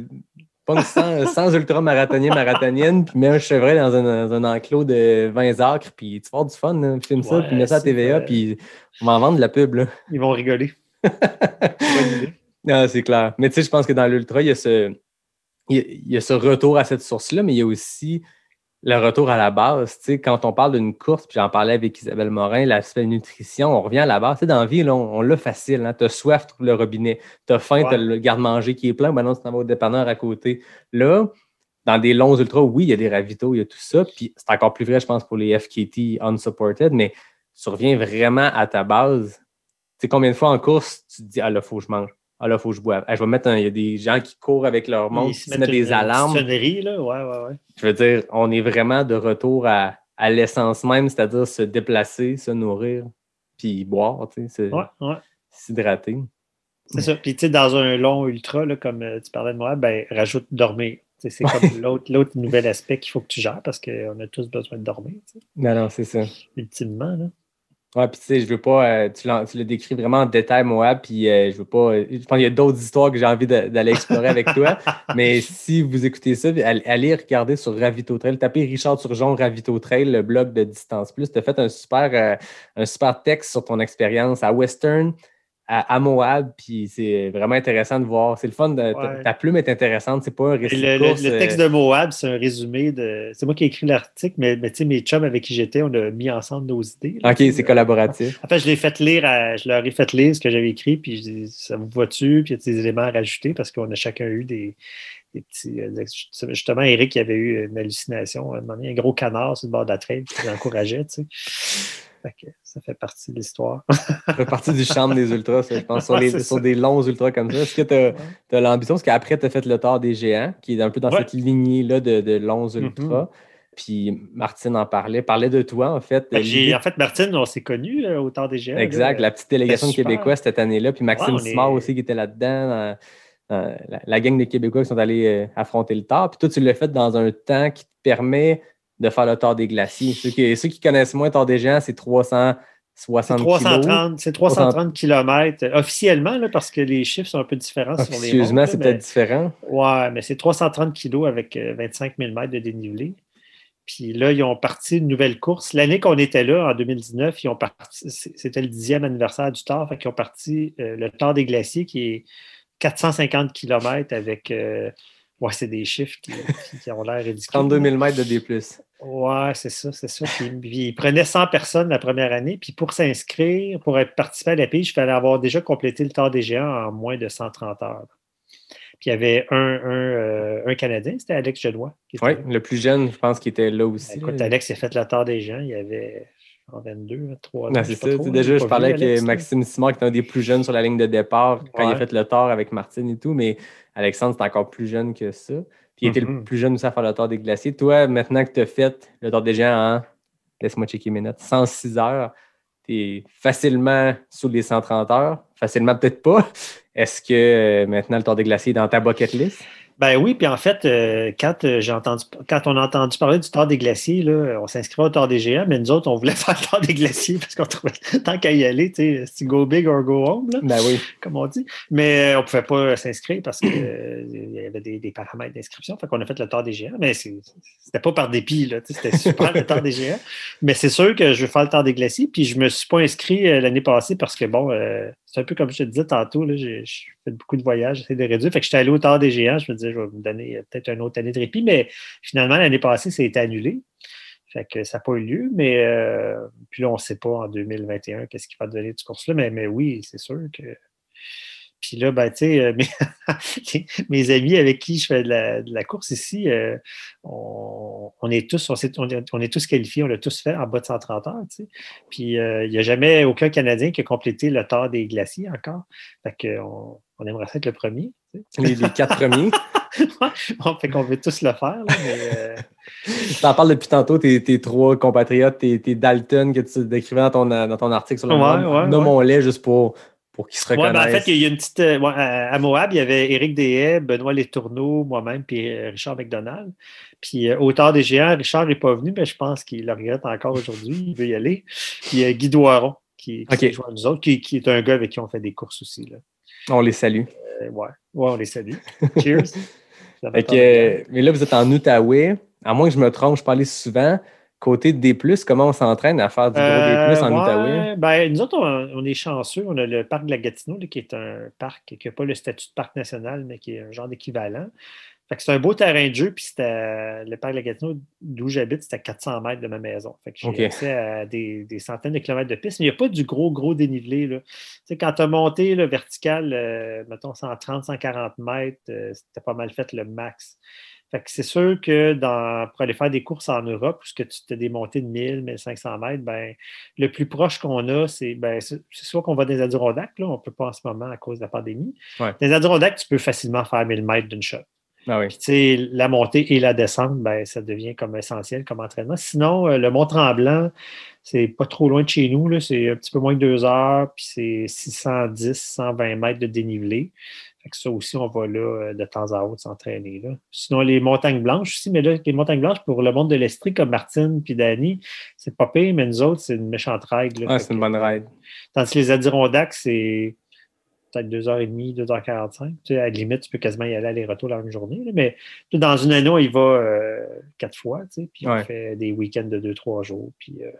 pogne 100, 100 ultra-marathoniens, marathoniennes, puis mets un chevreuil dans un, dans un enclos de 20 acres, puis tu vas avoir du fun, filme ça, puis mets ça à TVA, puis on va en vendre de la pub. Là. Ils vont rigoler. [LAUGHS] Non, c'est clair. Mais tu sais, je pense que dans l'ultra, il y a ce, il y a, il y a ce retour à cette source-là, mais il y a aussi le retour à la base. Tu sais, quand on parle d'une course, puis j'en parlais avec Isabelle Morin, l'aspect nutrition, on revient à la base. Tu sais, dans la vie, là, on, on l'a facile. Hein? Tu as soif, tu trouves le robinet. Tu as faim, Ouais. tu as le garde-manger qui est plein. Non, tu t'en vas au dépanneur à côté. Là, dans des longs ultras, oui, il y a des ravitaux, il y a tout ça. Puis c'est encore plus vrai, je pense, pour les FKT unsupported, mais tu reviens vraiment à ta base. Tu sais, combien de fois en course, tu te dis, ah là, faut que je mange. Ah là, faut que je boive. Ah, je vais mettre un- Il y a des gens qui courent avec leur montre, Ils qui se mettent des alarmes. sonnerie, là. Ouais, ouais, ouais. Je veux dire, on est vraiment de retour à, à l'essence même, c'est-à-dire se déplacer, se nourrir, puis boire, tu sais, se- Ouais, ouais. s'hydrater. C'est ça. Puis, tu sais, dans un long ultra, là, comme euh, tu parlais de moi, ben, rajoute dormir. C'est comme [LAUGHS] l'autre, nouvel aspect qu'il faut que tu gères parce qu'on a tous besoin de dormir, Non, non, c'est ça. ultimement. Là. Ouais, puis tu sais, je veux pas, euh, tu, le décris vraiment en détail, Moab, puis euh, je veux pas, euh, je pense qu'il y a d'autres histoires que j'ai envie d'aller explorer avec toi, [LAUGHS] mais si vous écoutez ça, allez, regarder sur Ravito Trail, tapez Richard Turgeon Ravito Trail, le blog de Distance Plus, tu as fait un super, un super texte sur ton expérience à Western, à, à Moab, puis c'est vraiment intéressant de voir, c'est le fun, de, ta- Ouais. ta plume est intéressante, c'est pas un récit Le, de le- course, le texte euh, de Moab, c'est un résumé de. C'est moi qui ai écrit l'article, mais, mais tu sais, mes chums avec qui j'étais, on a mis ensemble nos idées. là, Ok, c'est là. collaboratif. En fait, je l'ai fait lire, à- je leur ai fait lire ce que j'avais écrit, puis je dis, ça vous va-tu? Puis il y a des éléments à rajouter parce qu'on a chacun eu des, des petits. euh, Justement, Eric il avait eu une hallucination. Un gros canard sur le bord de la traîne qui l'encourageait, tu sais. Ça fait partie de l'histoire. Ça fait partie du charme des ultras, ça, je pense, sur, les- des longs ultras comme ça. Est-ce que tu as, l'ambition? Parce qu'après, tu as fait le tort des géants, qui est un peu dans Ouais. cette lignée-là de, de longs Mhm. ultras. Puis Martine en parlait, parlait de toi, en fait. L'idée- en fait, Martine, on s'est connus euh, au temps des géants. Exact, là. la petite délégation de super. Québécois cette année-là. Puis Maxime Ouais, on est- Simard aussi qui était là-dedans, dans- dans la, la gang de Québécois qui sont allés euh, affronter le tort. Puis toi, tu l'as fait dans un temps qui te permet de faire le tort des glaciers. Ceux qui, ceux qui connaissent moins le tort des géants, c'est 360 C'est kilos. 330, c'est 330 km euh, officiellement, là, parce que les chiffres sont un peu différents Officieusement, c'est peut-être différent. Ouais, mais c'est 330 kilos avec euh, 25 000 mètres de dénivelé. Puis là, ils ont parti une nouvelle course. L'année qu'on était là, en 2019, ils ont parti, c'était le dixième anniversaire du Tour, fait qu'ils ont parti euh, le Tour des Glaciers qui est 450 km avec. euh, ouais, c'est des chiffres qui, qui- qui ont l'air ridicules. 32 000 mètres de D+. Ouais, c'est ça, c'est ça. Puis, puis ils prenaient 100 personnes la première année. Puis pour s'inscrire, pour être participer à la pige, il fallait avoir déjà complété le Tour des Géants en moins de 130 heures. Puis il y avait un, un, euh, un Canadien, c'était Alex qui était Oui, le plus jeune, je pense qu'il était là aussi. Écoute, là. Alex a fait le Tour des Géants, il y avait en 22, 3 ans. Non, c'est ça. trop, déjà, j'ai je parlais avec. Maxime Simard, qui est un des plus jeunes sur la ligne de départ quand il a fait le tort avec Martine et tout, mais Alexandre, c'est encore plus jeune que ça. Puis il était le Mhm. plus jeune aussi à faire le tort des glaciers. Toi, maintenant que tu as fait le tort des géants en, laisse-moi checker mes notes, 106 heures, tu es facilement sous les 130 heures. Facilement, peut-être pas. Est-ce que euh, maintenant le tort des glaciers est dans ta bucket list? Ben oui, puis en fait, euh, quand, euh, j'ai entendu, quand on a entendu parler du Tour des Glaciers, là, on s'inscrivait au Tour des Géants, mais nous autres, on voulait [LAUGHS] faire le Tour des Glaciers parce qu'on trouvait, tant qu'à y aller, tu sais, go big or go home, là, Ben oui. comme on dit. Mais euh, on ne pouvait pas s'inscrire parce qu'il y avait des, des paramètres d'inscription. Fait qu'on a fait le Tour des Géants, mais c'était pas par dépit, là, c'était super le Tour des Géants. Mais c'est sûr que je veux faire le Tour des Glaciers, puis je me suis pas inscrit euh, l'année passée parce que, bon, euh, c'est un peu comme je te disais tantôt, là, j'ai fait beaucoup de voyages, j'essaie de réduire. Fait que j'étais allé au Tour des Géants, je me disais, je vais me donner euh, peut-être une autre année de répit, mais finalement, l'année passée, ça a été annulé. Fait que ça n'a pas eu lieu, mais euh, puis là, on ne sait pas en 2021 qu'est-ce qui va donner du course-là, mais, mais oui, c'est sûr que. Puis là, ben, tu sais, euh, mes, [LAUGHS] mes amis avec qui je fais de la, de la course ici, euh, on, on est tous, on, on est, on est tous qualifiés, on l'a tous fait en bas de 130 heures, tu sais. Puis euh, il n'y a jamais aucun Canadien qui a complété le tard des glaciers encore. Fait qu'on on aimerait ça être le premier. tu sais. Les, les quatre premiers. [LAUGHS] Bon, fait qu'on veut tous le faire, là, mais euh, [LAUGHS] Tu t'en parles depuis tantôt, tes, tes trois compatriotes, tes, tes Dalton que tu décrivais dans ton, dans ton article sur le Ouais, blog. ouais, Nommons-les juste pour, pour qu'ils se Ouais, ben, en fait, il y a une petite. euh, à Moab, il y avait Éric Deshaies, Benoît Letourneau, moi-même, puis euh, Richard McDonald. Puis, euh, auteur des géants, Richard n'est pas venu, mais je pense qu'il le regrette encore aujourd'hui. Il veut y aller. Puis, euh, Guy Doiron, qui, qui Ok. s'est joint à nous autres, qui, qui est un gars avec qui on fait des courses aussi. Là. On les salue. Euh, ouais. ouais, on les salue. Cheers. [LAUGHS] Mais là, vous êtes en Outaouais. À moins que je me trompe, je parlais souvent. Côté D, comment on s'entraîne à faire du gros Euh, D en ouais, Outaouais? Ben, nous autres, on, on est chanceux. On a le parc de la Gatineau, là, qui est un parc qui n'a pas le statut de parc national, mais qui est un genre d'équivalent. Fait que c'est un beau terrain de jeu, puis c'était le parc de la Gatineau, d'où j'habite, c'était à 400 mètres de ma maison. Fait que j'ai Ok. accès à des, des centaines de kilomètres de pistes, mais il n'y a pas du gros, gros dénivelé. Là. Tu sais, quand tu as monté le vertical, euh, mettons 130, 140 mètres, euh, c'était pas mal fait le max. Fait que c'est sûr que dans, pour aller faire des courses en Europe, puisque tu t'es des montées de 1000, 1500 mètres, ben, le plus proche qu'on a, c'est ben, c'est soit qu'on va dans les Adirondacks, là, on ne peut pas en ce moment à cause de la pandémie. Ouais. Dans les Adirondacks, tu peux facilement faire 1000 mètres d'une shot. Ah oui. Puis, la montée et la descente, ben, ça devient comme essentiel comme entraînement. Sinon, euh, le Mont-Tremblant, c'est pas trop loin de chez nous. là. C'est un petit peu moins de deux heures, puis c'est 610, 120 mètres de dénivelé. Fait que ça aussi, on va là euh, de temps à autre s'entraîner. là. Sinon, les montagnes blanches aussi, mais là, les montagnes blanches, pour le monde de l'Estrie, comme Martine puis Danny, c'est pas pire, mais nous autres, c'est une méchante règle. là. Ah, c'est une bonne ride. Tandis que les Adirondacks, c'est peut-être 2h30, 2h45. Tu sais, à la limite, tu peux quasiment y aller aller-retour la même journée. là. mais dans une année, on y va euh, quatre fois, tu sais, puis on Ouais. fait des week-ends de deux, trois jours. Puis euh,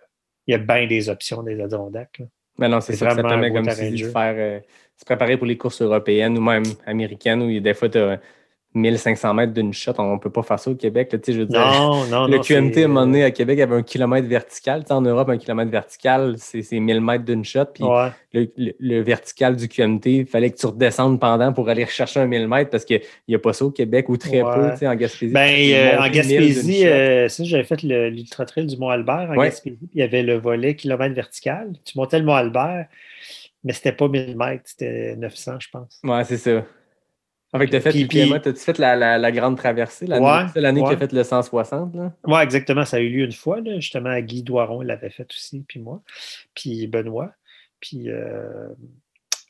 il y a bien des options des Adirondacks. là. Mais non, c'est ça. Ça permet, comme tu dis, de faire, euh, se préparer pour les courses européennes ou même américaines où il y a des fois, tu as 1500 mètres d'une shot. On ne peut pas faire ça au Québec. là, je veux dire, Non, non, le non. QMT, à un moment donné, à Québec, il y avait un kilomètre vertical. En Europe, un kilomètre vertical, c'est c'est 1000 mètres d'une shot. Puis Ouais. le, le- le vertical du QMT, il fallait que tu redescendes pendant pour aller chercher un 1000 mètres parce qu'il n'y a pas ça au Québec ou très Ouais. peu, en Gaspésie. Ben, euh, en 1000 Gaspésie, euh, ça, j'avais fait le- l'Ultra Trail du Mont-Albert en Ouais. Gaspésie, il y avait le volet kilomètre vertical. Tu montais le Mont-Albert, mais c'était pas 1000 mètres, c'était 900, je pense. Ouais, c'est ça. Avec le fait Puis- que puis- tu fait la, la- la grande traversée, l'année Ouais, l'année qui ouais. a fait le 160, là? Oui, exactement. Ça a eu lieu une fois, là, justement, Guy Doiron l'avait fait aussi, puis moi, puis Benoît. Puis, euh,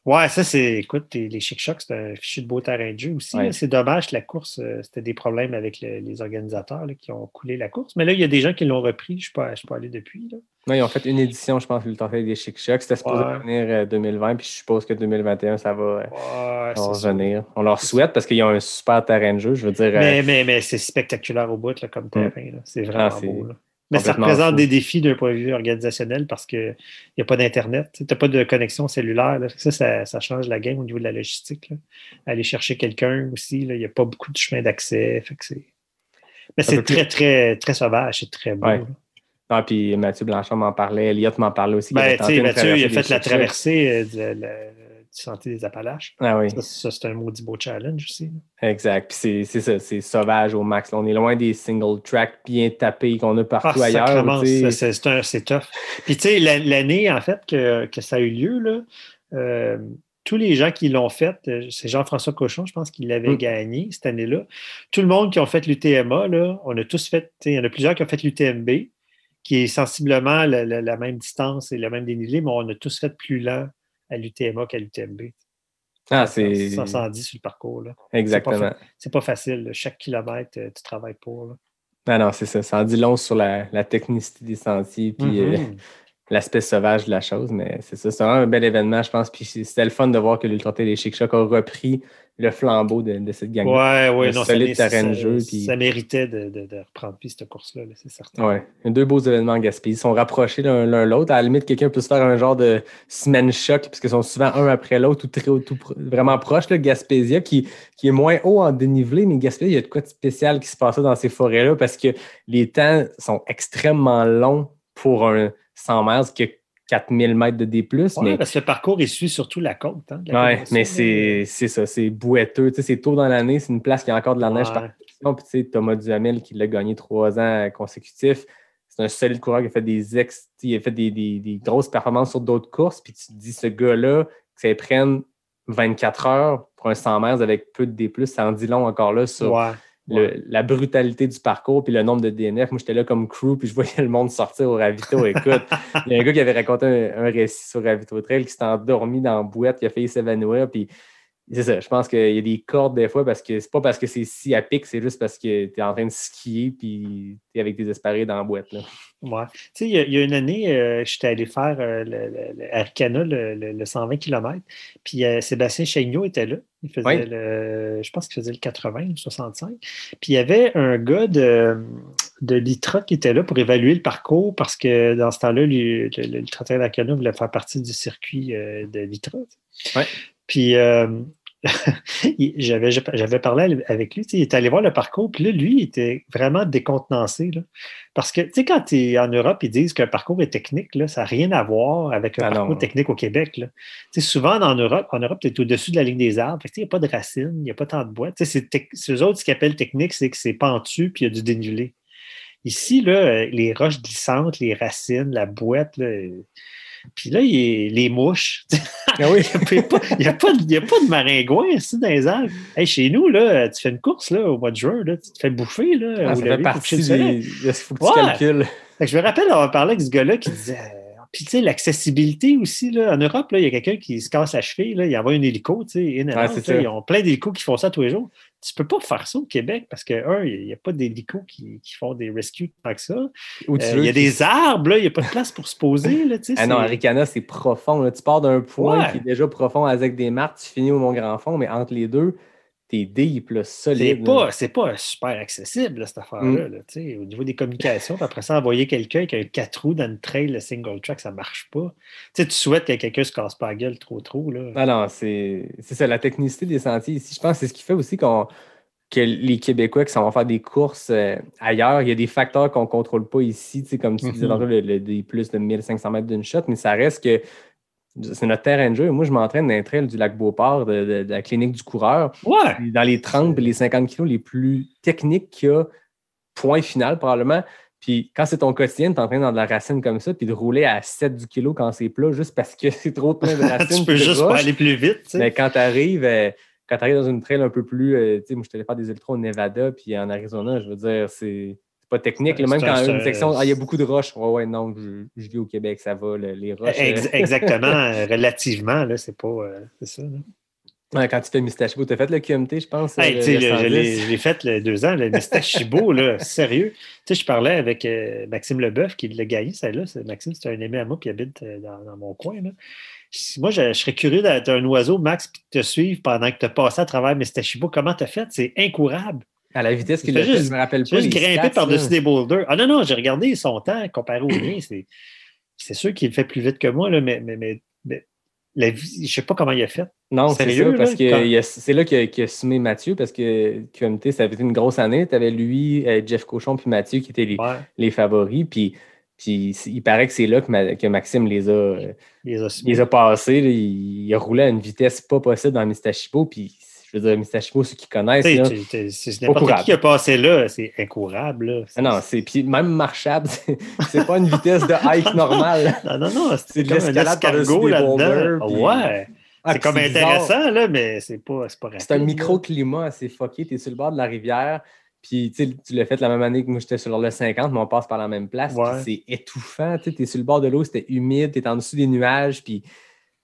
ouais, ça, c'est, écoute, les Chic Chocs, c'est un fichu de beau terrain de jeu aussi. Ouais. C'est dommage que la course, euh, c'était des problèmes avec le- les organisateurs là, qui ont coulé la course. Mais là, il y a des gens qui l'ont repris. Je ne suis, pas- pas allé depuis. Là. Non, ils ont fait une édition, je pense, le Trail des Chic Chocs. C'était supposé Ouais. venir euh, 2020, puis je suppose que 2021, ça va, euh, Ouais, revenir. On leur souhaite parce qu'ils ont un super terrain de jeu. Je veux dire, euh, Mais, mais, mais c'est spectaculaire au bout là, comme terrain. là. C'est vraiment Ah, c'est beau. là. Mais ça représente des défis d'un point de vue organisationnel parce qu'il n'y a pas d'Internet. Tu n'as pas de connexion cellulaire. là. Ça, ça, ça change la game au niveau de la logistique. là. Aller chercher quelqu'un aussi, il n'y a pas beaucoup de chemin d'accès. Mais c'est plus- très, très, très sauvage. C'est très beau. Ouais. ah, puis Mathieu Blanchard m'en parlait, Elliot m'en parlait aussi. Ben, Mathieu, il a fait la traversée euh, de la- Sentier des Appalaches. Ah oui. Ça, ça, c'est un maudit beau challenge aussi. Exact. Puis c'est- c'est ça, c'est sauvage au max. On est loin des single tracks bien tapés qu'on a Ah, partout ailleurs. sais. ça, c'est- tough. Puis, tu sais, la- l'année, en fait, que, que ça a eu lieu, là, euh, tous les gens qui l'ont fait, euh, c'est Jean-François Cochon, je pense qu'il l'avait Mm. gagné cette année-là. Tout le monde qui ont fait l'UTMA, là, on a tous fait, il y en a plusieurs qui ont fait l'UTMB, qui est sensiblement la, la- la même distance et le même dénivelé, mais on a tous fait plus lent à l'UTMA qu'à l'UTMB. Ah, c'est 510 sur le parcours. là. exactement. C'est pas facile. là. Chaque kilomètre, euh, tu travailles pour. là. Ah non, c'est ça. Ça en dit long sur la, la technicité des sentiers puis euh, Mhm. [LAUGHS] l'aspect sauvage de la chose, mais c'est ça. C'est vraiment un bel événement, je pense. Puis c'était le fun de voir que l'Ultra Trail des Chic Chocs a repris le flambeau de, de cette gang Ouais, ouais, Le non, ça, solide mé- terrain de ça- jeu, puis- ça méritait de, de- de reprendre puis cette course-là, là, c'est certain. Ouais, deux beaux événements en Gaspésie. Ils sont rapprochés l'un l'autre. À la limite, quelqu'un peut se faire un genre de semaine choc, parce qu'ils sont souvent un après l'autre, ou très, tout vraiment proche. Là, Gaspésia, qui, qui est moins haut en dénivelé, mais Gaspésia, il y a de quoi de spécial qui se passe dans ces forêts-là, parce que les temps sont extrêmement longs pour un 100 mètres qui a 4000 mètres de D+. Ouais, mais parce que le parcours, il suit surtout la côte. Hein, la Ouais, mais c'est ça, c'est sais, c'est tôt dans l'année, c'est une place qui a encore de la neige Ouais. par. Puis, Thomas Duhamel qui l'a gagné trois ans consécutifs. C'est un solide coureur qui a fait des ex, il a fait des, des- des grosses performances sur d'autres courses. Puis tu te dis, ce gars-là, que ça prenne 24 heures pour un 100 mètres avec peu de D+, ça en dit long encore là sur Ouais. Le- la brutalité du parcours puis le nombre de DNF. Moi, j'étais là comme crew, puis je voyais le monde sortir au ravito. [LAUGHS] Écoute, il y a un gars qui avait raconté un, un récit sur Ravito Trail qui s'est endormi dans la boîte, qui a failli s'évanouir. Puis c'est ça, je pense qu'il y a des cordes des fois parce que c'est pas parce que c'est si à pic, c'est juste parce que tu es en train de skier puis tu es avec des espadrilles dans la boîte. Là. Ouais. Tu sais, il y, a- il y a une année, euh, j'étais allé faire euh, le, le- le Arcana, le, le- le 120 km, puis euh, Sébastien Chaigneau était là. Il faisait Oui. le, je pense qu'il faisait le 80 ou 65. Puis il y avait un gars de, de l'ITRA qui était là pour évaluer le parcours parce que dans ce temps-là, le, le, le 31 d'Arcana voulait faire partie du circuit euh, de l'ITRA. Ouais. Puis euh, [LAUGHS] j'avais j'avais parlé avec lui, il est allé voir le parcours, puis là, lui, il était vraiment décontenancé. Là. Parce que, tu sais, quand tu es en Europe, ils disent qu'un parcours est technique, là, ça n'a rien à voir avec un Ah non. parcours technique au Québec. Là. Tu sais, souvent, en Europe, en Europe, tu es au-dessus de la ligne des arbres. Il n'y a pas de racines, il n'y a pas tant de bois. C'est eux autres, ce qu'ils appellent technique, c'est que c'est pentu, puis il y a du dénivelé. Ici, là, euh, les roches glissantes, les racines, la boîte, là, puis là, il y a les mouches. Ah oui, [LAUGHS] Il n'y a, pas- il y a pas de- il y a pas de maringouin ici dans les arbres. Hey, chez nous, là, tu fais une course là, au mois de juin, là, tu te fais bouffer. Là, Ah, ça fait partie du. Il faut que tu Ouais. calcules. Fait que je me rappelle avoir parlé avec ce gars-là qui disait. Puis, tu sais, l'accessibilité aussi, là, en Europe, là, il y a quelqu'un qui se casse la cheville, là, il envoie un hélico, tu sais, in and Ouais, out, c'est là, ça. ils ont plein d'hélicos qui font ça tous les jours. Tu peux pas faire ça au Québec parce que, un, il n'y a pas d'hélicos qui, qui font des rescues tant que ça. Où tu Euh, veux il y a des arbres, là, il n'y a pas de place pour se poser, là, tu sais. Ah non, Aricana, c'est profond. là. Tu pars d'un point Ouais. qui est déjà profond avec des marques, tu finis au Mont Grand Fond, mais entre les deux, t'es deep, là, C'est solide. pas, c'est pas super accessible, là, cette affaire-là. Mm. là, au niveau des communications, après ça, envoyer quelqu'un qui a un 4 roues dans une trail, le single track, ça marche pas. Tu souhaites que quelqu'un se casse pas la gueule trop trop. Là. Ah non, c'est ça, la technicité des sentiers ici. Je pense que c'est ce qui fait aussi qu'on que les Québécois qui s'en vont faire des courses euh, ailleurs, il y a des facteurs qu'on ne contrôle pas ici, comme tu disais tantôt, le, le- des plus de 1500 mètres d'une shot, mais ça reste que c'est notre terrain de jeu. Moi, je m'entraîne dans les trails du lac Beauport, de, de- de la clinique du coureur. Ouais! Dans les 30 et les 50 kilos les plus techniques qu'il y a, point final probablement. Puis quand c'est ton quotidien, tu entraînes dans de la racine comme ça, puis de rouler à 7 du kilo quand c'est plat, juste parce que [LAUGHS] c'est trop plein de [LAUGHS] racines. tu peux juste pas aller plus vite. Mais quand tu arrives, quand tu arrives dans une trail un peu plus. euh, tu sais, moi, je suis allé faire des ultras au Nevada puis en Arizona, je veux dire, c'est pas technique. là. Même quand un- une section, ah, il y a beaucoup de roches. Ouais, ouais, non, je, je vis au Québec, ça va, le- les roches. Ex- euh, exactement, [LAUGHS] euh, relativement, là, c'est pas. euh, c'est ça. là. ouais, quand tu fais Mistachibo, tu as fait le QMT, je pense. Hey, le le- je 110. l'ai fait le deux ans, le [LAUGHS] Mistachibo, là, sérieux. Tu sais, je parlais avec euh, Maxime Leboeuf qui l'a gagné, celle-là. Maxime, c'est un aimé à moi qui habite euh, dans, dans mon coin. Là. Moi, je, je serais curieux d'être un oiseau, Max, puis de te suivre pendant que tu as passé à travers Mistachibo. Comment tu as fait? C'est incourable. À la vitesse qu'il a fait, je me rappelle pas. as juste stats, par-dessus des boulders. Ah non, non, j'ai regardé son temps comparé au mien. C'est, c'est sûr qu'il le fait plus vite que moi, là, mais, mais, mais, mais la vie- je ne sais pas comment il a fait. Non, c'est ça, parce là, que c'est là qu'il a, sommé Mathieu, parce que QMT, ça avait été une grosse année. Tu avais lui, euh, Jeff Cochon, puis Mathieu qui étaient les, Ouais, les favoris. Puis, puis il paraît que c'est là que, Ma- que Maxime les a, les a les a passés. là. il, il a roulé à une vitesse pas possible dans Mistachibo. Puis, je veux dire, Mistachibo, ceux qui connaissent. Tu sais, là, tu- C'est n'importe qui qui a passé là, c'est incourable. Ah non, c'est puis même marchable, [LAUGHS] c'est c'est pas une vitesse de [LAUGHS] hike normale. non, non, non, C'est c'est de l'escalade par-dessus là-dedans. puis- Ouais, Ah, c'est comme intéressant, là, mais c'est pas, pas rapide. C'est un microclimat assez fucké. Tu es sur le bord de la rivière. Puis tu l'as fait la même année que moi, j'étais sur le 50, mais on passe par la même place. Ouais. C'est étouffant. Tu es sur le bord de l'eau, c'était humide, tu es en dessous des nuages. Puis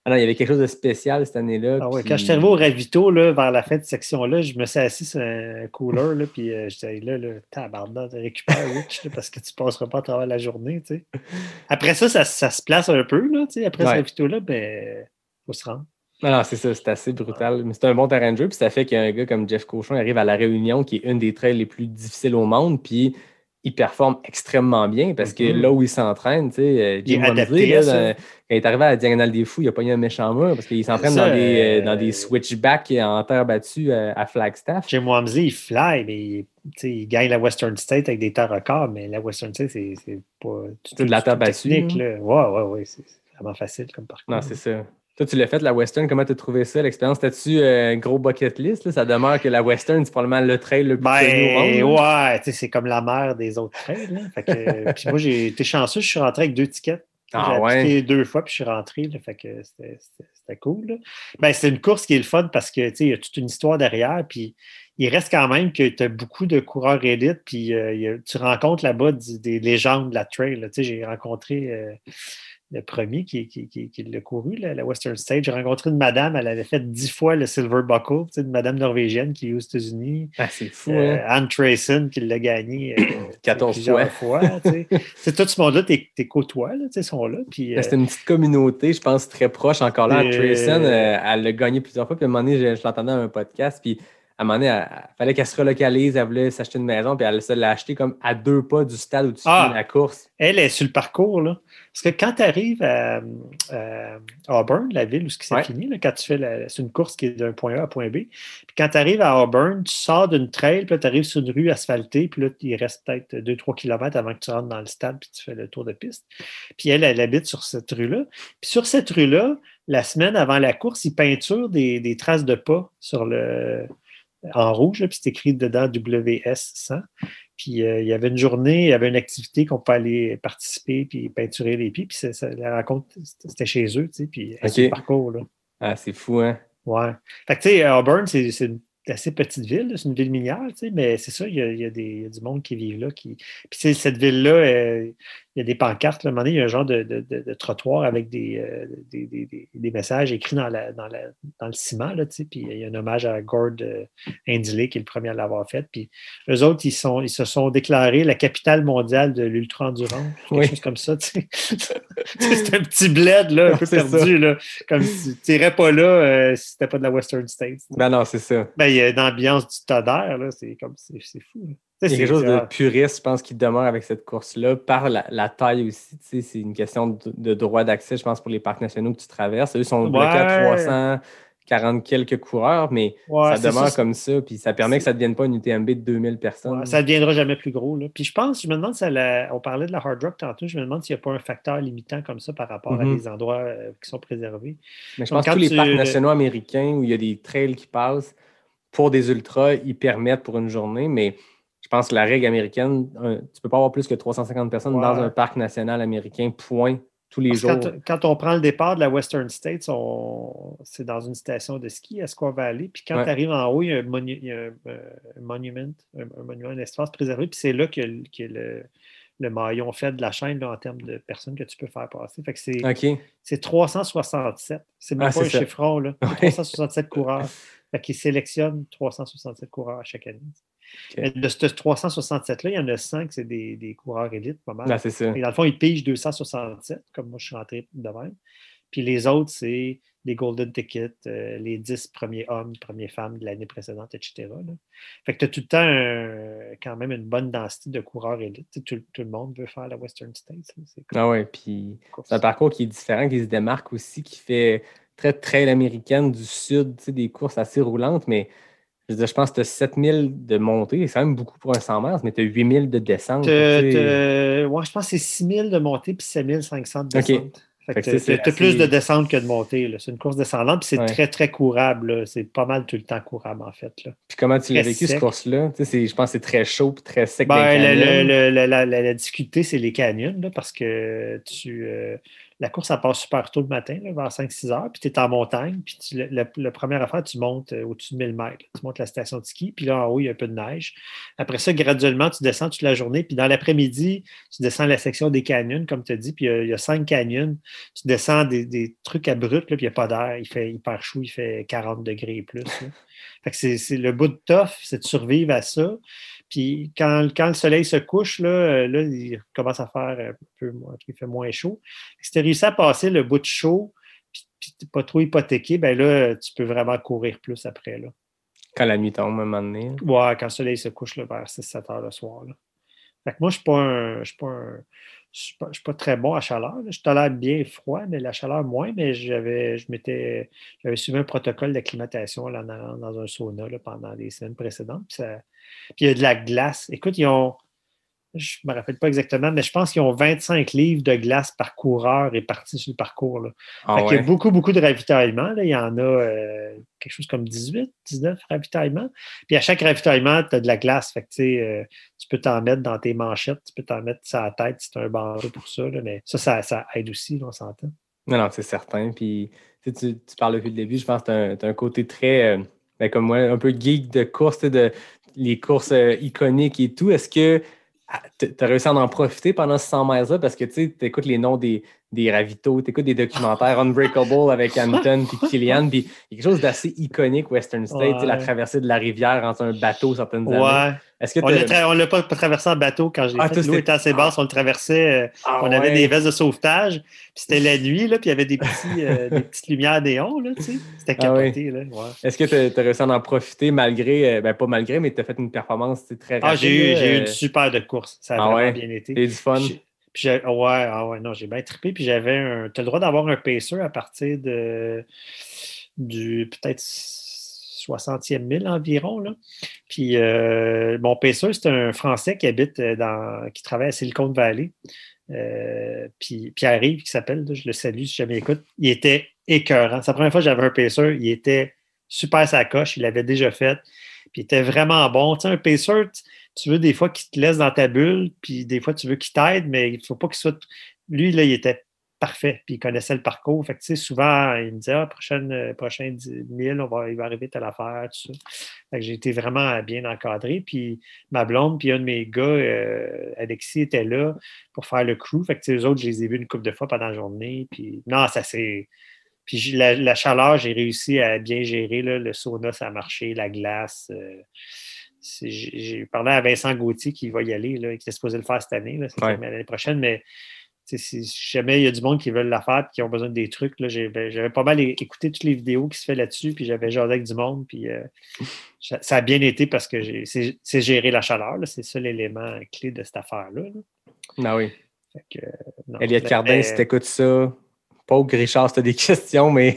ah non, il y avait quelque chose de spécial cette année-là. Ah ouais, Quand je suis arrivé au ravito, là, vers la fin de section-là, je me suis assis sur un cooler, là, puis euh, j'étais là, là tabarnak, récupère Rich, là, parce que tu ne passeras pas à travers la journée, tu sais. Après ça, ça, ça se place un peu, là, tu sais, après Ouais. ce ravito-là, ben, faut se rendre. Non, non, c'est ça, c'est assez brutal. Mais c'est un bon terrain de jeu, puis ça fait qu'un gars comme Jeff Cochon arrive à La Réunion, qui est une des trails les plus difficiles au monde, puis il performe extrêmement bien parce que Mhm. là où il s'entraîne, tu sais, euh, Il est adapté là, dans- quand il est arrivé à la Diagonale des Fous, il a pas eu un méchant mur parce qu'il s'entraîne dans, des, euh, euh, dans des switchbacks en terre battue euh, à Flagstaff. Jim Wamsley, il fly, mais il, il gagne la Western State avec des temps records, mais la Western State, c'est pas. C'est de la terre battue, hein. Ouais, ouais, ouais. C'est vraiment facile comme parcours. Non, c'est ça. Toi, tu l'as fait, la Western. Comment tu as trouvé ça, l'expérience? T'as-tu euh, un gros bucket list? là? Ça demeure que la Western, c'est probablement le trail le plus au Ben, monde. ouais, c'est comme la mère des autres trails. Là. Fait que, [LAUGHS] puis moi, j'ai été chanceux, je suis rentré avec deux tickets. Ah j'ai ouais? appliqué deux fois, puis je suis rentré. Là, fait que c'était- cool. là. Ben, c'est une course qui est le fun parce que il y a toute une histoire derrière. Puis il reste quand même que tu as beaucoup de coureurs élites. Puis euh, tu rencontres là-bas des légendes de la trail. J'ai rencontré euh, le premier qui, qui, qui, qui l'a couru, la Western State. J'ai rencontré une madame, elle avait fait dix fois le Silver Buckle, une madame norvégienne qui est aux États-Unis. Ah, c'est fou, Euh, hein? Anne Trayson qui l'a gagné euh, [COUGHS] 14 plusieurs fois. tu sais. [LAUGHS] C'est tout ce monde-là, tes, tes côtois, là, sont là. Puis, euh, Ben, C'était une petite communauté, je pense, très proche. Encore là, Euh, Trayson, euh, elle l'a gagné plusieurs fois. Puis à un moment donné, je, je l'entendais à un podcast. Puis à un moment donné, il fallait qu'elle se relocalise. Elle voulait s'acheter une maison. Puis elle se l'a acheté comme à deux pas du stade où tu Ah! finis la course. elle est sur le parcours. Là. Parce que quand tu arrives à, à Auburn, la ville où ce qui s'est Ouais. fini, là, quand tu fais la- c'est une course qui est d'un point A à point B, puis quand tu arrives à Auburn, tu sors d'une trail, puis tu arrives sur une rue asphaltée, puis là, il reste peut-être 2-3 km avant que tu rentres dans le stade, puis tu fais le tour de piste. Puis elle, elle habite sur cette rue-là. Puis sur cette rue-là, la semaine avant la course, ils peinturent des, des traces de pas sur le, en rouge, là, puis c'est écrit dedans WS100. Puis euh, il y avait une journée, il y avait une activité qu'on peut aller participer puis peinturer les pieds. Puis ça- ça- la rencontre, c'était chez eux, tu sais, puis parcours, là. Ah, c'est fou, hein? Ouais. Fait que, tu sais, Auburn, c'est une assez petite ville, c'est une ville minière, tu sais, mais c'est ça, il y, a, il y a des, il y a du monde qui vit là. Qui... Puis, tu sais, cette ville-là, euh, il y a des pancartes, là, à un moment donné, il y a un genre de, de- de- de trottoir avec des, euh, des, des- des- des messages écrits dans, la, dans, la- dans le ciment, là, tu sais, puis il y a un hommage à Gord euh, Hindley, qui est le premier à l'avoir fait. Puis eux autres, ils, sont, ils se sont déclarés la capitale mondiale de l'ultra-endurance, quelque Oui. chose comme ça, [LAUGHS] c'est un petit bled, là, un peu perdu, là, comme si tu n'irais pas là euh, si c'était pas de la Western States. Ben non, c'est ça. Ben, il y a une ambiance du Todder, là, c'est comme, c'est c'est fou. là. Sais, quelque chose c'est- de puriste, je pense, qui demeure avec cette course-là, par la, la taille aussi. C'est une question de, de droit d'accès, je pense, pour les parcs nationaux que tu traverses. Eux sont bloqués à Ouais. 340 quelques coureurs, mais ouais, ça c'est demeure ça, comme ça, puis ça permet que ça ne devienne pas une UTMB de 2000 personnes. ouais, ça ne deviendra jamais plus gros. Là. Puis je pense, je me demande si la- on parlait de la Hard Rock tantôt, je me demande s'il n'y a pas un facteur limitant comme ça par rapport à Mhm. des endroits euh, qui sont préservés. Mais je Donc, pense que tous les tu- parcs nationaux américains où il y a des trails qui passent pour des ultras, ils permettent pour une journée, mais pense que la règle américaine, un- tu ne peux pas avoir plus que 350 personnes Ouais. dans un parc national américain, point, tous les Parce jours. quand, quand on prend le départ de la Western States, on- c'est dans une station de ski à Squaw Valley. Puis quand Ouais. tu arrives en haut, il y a un, monu- il y a un, euh, un monument, un, un monument, un espace préservé. Puis c'est là que, le- que le, le maillon fait de la chaîne là, en termes de personnes que tu peux faire passer. Fait que c'est OK. c'est 367. C'est même Ah, pas un c'est ça. chiffron, là. [LAUGHS] C'est 367 coureurs. Fait qu'ils sélectionnent 367 coureurs à chaque année. Ok. Mais de ce 367-là, il y en a 5, c'est des, des coureurs élites, pas mal. Ben, c'est ça. Et dans le fond, ils pigent 267, comme moi je suis rentré de même. Puis les autres, c'est les Golden Tickets, euh, les 10 premiers hommes, premières femmes de l'année précédente, etc. là. Fait que tu as tout le temps un- quand même une bonne densité de coureurs élites. Tout, tout le monde veut faire la Western States. là. Ah ouais, puis c'est un parcours qui est différent, qui se démarque aussi, qui fait très trail américaine du sud, des courses assez roulantes, mais je dire, je pense que tu as 7000 de montée, c'est quand même beaucoup pour un 100 mètres, mais tu as 8000 de descente. Ouais, je pense que c'est 6000 de montée puis 7500 de descente. Fait que que c'est t'as plus de descente que de montée. C'est une course descendante, puis c'est Ouais. très, très courable. C'est pas mal tout le temps courable, en fait. Là. Puis comment tu l'as vécu, cette course-là? Je pense que c'est très chaud puis très sec. dans Ben, les le- canyons. le- le- la, la- la difficulté, c'est les canyons, là, parce que tu, euh, la course, elle passe super tôt le matin, vers 5-6 heures, puis tu es en montagne, puis le- la première affaire, tu montes euh, au-dessus de 1000 mètres. Tu montes la station de ski, puis là, en haut, il y a un peu de neige. Après ça, graduellement, tu descends toute la journée, puis dans l'après-midi, tu descends la section des canyons, comme tu as dit, puis il y a- cinq canyons. Tu descends des, trucs abrupts, là, puis il n'y a pas d'air. Il fait hyper chaud, il fait 40 degrés et plus. Fait que c'est c'est le bout de tough, c'est de survivre à ça. Puis quand, quand le soleil se couche, là, euh, là, il commence à faire un peu moins, il fait moins chaud. Si tu as réussi à passer le bout de chaud, puis, puis t'es pas trop hypothéqué, ben là, tu peux vraiment courir plus après. Là. Quand la nuit tombe, à un moment donné. Ouais, quand le soleil se couche là, vers 6-7 heures le soir. Là. Fait que moi, je suis pas un. Je suis pas un. Je je suis pas très bon à chaleur. Je tolère bien froid, mais la chaleur moins. Mais j'avais, je j'avais suivi un protocole d'acclimatation dans, un sauna pendant les semaines précédentes. Puis, ça- puis il y a de la glace. Écoute, ils ont, je ne me rappelle pas exactement, mais je pense qu'ils ont 25 livres de glace par coureur répartis sur le parcours. Là. Ah qu'il y a beaucoup, beaucoup de ravitaillements. là. Il y en a euh, quelque chose comme 18, 19 ravitaillements. Puis à chaque ravitaillement, tu as de la glace. Fait que, euh, tu peux t'en mettre dans tes manchettes, tu peux t'en mettre sur la tête si tu as un bandeau pour ça. là. Mais ça, ça, ça aide aussi, on s'entend. Non, non, c'est certain. Puis tu, tu, parles depuis le début, je pense que tu as, un- côté très, euh, ben, comme moi, un peu geek de course, de les courses iconiques et tout. Est-ce que tu as réussi à en profiter pendant ce 100 miles-là? Parce que tu écoutes les noms des, des ravitaux, tu écoutes des documentaires Unbreakable avec Hampton puis Killian, puis quelque chose d'assez iconique, Western State, la traversée de la rivière entre un bateau certaines années. Ouais. Est-ce que On on l'a pas traversé en bateau quand j'ai Ah, fait. L'eau était assez basse, on le traversait. euh, Ah on avait ouais. des vestes de sauvetage. Puis c'était la nuit, là, puis il y avait des, petits, euh, [LAUGHS] des petites lumières néons, là, tu sais. C'était Ah capoté. Est-ce que tu as, réussi à en profiter malgré, euh, ben pas malgré, mais tu as fait une performance très rapide? Ah, j'ai eu, eu euh, une super de course. Ça a Ah vraiment bien été. Eu du fun? Puis ouais, ah ouais, non, j'ai bien trippé. Puis j'avais un. Tu as le droit d'avoir un pacer à partir de du peut-être 60e mille environ. Là. Puis euh, mon pacer, c'est un Français qui habite euh, dans. qui travaille à Silicon Valley. Euh, puis Pierre-Yves, qui s'appelle, je le salue si jamais écoute, il était écœurant. C'est la première fois que j'avais un pacer, il était super sa coche, il l'avait déjà fait, puis il était vraiment bon. Tu sais, un pacer, tu- veux des fois qu'il te laisse dans ta bulle, puis des fois tu veux qu'il t'aide, mais il ne faut pas qu'il soit. Lui, là, il était parfait, puis il connaissait le parcours. Fait que, tu sais, souvent, il me disait, ah, prochaine, euh, prochain 10 000, on va, il va arriver telle affaire, tout ça. Fait que j'ai été vraiment bien encadré. Puis ma blonde, puis un de mes gars, euh, Alexis, était là pour faire le crew. Fait que, tu sais, eux autres, je les ai vus une couple de fois pendant la journée. Puis non, ça s'est. Puis la, chaleur, j'ai réussi à bien gérer. Là. Le sauna, ça a marché, la glace. euh, c'est- j'ai parlé à Vincent Gauthier qui va y aller, là, qui était supposé le faire cette année, Ouais. l'année prochaine, mais si jamais il y a du monde qui veulent la faire et qui ont besoin de des trucs, j'avais pas mal écouté toutes les vidéos qui se fait là-dessus, puis j'avais jasé avec du monde, puis euh, ça a bien été parce que c'est gérer la chaleur, c'est ça l'élément clé de cette affaire-là. là. Ah oui. Fait que, euh, non, Elliot Cardin, mais- si t'écoutes ça, pauvre Richard, si t'as des [LAUGHS] questions, mais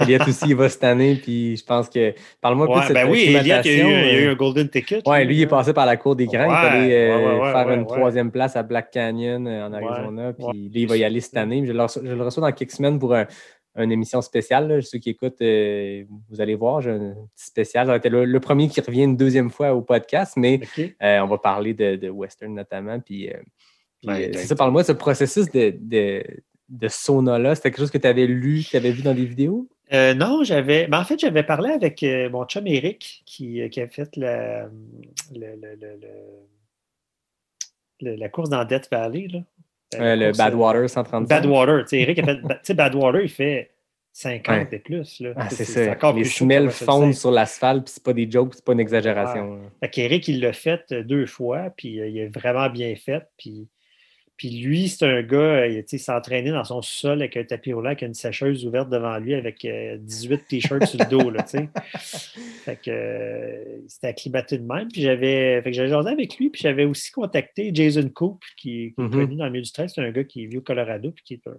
Elliot aussi, il va cette année, puis je pense que. Parle-moi peu de cette ben oui, il y a eu, il y a eu euh, un golden ticket. Là. lui, il est passé par la cour des grands. il est allé euh, ouais, faire une troisième place à Black Canyon euh, en Arizona. Puis lui, il va y aller cette année. Je le reçois, je le reçois dans quelques semaines pour un- une émission spéciale. là. Ceux qui écoutent, euh, vous allez voir, j'ai un petit spécial. Ça va être le, le premier qui revient une deuxième fois au podcast, mais euh, on va parler de, de western notamment. Puis, euh, euh, c'est ça, parle-moi de ce processus de, de, de sauna-là? C'était quelque chose que tu avais lu, que tu avais vu dans des vidéos? Euh, non, j'avais. ben, en fait, j'avais parlé avec euh, mon chum Eric qui, euh, qui a fait la, le- le- le- le- le- la course dans Death Valley. Là. Euh, le Badwater euh, 135. Badwater. Tu sais, Eric a fait. Tu sais, Badwater, il fait 50 Ouais. et plus. Là. Ah, Tu c'est ça. encore Les plus semelles fondent sur l'asphalte, puis c'est pas des jokes, c'est pas une exagération. Fait qu'Éric, il l'a fait deux fois, puis il a vraiment bien fait. Puis, puis lui, c'est un gars, euh, il, il s'entraînait dans son sol avec un tapis roulant, avec une sécheuse ouverte devant lui, avec euh, 18 t-shirts sur le dos, là. [LAUGHS] Fait que euh, il s'était acclimaté de même. Puis j'avais, jasé avec lui, puis j'avais aussi contacté Jason Coop, qui, qui est Mhm. connu dans le milieu du trail. C'est un gars qui vit au Colorado, puis qui est un,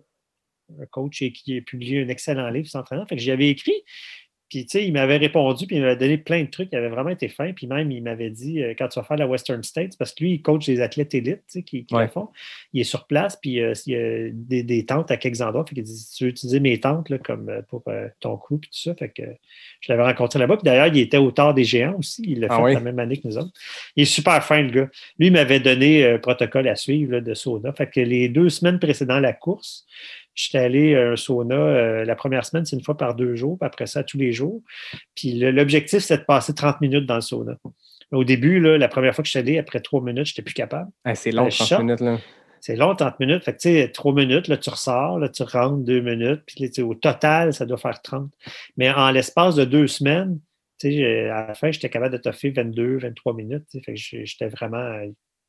un coach et qui a publié un excellent livre sur l'entraînement. Fait que j'y avais écrit. Puis, tu sais, il m'avait répondu, puis il m'avait donné plein de trucs. Il avait vraiment été fin. Puis même, il m'avait dit, euh, quand tu vas faire la Western States, parce que lui, il coach des athlètes élites, tu sais, qui, qui Ouais. le font. Il est sur place, puis euh, il y a des, des tentes à quelques endroits. Fait qu'il dit, tu veux utiliser mes tentes, là, comme euh, pour euh, ton crew, puis tout ça. Fait que je l'avais rencontré là-bas. Puis d'ailleurs, il était auteur des géants aussi. Il l'a Ah fait oui? la même année que nous autres. Il est super fin, le gars. Lui, il m'avait donné un protocole à suivre là, de sauna. Fait que les deux semaines précédant la course, J'étais allé à un sauna euh, la première semaine, c'est une fois par deux jours, puis après ça, tous les jours. Puis l'objectif, c'est de passer 30 minutes dans le sauna. Au début, là, la première fois que je suis allé, après trois minutes, je n'étais plus capable. Ah, c'est long, Euh, 30 shot. minutes. Là. C'est long, 30 minutes. Fait que, tu sais, trois minutes, là, tu ressors, là, tu rentres deux minutes, puis au total, ça doit faire 30. Mais en l'espace de deux semaines, tu sais, à la fin, j'étais capable de toffer 22, 23 minutes. Fait que j'étais vraiment.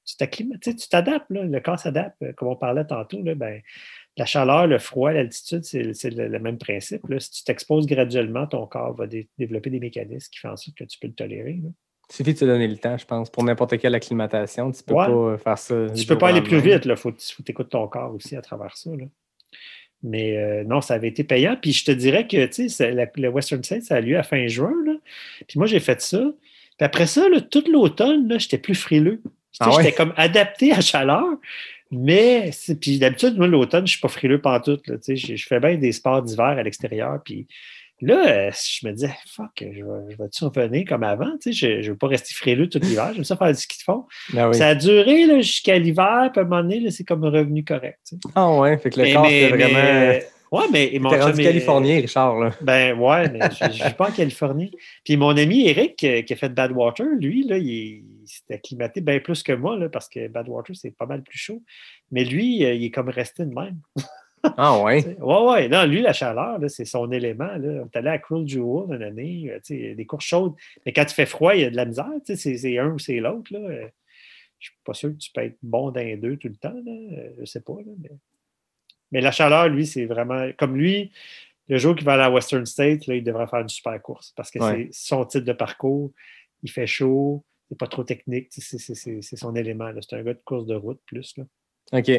tu t'acclimates, tu t'adaptes, là, le corps s'adapte, euh, comme on parlait tantôt. Là, ben, la chaleur, le froid, l'altitude, c'est le, le même principe. là. Si tu t'exposes graduellement, ton corps va dé- développer des mécanismes qui font en sorte que tu peux le tolérer. là. Il suffit de te donner le temps, je pense. Pour n'importe quelle acclimatation, tu peux Ouais. pas faire ça. Tu jour peux pas aller plus vite, il faut, faut t'écouter ton corps aussi à travers ça. là. Mais euh, non, ça avait été payant. Puis je te dirais que tu la- le Western State, ça a lieu à fin juin. là. Puis moi, j'ai fait ça. Puis après ça, là, tout l'automne, j'étais plus frileux. Tu Ah ouais? J'étais comme adapté à la chaleur. Mais, puis d'habitude, moi, l'automne, je suis pas frileux pantoute. Là, je, je fais bien des sports d'hiver à l'extérieur. Puis là, euh, je me disais, fuck, je vais- je vais-tu revenir comme avant? Je ne veux pas rester frileux tout l'hiver. J'aime ça faire du ski de fond. Oui. Ça a duré jusqu'à l'hiver, puis à un moment donné, c'est comme revenu correct. Ah ouais, fait que le Mais- corps, c'est vraiment. mais- ouais, mais mon rendu californien, Richard, là. Ben ouais, mais je je vis pas en Californie. Puis mon ami Eric, euh, qui a fait Badwater, lui, là, il, est- il s'est acclimaté bien plus que moi, là, parce que Badwater, c'est pas mal plus chaud. Mais lui, euh, il est comme resté de même. Ah ouais? [LAUGHS] Ouais, ouais. Non, lui, la chaleur, là, c'est son élément. Là. On est allé à Cruel Jewel une année, euh, tu sais, des courses chaudes. Mais quand il fait froid, il y a de la misère. tu sais, C'est c'est un ou c'est l'autre. là. Euh, Je suis pas sûr que tu peux être bon dans les deux tout le temps. Là. Je sais pas. là, mais... mais la chaleur, lui, c'est vraiment. Comme lui, le jour qu'il va aller à Western State, là, il devrait faire une super course parce que Ouais. c'est son type de parcours. Il fait chaud, c'est pas trop technique. C'est son élément. C'est un gars de course de route plus. Là. OK.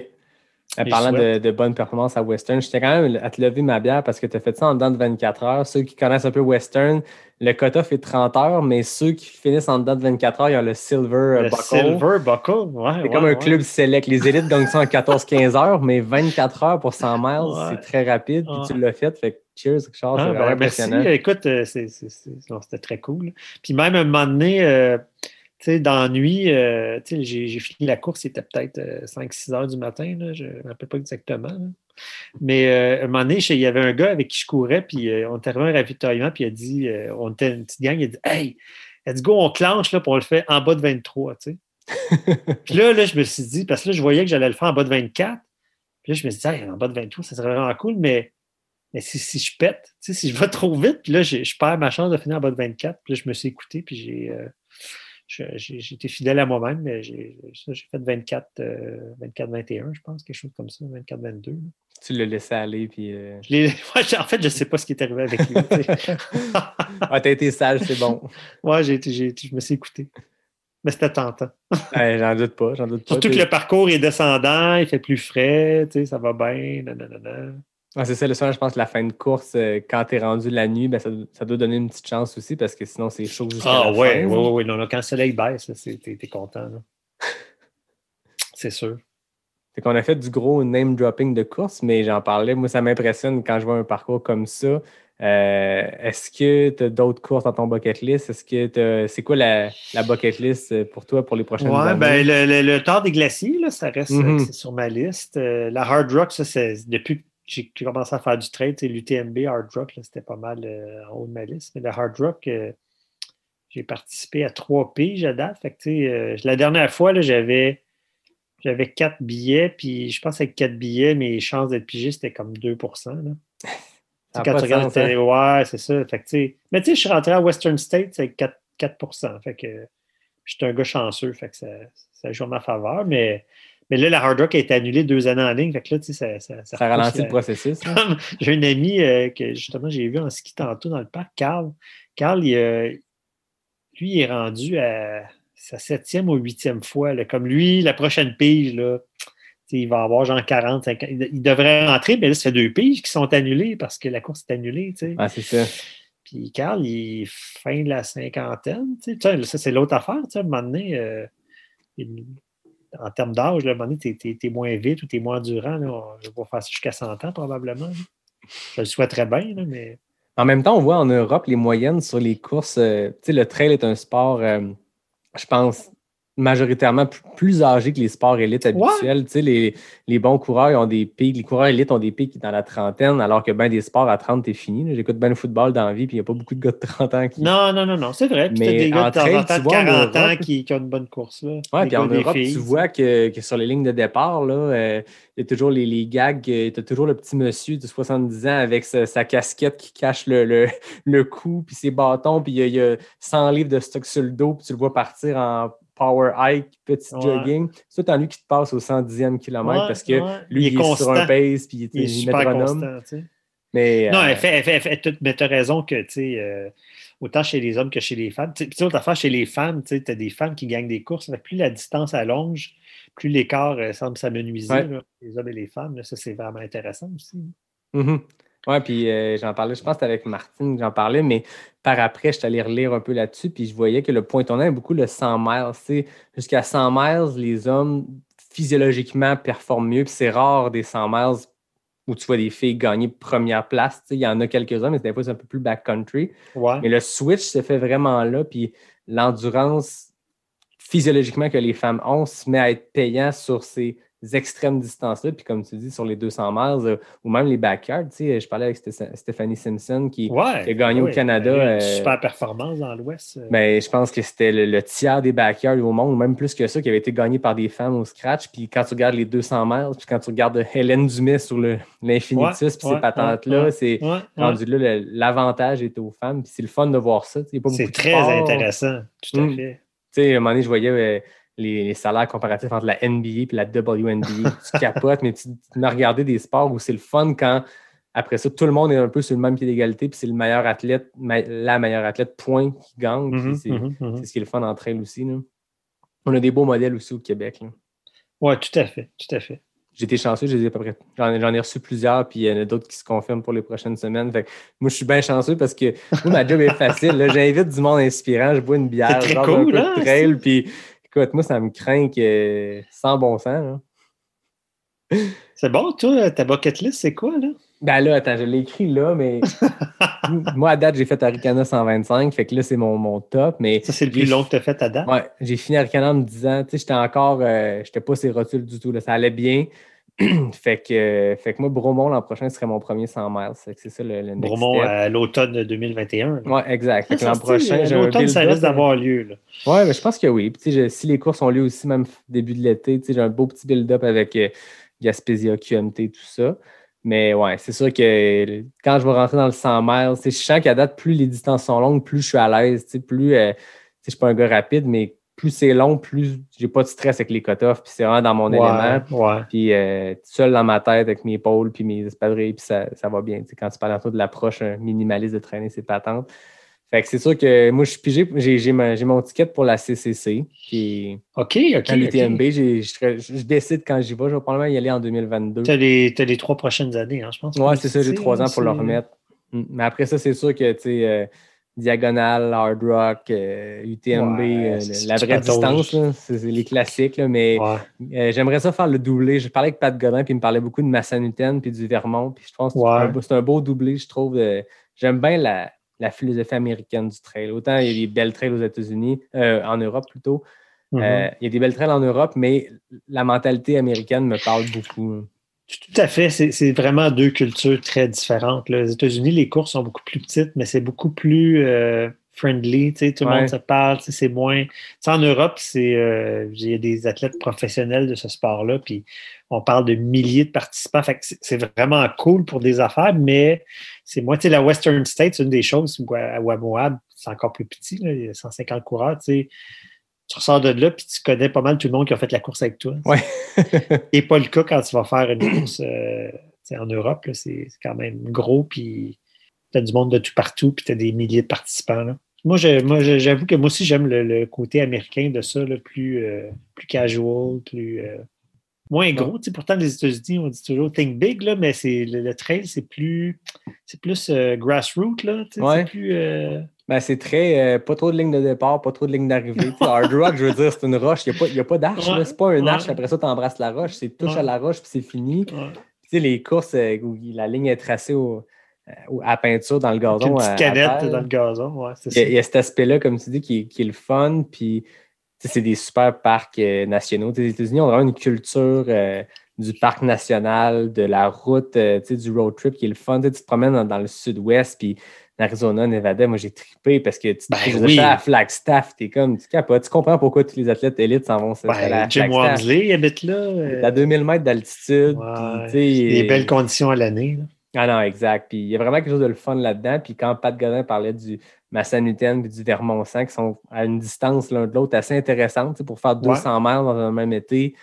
Parlant de, de bonnes performances à Western, j'étais quand même à te lever ma bière parce que tu as fait ça en dedans de 24 heures. Ceux qui connaissent un peu Western, le cutoff est 30 heures, mais ceux qui finissent en dedans de 24 heures, ils ont le Silver euh, Le Buckle. Silver Buckle. Ouais, C'est ouais, comme un ouais. club select. Les élites gagnent ça en 14-15 heures, mais 24 heures pour 100 miles, Ouais. c'est très rapide. Puis tu l'as fait. Fait cheers, Richard, c'est Ah, ben, merci. impressionnant. Écoute, euh, c'était très cool. Puis même un moment donné, euh, sais, dans la nuit, euh, j'ai fini la course, c'était peut-être 5-6 heures du matin, là, je ne me rappelle pas exactement. là. Mais euh, un moment donné, il y avait un gars avec qui je courais, puis euh, on était arrivé à un ravitaillement, puis il a dit, euh, on était une petite gang, il a dit Hey, let's go, on clenche, là, puis on le fait en bas de 23, tu sais. [LAUGHS] puis là, là, je me suis dit, parce que là, je voyais que j'allais le faire en bas de 24. Puis là, je me suis dit, Hey, en bas de 23, ça serait vraiment cool, mais mais si, si je pète, si je vais trop vite, puis là, je perds ma chance de finir en bas de 24, puis là, je me suis écouté, puis j'ai euh, été fidèle à moi-même, mais j'ai fait 24, euh, 24-21, je pense, quelque chose comme ça, 24-22. là. Tu l'as laissé aller. Puis, euh, Je [LAUGHS] ouais, en fait, je ne sais pas ce qui est arrivé avec lui. ah, [LAUGHS] t'as été sage, c'est bon. [LAUGHS] ouais, je me suis écouté. Mais c'était tentant. Ouais, j'en doute pas, j'en doute pas. Surtout que le parcours est descendant, il fait plus frais, tu sais, ça va bien, nanana. Ah, c'est ça, le soir, je pense que la fin de course, euh, quand tu es rendu la nuit, ben, ça, ça doit donner une petite chance aussi parce que sinon, c'est chaud jusqu'à Ah la ouais, fin. ouais, ouais, ouais, non, non, quand le soleil baisse, t'es t'es content. [LAUGHS] C'est sûr. Fait qu'on a fait du gros name dropping de course, mais j'en parlais. Moi, ça m'impressionne quand je vois un parcours comme ça. Euh, Est-ce que tu as d'autres courses dans ton bucket list? Est-ce que c'est quoi la, la bucket list euh, pour toi pour les prochaines Ouais, années? ben, le, le, le Tour des glaciers, là, ça reste c'est sur ma liste. Euh, la Hard Rock, ça, c'est depuis que j'ai commencé à faire du tu sais, l'UTMB Hard Rock, c'était pas mal euh, en haut de ma liste. Mais le Hard Rock, euh, j'ai participé à trois piges à date. Fait que, euh, la dernière fois, là, j'avais j'avais quatre billets, puis je pense qu'avec quatre billets, mes chances d'être pigé, c'était comme 2 là. [LAUGHS] Ça a Quand tu de regardes, hein? ouais, c'est ça. Fait que, mais tu sais, je suis rentré à Western States avec 4, 4 Fait que j'étais un gars chanceux. Fait que ça, ça joue en ma faveur. Mais, mais là, la Hard Rock a été annulée deux années en ligne. Fait que là, tu sais, ça, ça, ça ralentit le processus. hein? Comme J'ai un ami euh, que justement j'ai vu en ski tantôt dans le parc, Carl. Carl, il, euh, lui, il est rendu à sa septième ou huitième fois. là. Comme lui, la prochaine pige, là, il va avoir genre 40, 50. Il, devrait rentrer, mais là, ça fait deux piges qui sont annulées parce que la course est annulée. tu sais. Ah, c'est ça. Puis Carl, il est fin de la cinquantaine. Ça, c'est l'autre affaire. Tu sais, à un moment donné, euh, il- en termes d'âge, là, à un moment donné, t'es- t'es moins vite ou t'es moins durant. Là. Je vais faire ça jusqu'à 100 ans, probablement. Je le souhaiterais bien, là, mais. En même temps, on voit en Europe les moyennes sur les courses. euh, tu le trail est un sport, euh, je pense, majoritairement plus, plus âgé que les sports élites habituels. Tu sais, les, les bons coureurs ils ont des pics. Les coureurs élites ont des pics dans la trentaine, alors que ben des sports à 30, t'es fini. J'écoute bien le football dans la vie, puis il n'y a pas beaucoup de gars de 30 ans qui. Non, non, non, non, c'est vrai. Puis Mais t'as des gars de trail, de vois, en 40 ans qui, qui ont une bonne course. Des puis en Europe, filles, tu vois que, que sur les lignes de départ, là, euh, il y a toujours les, les gags, tu as toujours le petit monsieur de 70 ans avec sa, sa casquette qui cache le, le, [LAUGHS] le cou, puis ses bâtons, puis il y, a, il y a 100 livres de stock sur le dos, puis tu le vois partir en power hike, petit Ouais. jogging. C'est tout en lui qui te passe au 110e kilomètre Ouais, parce que ouais. lui, il, est sur un pace puis il est, Il est super métronome. constant, tu sais. Mais, Non, euh, elle fait, elle fait, elle fait mais t'as raison que, tu sais, euh, autant chez les hommes que chez les femmes. Tu sais, Puis, l'autre affaire, chez les femmes, tu sais, t'as des femmes qui gagnent des courses. Plus la distance allonge, plus l'écart euh, semble s'amenuiser, les hommes et les femmes. là. ça, c'est vraiment intéressant aussi. Mhm. Ouais, puis euh, j'en parlais, je pense que c'était avec Martine que j'en parlais, mais par après, je suis allé relire un peu là-dessus, puis je voyais que le point tournant est beaucoup le 100 miles. Jusqu'à 100 miles, les hommes physiologiquement performent mieux, puis c'est rare des 100 miles où tu vois des filles gagner première place. Il y en a quelques-uns, mais des fois, c'est un peu plus backcountry. Ouais. Mais le switch se fait vraiment là, puis l'endurance physiologiquement que les femmes ont se met à être payant sur ces extrêmes distances-là, puis comme tu dis, sur les 200 miles euh, ou même les backyards. Tu sais, je parlais avec Sté- Stéphanie Simpson qui, Ouais. qui a gagné au Canada, elle a eu une euh, super performance dans l'Ouest. euh. ben, je pense que c'était le, le tiers des backyards au monde, ou même plus que ça, qui avait été gagné par des femmes au scratch. Puis quand tu regardes les 200 miles, puis quand tu regardes Hélène Dumais sur l'infinitus, Ouais, puis ces patentes-là, c'est rendu là, l'avantage est aux femmes. Puis c'est le fun de voir ça. C'est très sport. intéressant, tout à Mm. fait. Tu sais, à un moment donné, je voyais les, les salaires comparatifs entre la NBA et la WNBA. [LAUGHS] tu capotes, mais tu, m'as regardé des sports où c'est le fun quand, après ça, tout le monde est un peu sur le même pied d'égalité, puis c'est le meilleur athlète, ma- la meilleure athlète, point, qui gagne. Mhm, c'est mhm, mhm. c'est ce qui est le fun entre elles aussi. là. On a des beaux modèles aussi au Québec. Ouais, tout à fait, tout à fait. J'ai été chanceux, j'en ai- reçu plusieurs, puis il y en a d'autres qui se confirment pour les prochaines semaines. Fait que moi, je suis bien chanceux parce que moi, ma job est facile. J'invite du monde inspirant, je bois une bière, je cool, un peu hein, de trail, puis écoute, moi, ça me craint que sans bon sens. là. C'est bon, toi, ta bucket list, c'est quoi, là? Ben là, attends, je l'ai écrit là, mais [LAUGHS] moi, à date, j'ai fait Aricana 125, fait que là, c'est mon, mon top, mais Ça, c'est le plus long que tu as fait à date? Ouais, j'ai fini Arcana en me disant, tu sais, j'étais encore, euh, j'étais pas ces rotules du tout, là, ça allait bien. [CLEARS THROAT] fait, que, fait que moi, Bromont, l'an prochain, serait mon premier 100 miles. C'est ça le, le next Bromont step. à l'automne 2021. là. Ouais, exact. Fait que l'an prochain, euh, un L'automne, ça risque d'avoir lieu. Là. Ouais, mais je pense que oui. Puis, je- si les courses ont lieu aussi, même début de l'été, j'ai un beau petit build-up avec euh, Gaspésia, QMT, tout ça. Mais ouais, c'est sûr que quand je vais rentrer dans le 100 miles, je sens qu'à date, plus les distances sont longues, plus je suis à l'aise. Plus, euh, je suis pas un gars rapide, mais plus c'est long, plus j'ai pas de stress avec les cut-offs. Puis c'est vraiment dans mon élément. ouais. Puis euh, seul dans ma tête avec mes pôles puis mes espadrilles, puis ça, ça va bien. Quand tu parles de l'approche euh, minimaliste de traîner ses patentes. Fait que c'est sûr que moi, je suis pigé, j'ai, mon ticket pour la CCC. OK, OK. à l'UTMB, je, décide quand j'y vais, je vais probablement y aller en 2022. Tu as les, trois prochaines années, hein, je pense. Ouais, c'est ça, j'ai trois ans pour le remettre. Mm. Mais après ça, c'est sûr que, tu sais, euh, Diagonale, Hard Rock, euh, UTMB, Ouais, euh, c'est- la vraie distance, c'est, les classiques, là, mais Ouais. euh, j'aimerais ça faire le doublé. Je parlais avec Pat Godin, puis il me parlait beaucoup de Massanutten puis du Vermont. Puis je pense que c'est un beau- c'est un, beau doublé, je trouve. euh, J'aime bien la, la philosophie américaine du trail. Autant il y a des belles trails aux États-Unis, euh, en Europe plutôt. Mhm. Euh, il y a des belles trails en Europe, mais la mentalité américaine me parle beaucoup. Tout à fait. C'est c'est vraiment deux cultures très différentes. là. Les États-Unis, les courses sont beaucoup plus petites, mais c'est beaucoup plus euh, friendly. tu sais, Tout le Ouais. monde se parle. tu sais, C'est moins. tu sais, en Europe, c'est euh, il y a des athlètes professionnels de ce sport-là, puis on parle de milliers de participants. Fait c'est- vraiment cool pour des affaires, mais c'est moi, tu sais, la Western State, c'est une des choses où à Wamoab, c'est encore plus petit, là, il y a 150 coureurs, tu sais. Tu ressors de là, puis tu connais pas mal tout le monde qui a fait la course avec toi. Ouais. [LAUGHS] Et pas le cas quand tu vas faire une course euh, en Europe. là, C'est quand même gros, puis tu as du monde de tout partout, puis tu as des milliers de participants. là. Moi, je- moi, j'avoue que moi aussi, j'aime le, le côté américain de ça, là, plus, euh, plus casual, plus. euh, moins gros. Pourtant, les États-Unis, on dit toujours think big, là, mais c'est le, le trail, c'est plus, c'est plus euh, grassroots. Là, Ouais. C'est plus. euh, Ben, c'est très. euh, pas trop de lignes de départ, pas trop de lignes d'arrivée. Hard Rock, je veux dire, c'est une roche. Il n'y a pas, pas d'arche. Ouais. C'est pas un Ouais. arche. Après ça, tu embrasses la roche. C'est touche Ouais. à la roche, puis c'est fini. sais, les courses euh, où la ligne est tracée au, euh, à peinture dans le Avec gazon. une petite à canette dans le gazon. C'est Il y, a, ça. il y a cet aspect-là, comme tu dis, qui, est- qui est le fun. Puis, c'est des super parcs nationaux. Les États-Unis ont vraiment une culture du parc national, de la route, euh, tu sais, du road trip qui est le fun. Tu, te promènes dans, dans le sud-ouest, puis en Arizona, Nevada, moi j'ai trippé parce que tu Ben tu oui. à Flagstaff, t'es comme, tu capotes. Tu comprends pourquoi tous les athlètes élites s'en vont s'installer Ben, à Jim. Wormsley habite là. euh, À 2000 mètres d'altitude. ouais, des belles conditions à l'année. ah non, exact. Puis il y a vraiment quelque chose de le fun là-dedans. Puis quand Pat Godin parlait du, Massanutten et du Vermont-Sang qui sont à une distance l'un de l'autre assez intéressante tu sais, pour faire 200 miles dans un même été.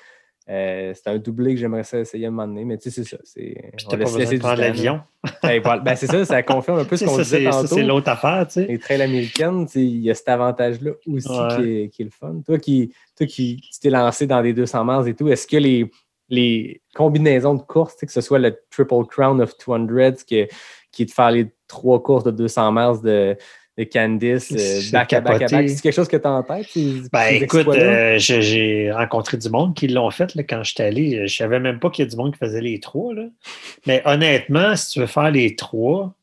Euh, c'est un doublé que j'aimerais ça essayer à un moment donné, mais tu sais, c'est ça. c'est- Puis t'as pas besoin de prendre l'avion. Ben, voilà. Ben, c'est ça, ça confirme un peu [LAUGHS] ce qu'on disait c'est ça, tantôt. c'est l'autre affaire, tu sais. Les trails américaines, il y a cet avantage-là aussi Ouais. qui, est, qui est le fun. Toi qui, toi qui tu t'es lancé dans des 200 miles et tout, est-ce que les, les combinaisons de courses, que ce soit le Triple Crown of 200, qui, qui est de faire les trois courses de 200 miles de, de Candice, euh, C'est back à back à back, c'est quelque chose que tu as en tête? ces- Ben ces écoute, euh, j'ai- rencontré du monde qui l'ont fait là, quand j'étais allé. Je savais même pas qu'il y a du monde qui faisait les trois. Là. Mais honnêtement, si tu veux faire les trois,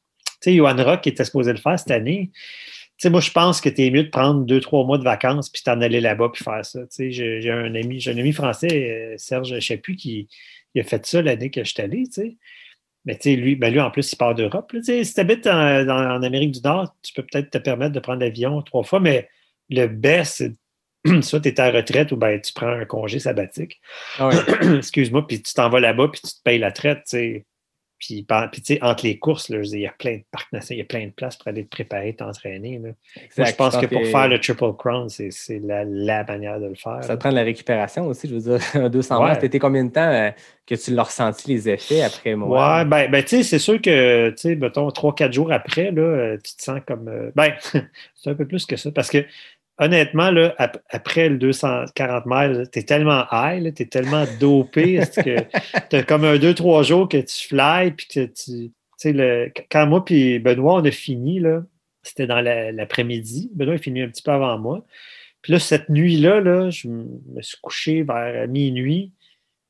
tu sais, Johan Rock était supposé le faire cette année. Tu sais, moi, je pense que tu es mieux de prendre deux, trois mois de vacances puis t'en aller là-bas puis faire ça. Tu sais, j'ai un ami, j'ai un ami français, euh, Serge, je plus, qui il a fait ça l'année que j'étais allé, tu sais. Mais tu sais, lui, ben lui, en plus, il part d'Europe. Si tu habites en, dans- en Amérique du Nord, tu peux peut-être te permettre de prendre l'avion trois fois, mais le best, c'est [CLEARS THROAT] soit tu es à la retraite ou ben, tu prends un congé sabbatique. Ah. [CLEARS THROAT] Excuse-moi, puis tu t'en vas là-bas, puis tu te payes la traite, tu sais. Puis, tu sais, entre les courses, là, je il y a plein de parcs nationaux, il y a plein de places pour aller te préparer, t'entraîner. là. Moi, je pense que pour faire le Triple Crown, c'est c'est la, la manière de le faire. Ça là. te prend de la récupération aussi, je veux dire, [LAUGHS] un 200 Ouais. miles. T'étais combien de temps euh, que tu l'as ressenti les effets après moi? Ouais, ben, ben tu sais, c'est sûr que, tu sais, mettons, 3-4 jours après, là, euh, tu te sens comme. euh, ben, [LAUGHS] c'est un peu plus que ça, parce que, honnêtement, là, ap- après le 240 miles, tu es tellement high, tu es tellement dopé, [LAUGHS] que tu as comme un 2-3 jours que tu fly, puis que tu. Le- quand moi puis Benoît, on a fini, c'était dans la- l'après-midi. Benoît a fini un petit peu avant moi. Puis là, cette nuit-là, là, je me suis couché vers minuit.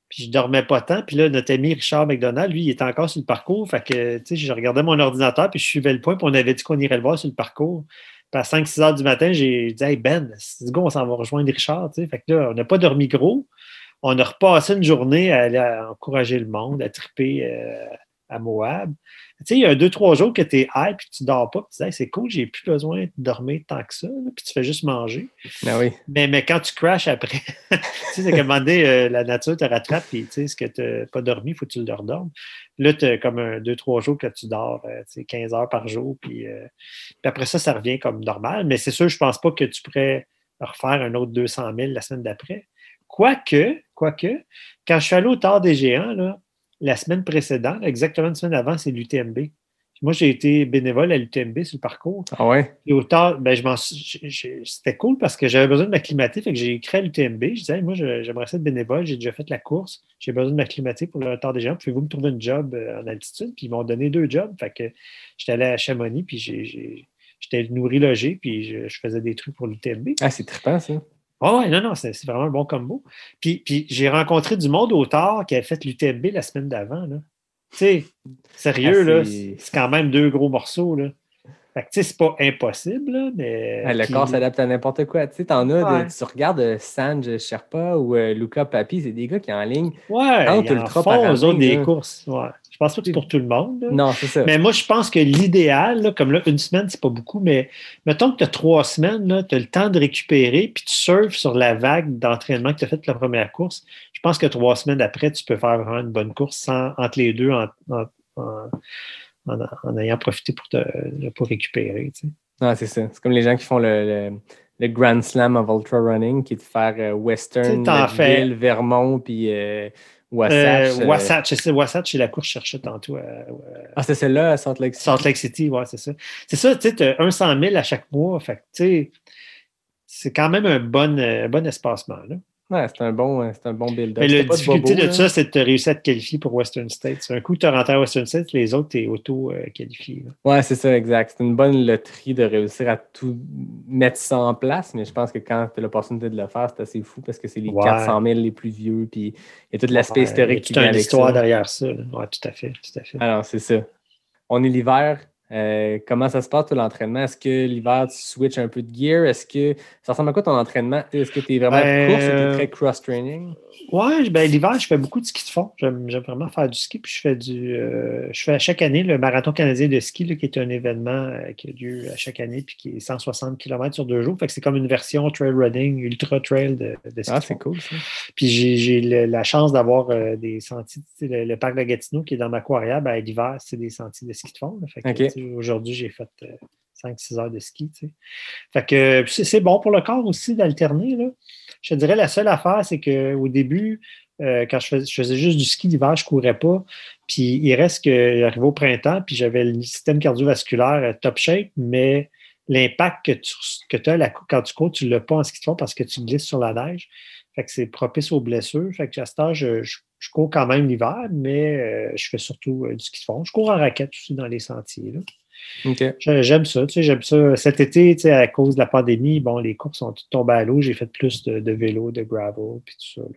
Puis je dormais pas tant. Puis là, notre ami Richard McDonald, lui, il était encore sur le parcours. Fait que, tu sais, je regardais mon ordinateur, puis je suivais le point, puis on avait dit qu'on irait le voir sur le parcours. Puis à 5-6 heures du matin, j'ai dit, hey Ben, c'est go, on s'en va rejoindre Richard. Tu sais. Fait que là, on n'a pas dormi gros. On a repassé une journée à aller encourager le monde, à triper euh, à Moab. Tu sais, il y a deux, trois jours que tu es high, puis tu dors pas, puis tu dis, Hey, c'est cool, j'ai plus besoin de dormir tant que ça, là. puis tu fais juste manger. Ah oui. Mais, mais quand tu crashes après, [LAUGHS] tu sais, c'est moment donné, euh, la nature te rattrape, puis tu sais, ce que tu n'as pas dormi, il faut que tu le redormes. Là, tu as comme un, deux, trois jours que tu dors, euh, tu sais, 15 heures par jour, puis, euh, puis après ça, ça revient comme normal. Mais c'est sûr, je pense pas que tu pourrais refaire un autre 200 000 la semaine d'après. Quoique, quoique, quand je suis allé au Tard des Géants, là, la semaine précédente, exactement une semaine avant, c'est l'UTMB. Moi, j'ai été bénévole à l'UTMB sur le parcours. Ah ouais? Et au tard, ben, je c'était cool parce que j'avais besoin de m'acclimater. Fait que j'ai écrit à l'UTMB. Je disais, Hey, moi, j'aimerais ça être bénévole. J'ai déjà fait la course. J'ai besoin de m'acclimater pour le tard des gens. Pouvez-vous me trouver une job euh, en altitude? Puis ils m'ont donné deux jobs. Fait que j'étais allé à Chamonix, puis j'ai- j'étais nourri logé, puis je, je faisais des trucs pour l'UTMB. Ah, c'est trippant, ça. Ah ouais, non, non, c'est vraiment un bon combo. Puis, puis j'ai rencontré du monde au tard qui avait fait l'UTMB la semaine d'avant. Tu sais, sérieux, Ah, là, c'est- quand même deux gros morceaux. Là. Fait que, tu sais, c'est pas impossible, là, mais. Ah, le puis- corps s'adapte à n'importe quoi. Tu sais, t'en as, de- tu regardes euh, Sanj Sherpa ou euh, Luca Papi, c'est des gars qui en ligne. Ouais, ils en ultra font, eux autres, année, des courses. Ouais. Je pense pas que c'est pour tout le monde. là. Non, c'est ça. Mais moi, je pense que l'idéal, là, comme là, une semaine, c'est pas beaucoup, mais mettons que tu as trois semaines, tu as le temps de récupérer, puis tu surfes sur la vague d'entraînement que tu as faite la première course. Je pense que trois semaines après, tu peux faire vraiment une bonne course sans- entre les deux en, en- en- ayant profité pour, te, pour récupérer. tu sais. Non, c'est ça. C'est comme les gens qui font le, le- le Grand Slam of Ultra Running, qui est de faire euh, Western, Nashville, Vermont, puis euh, Wasatch. Euh, euh, Wasatch, c'est ça, Wasatch, c'est la course que je cherchais tantôt. à- à- Ah, c'est celle-là à Salt Lake City? Salt Lake City, ouais, c'est ça. C'est ça, tu sais, tu as un 100 000 à chaque mois. Fait que, tu sais, c'est quand même un bon, euh, bon espacement. Là. Ouais, c'est un bon, euh, c'est un bon build-up. Mais la de difficulté bobo, de là. ça, c'est de te réussir à te qualifier pour Western States. Un coup, tu as rentré à Western States, les autres, tu es auto-qualifié. Ouais, c'est ça, exact. C'est une bonne loterie de réussir à tout mettre ça en place, mais je pense que quand tu as l'opportunité de le faire, c'est assez fou parce que c'est les Ouais. 400 000 les plus vieux, puis il y a tout l'aspect il y a historique qui toute vient une avec histoire ça. derrière ça. là. Ouais, tout à fait. Tout à fait. Alors, c'est ça. On est l'hiver. Euh, comment ça se passe, tout l'entraînement? Est-ce que l'hiver, tu switches un peu de gear? Est-ce que ça ressemble à quoi ton entraînement? Est-ce que tu es vraiment Ben, course ou tu es euh, très cross-training? Ouais, ben, l'hiver, je fais beaucoup de ski de fond. J'aime vraiment faire du ski. Puis je fais du. euh, je fais à chaque année le marathon canadien de ski, là, qui est un événement qui a lieu à chaque année, puis qui est 160 km sur deux jours. Fait que c'est comme une version trail running, ultra trail de, de ski Ah, c'est cool, ça. Puis j'ai la chance d'avoir des sentiers. Le, le parc de Gatineau qui est dans ma courrière, ben, l'hiver, c'est des sentiers de ski de fond. là. Fait que, Ok. Aujourd'hui, j'ai fait euh, 5-6 heures de ski. Fait que c'est c'est bon pour le corps aussi d'alterner. Je te dirais la seule affaire, c'est qu'au début, euh, quand je faisais, juste du ski l'hiver, je courais pas. Puis il reste que j'arrivais au printemps, puis j'avais le système cardiovasculaire euh, top shape, mais l'impact que tu as quand tu cours, tu ne l'as pas en ski de fond parce que tu glisses sur la neige. Fait que c'est propice aux blessures. Fait que à ce temps, je, je- je cours quand même l'hiver, mais euh, je fais surtout euh, du ski de fond. Je cours en raquette aussi dans les sentiers. là. J'aime ça, tu sais, j'aime ça. Cet été, tu sais, à cause de la pandémie, bon, les courses sont toutes tombées à l'eau. J'ai fait plus de, de vélo, de gravel, puis tout ça.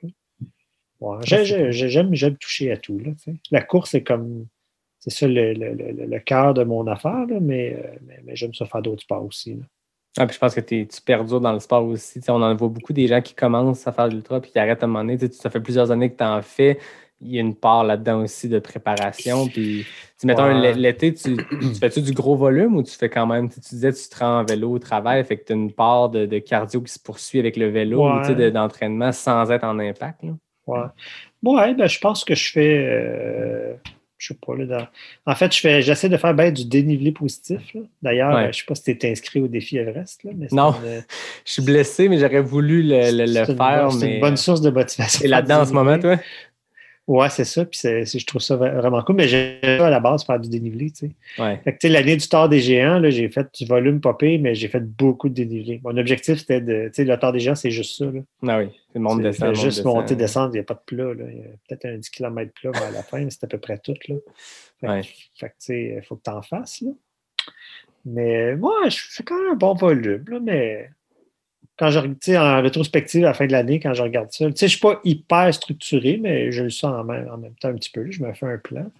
Ouais, j'aime, j'aime toucher à tout. Là, tu sais. La course, c'est comme, c'est ça le, le, le, le cœur de mon affaire, là, mais, euh, mais, mais j'aime ça faire d'autres sports aussi. là. Ah, puis je pense que tu perdures dans le sport aussi. Tu sais, on en voit beaucoup des gens qui commencent à faire de l'ultra puis qui arrêtent à un moment donné. Tu sais, Ça fait plusieurs années que tu en fais. Il y a une part là-dedans aussi de préparation. Puis, mettons, Ouais. l'été, tu, tu fais-tu du gros volume ou tu fais quand même, tu sais, tu disais, tu te rends en vélo au travail, fait que tu as une part de, de cardio qui se poursuit avec le vélo ou Ouais. de- d'entraînement sans être en impact. là? Ouais. Ouais, ben, je pense que je fais. euh, je sais pas. Là, dans- En fait, je fais, j'essaie de faire ben, du dénivelé positif. là. D'ailleurs, Ouais. euh, je sais pas si tu es inscrit au défi Everest. Là, mais Non. une- [LAUGHS] Je suis blessé, mais j'aurais voulu le, le- le c'est une faire. C'est une bonne source de motivation. Et là-dedans en ce moment, toi? Ouais, c'est ça. Puis je trouve ça vra- vraiment cool. Mais j'aime ça à la base faire du dénivelé. Tu sais. Ouais. Fait que, tu sais, l'année du tort des géants, j'ai fait du volume popé, mais j'ai fait beaucoup de dénivelé. Mon objectif, c'était de. Tu sais, le tort des géants, c'est juste ça. Là. Ah oui, c'est le monde descend. juste descend. monter, descendre, il n'y a pas de plat. Là. Il y a peut-être un 10 km plat vers la fin, mais c'est à peu près tout. Là. Fait, que- Ouais. fait que, tu sais, il faut que tu en fasses. Là. Mais moi, je fais quand même un bon volume, là, mais quand je sais, en rétrospective à la fin de l'année, quand je regarde ça, je ne suis pas hyper structuré, mais je le sens en même, en même temps un petit peu. Je me fais un plan.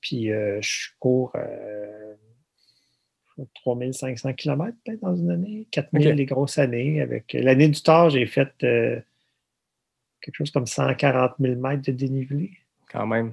Puis euh, je cours euh, 3500 km peut-être dans une année, 4000 Ok. les grosses années. Avec l'année du tard, j'ai fait euh, quelque chose comme 140 000 mètres de dénivelé. Quand même.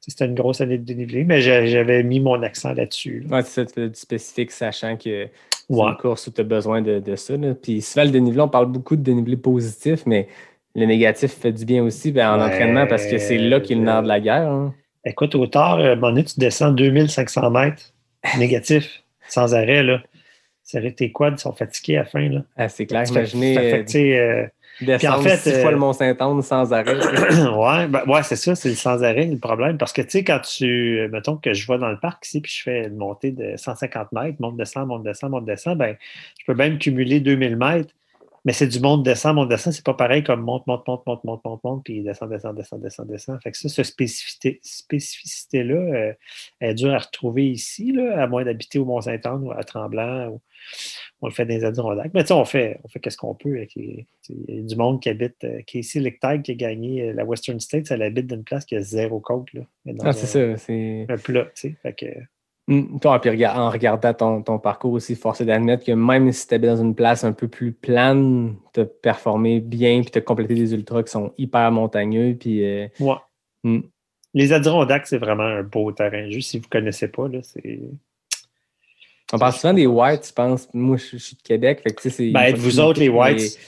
C'était une grosse année de dénivelé, mais j'a- j'avais mis mon accent là-dessus. là. Ouais, c'est ça, tu fais du spécifique, sachant que Ouais. une course où tu as besoin de, de ça. là. Puis souvent, le dénivelé, on parle beaucoup de dénivelé positif, mais le négatif fait du bien aussi ben, en Ouais, entraînement parce que c'est là qu'est le nerf de la guerre. hein. Écoute, au tard, à un moment donné, tu descends 2500 mètres [LAUGHS] négatif, sans arrêt. Là. C'est- Tes quads sont fatigués à la fin. Là? Ah, c'est clair. Fait- Imaginez fait euh, euh, descendre en fait, six euh, fois le Mont-Saint-Anne sans arrêt. [CLEARS THROAT] ouais, ben, ouais, c'est ça, c'est le sans arrêt le problème. Parce que, tu sais, quand tu, mettons que je vais dans le parc ici, puis je fais une montée de 150 mètres, monte, descend, monte, descend, monte, descend, ben, je peux même cumuler 2000 mètres, mais c'est du monte, descend, monte, descend, c'est pas pareil comme monte, monte, monte, monte, monte, monte, monte, puis descend, descend, descend, descend, descend. Fait que ça, cette spécificité, spécificité-là, euh, elle est dure à retrouver ici, là, à moins d'habiter au Mont-Saint-Anne ou à Tremblant, ou on le fait dans les Adirondacks. Mais tu sais, on fait, on fait qu'est-ce qu'on peut avec les. Il y a du monde qui habite. euh, Casey Lichtig qui a gagné euh, la Western States, elle habite dans une place qui a zéro côte. Là, Ah, c'est ça. C'est... un plat, tu sais. Fait que. Toi, puis rega- en regardant ton, ton parcours aussi, force est d'admettre que même si tu dans une place un peu plus plane, tu as performé bien, puis tu as complété des ultras qui sont hyper montagneux. Puis, euh, ouais. Mm. Les Adirondacks, c'est vraiment un beau terrain. Juste si vous ne connaissez pas, là, c'est. On parle souvent des Whites, je pense. Moi, je, je suis de Québec. Fait que, Ben, vous autres, les Whites?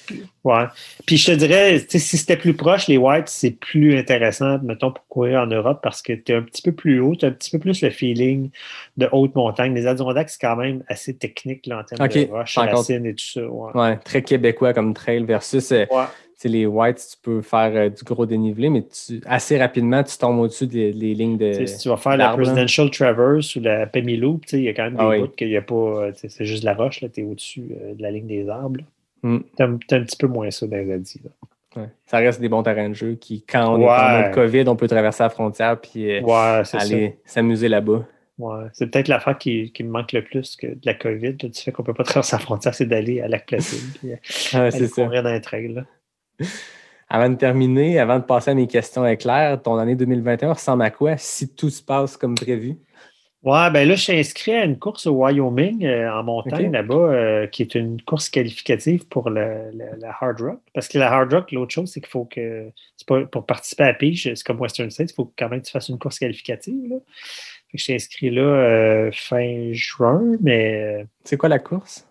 Ouais. Puis je te dirais, si c'était plus proche, les Whites, c'est plus intéressant, mettons, pour courir en Europe parce que tu es un petit peu plus haut, tu as un petit peu plus le feeling de haute montagne. Les Adirondacks, c'est quand même assez technique là, en termes Ok, de racines et tout ça. Ouais. mais- Ouais, très québécois comme trail versus euh, Ouais. Les Whites, tu peux faire euh, du gros dénivelé, mais tu, assez rapidement, tu tombes au-dessus des, des lignes de. Si tu vas faire la là. Presidential Traverse ou la Pemi Loop, il y a quand même des Ah oui. bouts qu'il n'y a pas. euh, C'est juste de la roche, tu es au-dessus euh, de la ligne des arbres. Mm. Tu as, un petit peu moins ça dans les là. Ouais. Ça reste des bons terrains de jeu qui, quand on est Ouais. en mode COVID, on peut traverser la frontière puis euh, Ouais, aller s'amuser là-bas. C'est peut-être l'affaire qui, qui me manque le plus que de la COVID. là, du fait qu'on ne peut pas traverser la frontière, c'est d'aller à Lac Placide. puis, aller ça. courir dans les trails. là. Avant de terminer, avant de passer à mes questions éclairs, ton année 2021 ressemble à quoi si tout se passe comme prévu? Ouais, ben là, je suis inscrit à une course au Wyoming, euh, en montagne là-bas, euh, qui est une course qualificative pour la Hard Rock. Parce que la Hard Rock, l'autre chose, c'est qu'il faut que, pas, pour participer à la pige, c'est comme Western States, il faut quand même que tu fasses une course qualificative. Là. Fait que je suis inscrit là euh, fin juin, mais C'est quoi la course?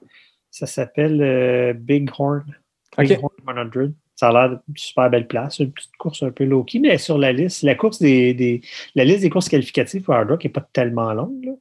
ça s'appelle Big Horn. Big Horn 100. Ça a l'air d'une super belle place, une petite course un peu low-key, mais sur la liste, la course des, des- la liste des courses qualificatives pour Hard Rock n'est pas tellement longue. là.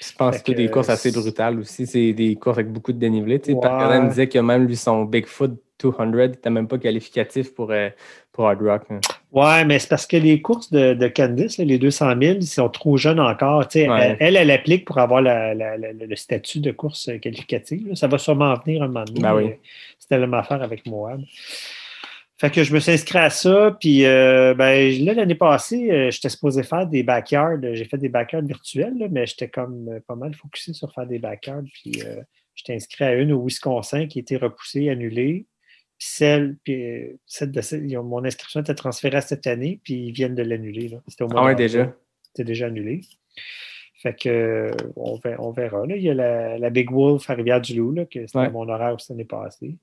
Je pense Fait que des courses assez brutales aussi. C'est des courses avec beaucoup de dénivelé. Ouais. Cannon disait que même lui, son Bigfoot 200 n'était même pas qualificatif pour, euh, pour Hard Rock. hein. Ouais, mais c'est parce que les courses de, de Candice, là, les 200 000, ils sont trop jeunes encore. Ouais. Elle, elle, elle applique pour avoir la- la- la- le statut de course qualificative. là. Ça va sûrement venir un moment donné. Ben oui. C'était la même affaire avec Moab. Fait que je me suis inscrit à ça. Puis euh, ben, là, l'année passée, euh, j'étais supposé faire des backyards. J'ai fait des backyards virtuels, là, mais j'étais comme euh, pas mal focusé sur faire des backyards. Puis euh, j'étais inscrit à une au Wisconsin qui a été repoussée, annulée. Puis celle, puis celle de celle- ils ont- mon inscription était transférée à cette année, puis ils viennent de l'annuler. C'était au mois Ah ouais, déjà. C'était déjà annulé. Fait que euh, on verra. On verra là. Il y a la, la Big Wolf à Rivière-du-Loup, là, que c'était Ouais. mon horaire aussi l'année passée.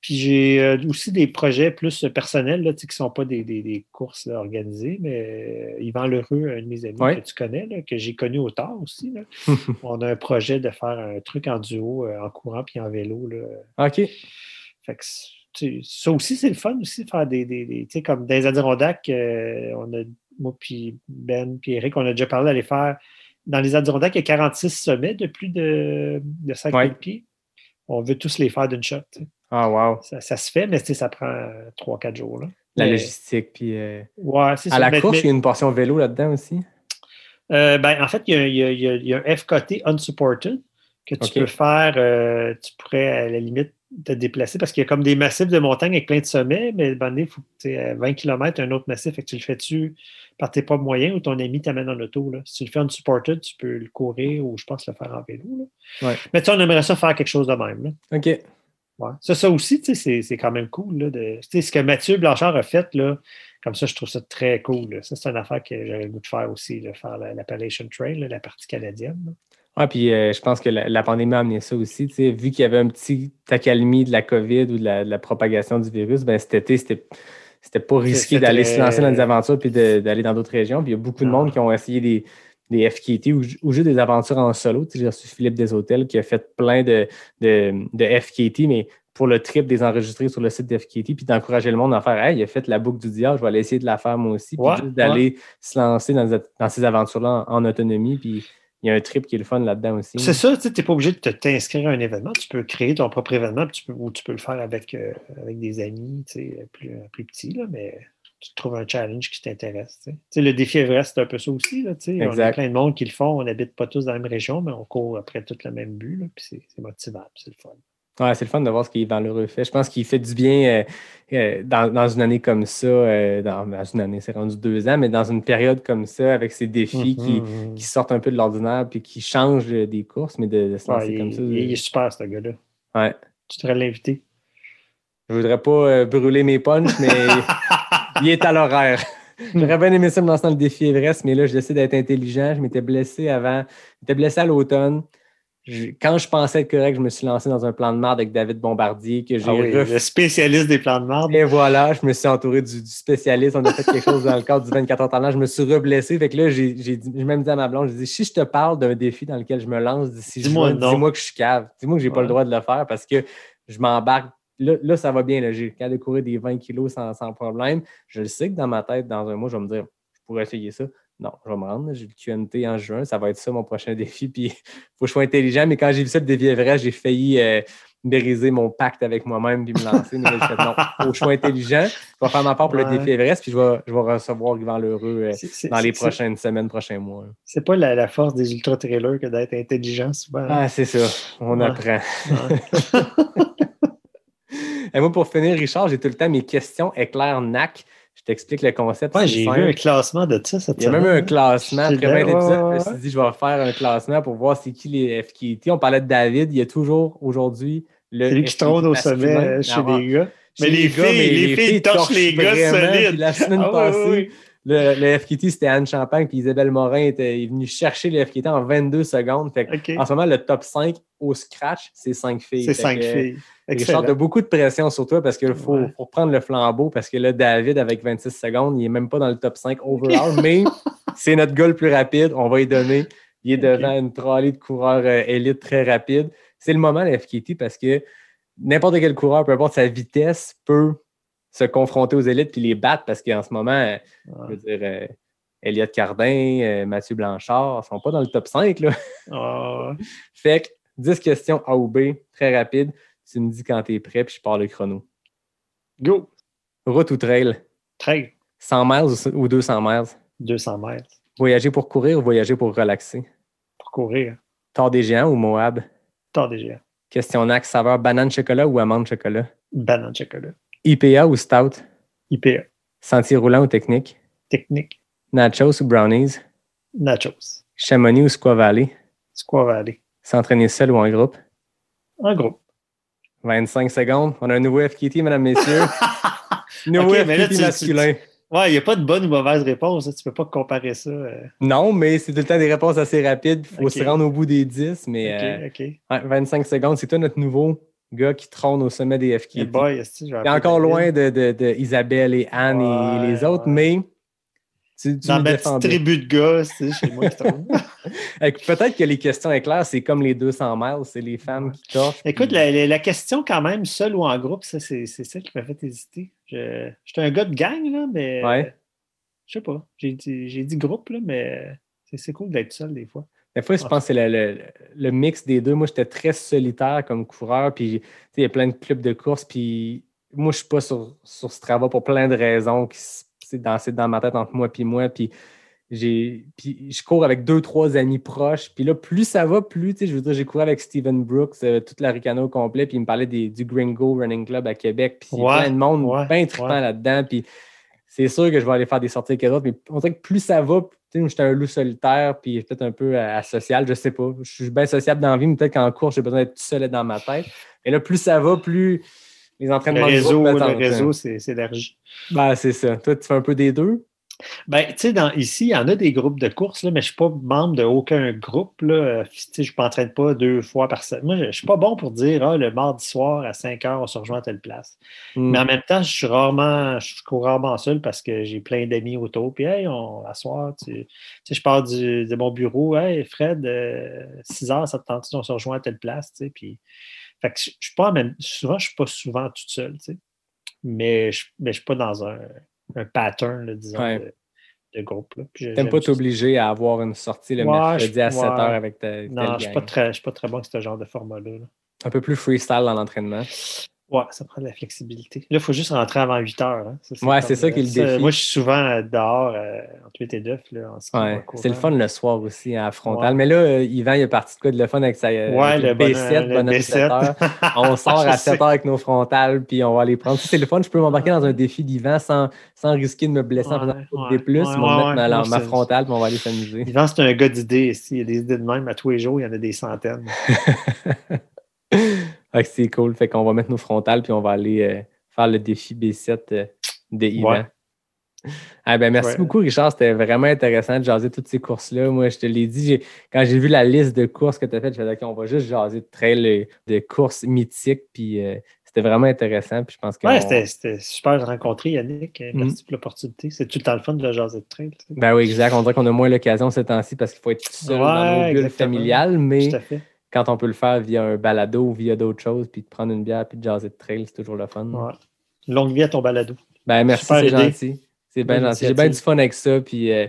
Puis j'ai euh, aussi des projets plus personnels là, qui ne sont pas des, des- des courses là, organisées, mais euh, Yvan Lheureux, un de mes amis Ouais. que tu connais, là, que j'ai connu au tard aussi. là. [LAUGHS] on a un projet de faire un truc en duo, en courant puis en vélo. Là. OK. Fait que, ça aussi, c'est le fun aussi, de faire des. des, des- tu sais, comme dans les Adirondacks, euh, on a, moi, puis Ben, puis Eric, on a déjà parlé d'aller faire. Dans les Adirondacks, il y a 46 sommets de plus de, de 5 Ouais. 000 pieds. On veut tous les faire d'une shot. Ah, wow. Ça, ça se fait, mais ça prend 3-4 jours. Là. La Mais- logistique. Puis, euh, Ouais, c'est à ça. la Mais- course, mais- il y a une portion vélo là-dedans aussi? Euh, ben, en fait, il y a, il y a- il y a- il y a un F-côté unsupported que tu peux faire. euh, tu pourrais, à la limite, te déplacer parce qu'il y a comme des massifs de montagne avec plein de sommets, mais ben, il faut que tu à 20 km, un autre massif, fait que tu le fais-tu par tes propres moyens ou ton ami t'amène en auto. Là? Si tu le fais unsupported, tu peux le courir ou je pense le faire en vélo. là. Ouais. Mais tu sais, on aimerait ça faire quelque chose de même. là. OK. Ouais. Ça, ça aussi, c'est, quand même cool. Là, de, ce que Mathieu Blanchard a fait, là, comme ça, je trouve ça très cool. là. Ça, c'est une affaire que j'aurais le goût de faire aussi, là, faire la- l'Appalachian Trail, la partie canadienne. Ouais, puis euh, je pense que la, la pandémie a amené ça aussi. Vu qu'il y avait un petit accalmie de la COVID ou de la, de la propagation du virus, ben cet été, c'était. C'était pas risqué d'aller se lancer dans des aventures puis d'aller dans d'autres régions. Puis il y a beaucoup de Non. monde qui ont essayé des, des FKT ou, ou juste des aventures en solo. Tu sais, J'ai reçu Philippe Deshôtels qui a fait plein de, de, de FKT, mais pour le trip des enregistrés sur le site de FKT, puis d'encourager le monde à faire Hey, il a fait la boucle du diable, je vais aller essayer de la faire moi aussi. Puis Ouais, juste d'aller se lancer dans, dans ces aventures-là en, en autonomie. Puis il y a un trip qui est le fun là-dedans aussi. C'est ça, tu n'es pas obligé de t'inscrire à un événement. Tu peux créer ton propre événement tu peux, ou tu peux le faire avec, euh, avec des amis sais, plus, plus petits, là, mais tu trouves un challenge qui t'intéresse. tu sais. Le défi Everest, c'est un peu ça aussi. Là, tu sais. on a plein de monde qui le font. On n'habite pas tous dans la même région, mais on court après tout le même but. Là, puis c'est, motivant, c'est le fun. Ouais, c'est le fun de voir ce qu'Yvan Lheureux fait. Je pense qu'il fait du bien euh, euh, dans, dans une année comme ça, euh, dans, dans une année, c'est rendu deux ans, mais dans une période comme ça, avec ces défis qui, Mhm. qui sortent un peu de l'ordinaire puis qui changent des courses, mais de, de se Ouais, lancer il, comme ça. il- il est super, ce gars-là. Ouais. Tu devrais l'inviter. Je voudrais pas euh, brûler mes punches, mais [LAUGHS] il est à l'horaire. J'aurais bien aimé ça me lancer dans le défi Everest, mais là, j'essaie d'être intelligent. Je m'étais blessé avant. J'étais blessé à l'automne. Je- Quand je pensais être correct, je me suis lancé dans un plan de marde avec David Bombardier que j'ai Ah oui, le spécialiste des plans de marde. Et voilà, je me suis entouré du, du spécialiste. On a fait quelque chose dans le cadre du 24 heures talent. Je me suis reblessé. Fait que là, j'ai j'ai dit- j'ai même dit à ma blonde, j'ai dit, si je te parle d'un défi dans lequel je me lance d'ici Dis-moi juin, dis-moi que je suis cave. Dis-moi que j'ai pas Ouais. le droit de le faire parce que je m'embarque. Là, là, ça va bien. là. J'ai capable de courir des 20 kilos sans, sans problème. Je le sais que dans ma tête, dans un mois, je vais me dire, je pourrais essayer ça. Non, je vais me rendre. J'ai le QNT en juin. Ça va être ça mon prochain [LAUGHS] défi. Puis, il faut que je sois intelligent. Mais quand j'ai vu ça, le défi Everest, j'ai failli euh, briser mon pacte avec moi-même puis me lancer. Mais là, non, faut que je sois intelligent. Je vais faire ma part pour le défi Everest. Puis, je vais, je vais recevoir Yvan Lheureux euh, dans les prochaines semaines, prochains mois. C'est pas la, la force des ultra-trailers que d'être intelligent souvent. hein. Ah, c'est ça. On Ouais. apprend. Ouais. [LAUGHS] Et moi, pour finir, Richard, j'ai tout le temps mes questions éclair NAC. T'explique le concept. Ouais, j'ai vu un classement de ça cette Il y a même un classement. Après 20 vrai, épisodes, je me suis dit, je vais faire un classement pour voir c'est qui les FKT. On parlait de David. Il y a toujours aujourd'hui le. C'est lui qui trône au sommet chez Ah, ouais. les gars. Chez Mais les gars, filles, les filles torchent les gars solides. La semaine Ah, passée. Le, le FKT, c'était Anne Champagne, puis Isabelle Morin était est venue chercher le FKT en 22 secondes. Fait. En ce moment, le top 5 au scratch, c'est 5 filles. C'est Fait cinq que, filles. Richard, Excellent. de beaucoup de pression sur toi parce qu'il faut, Ouais. faut prendre le flambeau parce que là, David, avec 26 secondes, il n'est même pas dans le top 5 overall, [LAUGHS] mais c'est notre gars le plus rapide. On va y donner. Il est devant une trolley de coureurs euh, élite très rapide. C'est le moment, le FKT, parce que n'importe quel coureur, peu importe sa vitesse, peut se confronter aux élites puis les battre parce qu'en ce moment, euh, je veux dire, euh, Elliot Cardin, euh, Mathieu Blanchard, ils sont pas dans le top 5. Là. Ah, [LAUGHS] Fait que 10 questions A ou B, très rapide. Tu me dis quand tu es prêt, puis je pars le chrono. go! Route ou trail? Trail, 100 miles ou- ou 200 miles? 200 mètres Voyager pour courir ou voyager pour relaxer? pour courir. Tort des géants ou Moab? Tant déjà. Question NAC, saveur banane chocolat ou amande chocolat? Banane chocolat. IPA ou stout? IPA. Sentier roulant ou technique? Technique. Nachos ou brownies? Nachos. Chamonix ou Squaw Valley? Squaw Valley. S'entraîner seul ou en groupe? En groupe. 25 secondes. On a un nouveau FKT, mesdames, messieurs. [LAUGHS] nouveau là, FKT tu- masculin. Ouais, il n'y a pas de bonne ou mauvaise réponse. hein. Tu peux pas comparer ça. euh. Non, mais c'est tout le temps des réponses assez rapides. Il faut se rendre au bout des 10. Mais euh, OK, OK. ouais, 25 secondes, c'est toi notre nouveau gars qui trône au sommet des FKT. Eh boy, appeler encore loin de, de- de Isabelle et Anne et les autres, mais tu, tu Dans ma petite tribu de gars, c'est chez moi qui tombe. [LAUGHS] Peut-être que les questions éclairs, c'est comme les 200 miles, c'est les femmes qui torchent. Écoute, puis- la, la- question quand même, seul ou en groupe, ça, c'est c'est ça qui m'a fait hésiter. Je J'étais un gars de gang, là, mais Ouais. je sais pas. J'ai dit, j'ai dit groupe, là, mais c'est- cool d'être seul des fois. Des fois, je pense que c'est le, le- le mix des deux. Moi, j'étais très solitaire comme coureur, puis tu sais, il y a plein de clubs de course, puis moi, je suis pas sur, sur ce travail pour plein de raisons qui s- c'est dans, dans ma tête entre moi puis moi, puis j'ai puis je cours avec deux, trois amis proches, puis là, plus ça va, plus, tu sais, je veux dire, j'ai couru avec Steven Brooks, euh, toute la Ricano au complet, puis il me parlait des- du Gringo Running Club à Québec, puis il y a Ouais, plein de monde ouais, bien trippant ouais. là-dedans, puis c'est sûr que je vais aller faire des sorties avec les autres, mais on dirait que plus ça va, tu sais, moi, j'étais un loup solitaire, puis peut-être un peu euh, asocial, je sais pas. Je suis bien sociable dans la vie, mais peut-être qu'en cours, j'ai besoin d'être tout seul dans ma tête. Et là, plus ça va, plus les Le entraînements de réseau, le réseau c'est élargi. Ben, c'est ça. Toi, tu fais un peu des deux? Ben, tu sais, ici, il y en a des groupes de course, là, mais je ne suis pas membre de aucun groupe. Là. Euh, Tu sais, je ne m'entraîne pas deux fois par semaine. Moi, je ne suis pas bon pour dire ah, le mardi soir à 5 heures, on se rejoint à telle place. Hmm. Mais en même temps, je suis rarement, je cours rarement seul parce que j'ai plein d'amis autour. Puis, hey, on, à soir, tu, sais, je pars du- de mon bureau. Hey, Fred, 6 heures, ça te tente, on se rejoint à telle place. Tu sais, puis, fait que je, suis pas même, souvent, je ne suis pas souvent tout seul. Tu sais, mais je ne suis pas dans un, un pattern, là, disons, Ouais. de, de groupe. T'aimes j'aime pas t'obliger à avoir une sortie le Ouais, mercredi à je- 7 ouais. h avec ta, Non, je ne suis pas, très- je suis pas très bon avec ce genre de format-là. là. Un peu plus freestyle dans l'entraînement. Ouais, ça prend de la flexibilité. Là, il faut juste rentrer avant 8 heures. hein. Ça, Ouais, c'est ça qui est le défi. Moi, je suis souvent euh, dehors euh, entre 8 et 9. Là, en Ouais, c'est le fun le soir aussi à frontal. Ouais. Mais là, euh, Yvan, il est parti de quoi de le fun avec sa euh, Ouais, avec le bon- B7, le bonhomme B7. 7 heures. On sort à sais. 7 heures avec nos frontales, puis on va aller prendre. Ça, C'est le fun, je peux m'embarquer dans un défi d'Yvan sans, sans risquer de me blesser en faisant des plus. on va mettre ma, ma frontale, puis on va aller s'amuser. Yvan, c'est un gars d'idées ici. Il y a des idées de même. À tous les jours, il y en a des centaines. [LAUGHS] Que c'est cool. Fait qu'on va mettre nos frontales, puis on va aller euh, faire le défi B7 euh, de Yvan. Ouais. Ah ben merci Ouais. beaucoup, Richard. C'était vraiment intéressant de jaser toutes ces courses-là. Moi, je te l'ai dit, quand j'ai vu la liste de courses que tu as faites, je me suis dit, OK, on va juste jaser de trail, euh, de courses mythiques. Puis euh, c'était vraiment intéressant. Puis je pense que. Ouais, on- c'était super de rencontrer Yannick. Mm. Merci pour l'opportunité. C'est tout le temps le fun de jaser de trail. tu sais. Ben oui, exact. On dirait qu'on a moins l'occasion ces temps-ci parce qu'il faut être tout seul dans nos bulles familiales. Mais Tout à fait. Quand on peut le faire via un balado ou via d'autres choses, puis de prendre une bière puis de jaser de trail, c'est toujours le fun. Ouais. Longue vie à ton balado. Ben merci, c'est gentil. C'est bien gentil. J'ai bien du fun avec ça. Puis euh,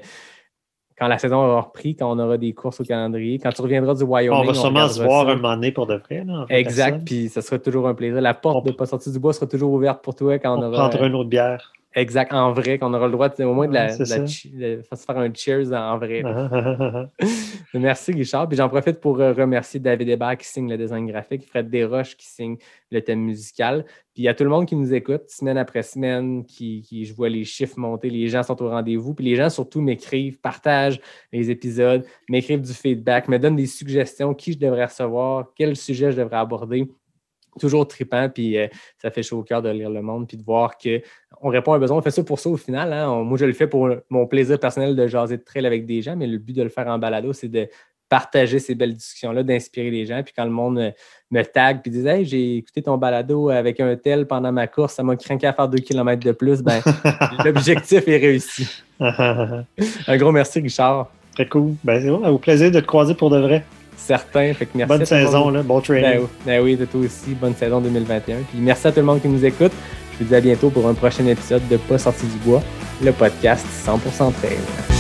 quand la saison aura repris, quand on aura des courses au calendrier, quand tu reviendras du Wyoming. On va sûrement se voir ça. un moment donné pour de vrai. Là, en fait, Exact, personne. puis ça sera toujours un plaisir. La porte On- de pas sortir du bois sera toujours ouverte pour toi quand on, On aura. prendra une autre bière. Exact, en vrai, qu'on aura le droit de- au moins de, la, la faire un cheers en vrai. Ah, [LAUGHS] Merci, Richard. Puis j'en profite pour euh, remercier David Hébert qui signe le design graphique, Fred Desroches qui signe le thème musical. Puis il y a tout le monde qui nous écoute, semaine après semaine, qui, qui- je vois les chiffres monter, les gens sont au rendez-vous. Puis les gens surtout m'écrivent, partagent les épisodes, m'écrivent du feedback, me donnent des suggestions, qui je devrais recevoir, quel sujet je devrais aborder. Toujours trippant, puis euh, ça fait chaud au cœur de lire le monde, puis de voir qu'on répond à un besoin. On fait ça pour ça au final. hein. On- moi, je le fais pour mon plaisir personnel de jaser de trail avec des gens, mais le but de le faire en balado, c'est de partager ces belles discussions-là, d'inspirer les gens. Puis quand le monde euh, me tag puis dit Hey, j'ai écouté ton balado avec un tel pendant ma course, ça m'a craqué à faire deux kilomètres de plus, ben [LAUGHS] l'objectif est réussi. [LAUGHS] Un gros merci, Richard. Très cool. Ben, c'est bon. Au plaisir de te croiser pour de vrai. Certain. Fait que merci Bonne saison, là. bon training. Ben, oui. Ben oui, de toi aussi. Bonne saison 2021. Puis merci à tout le monde qui nous écoute. Je vous dis à bientôt pour un prochain épisode de Pas sorti du bois, le podcast 100% trail.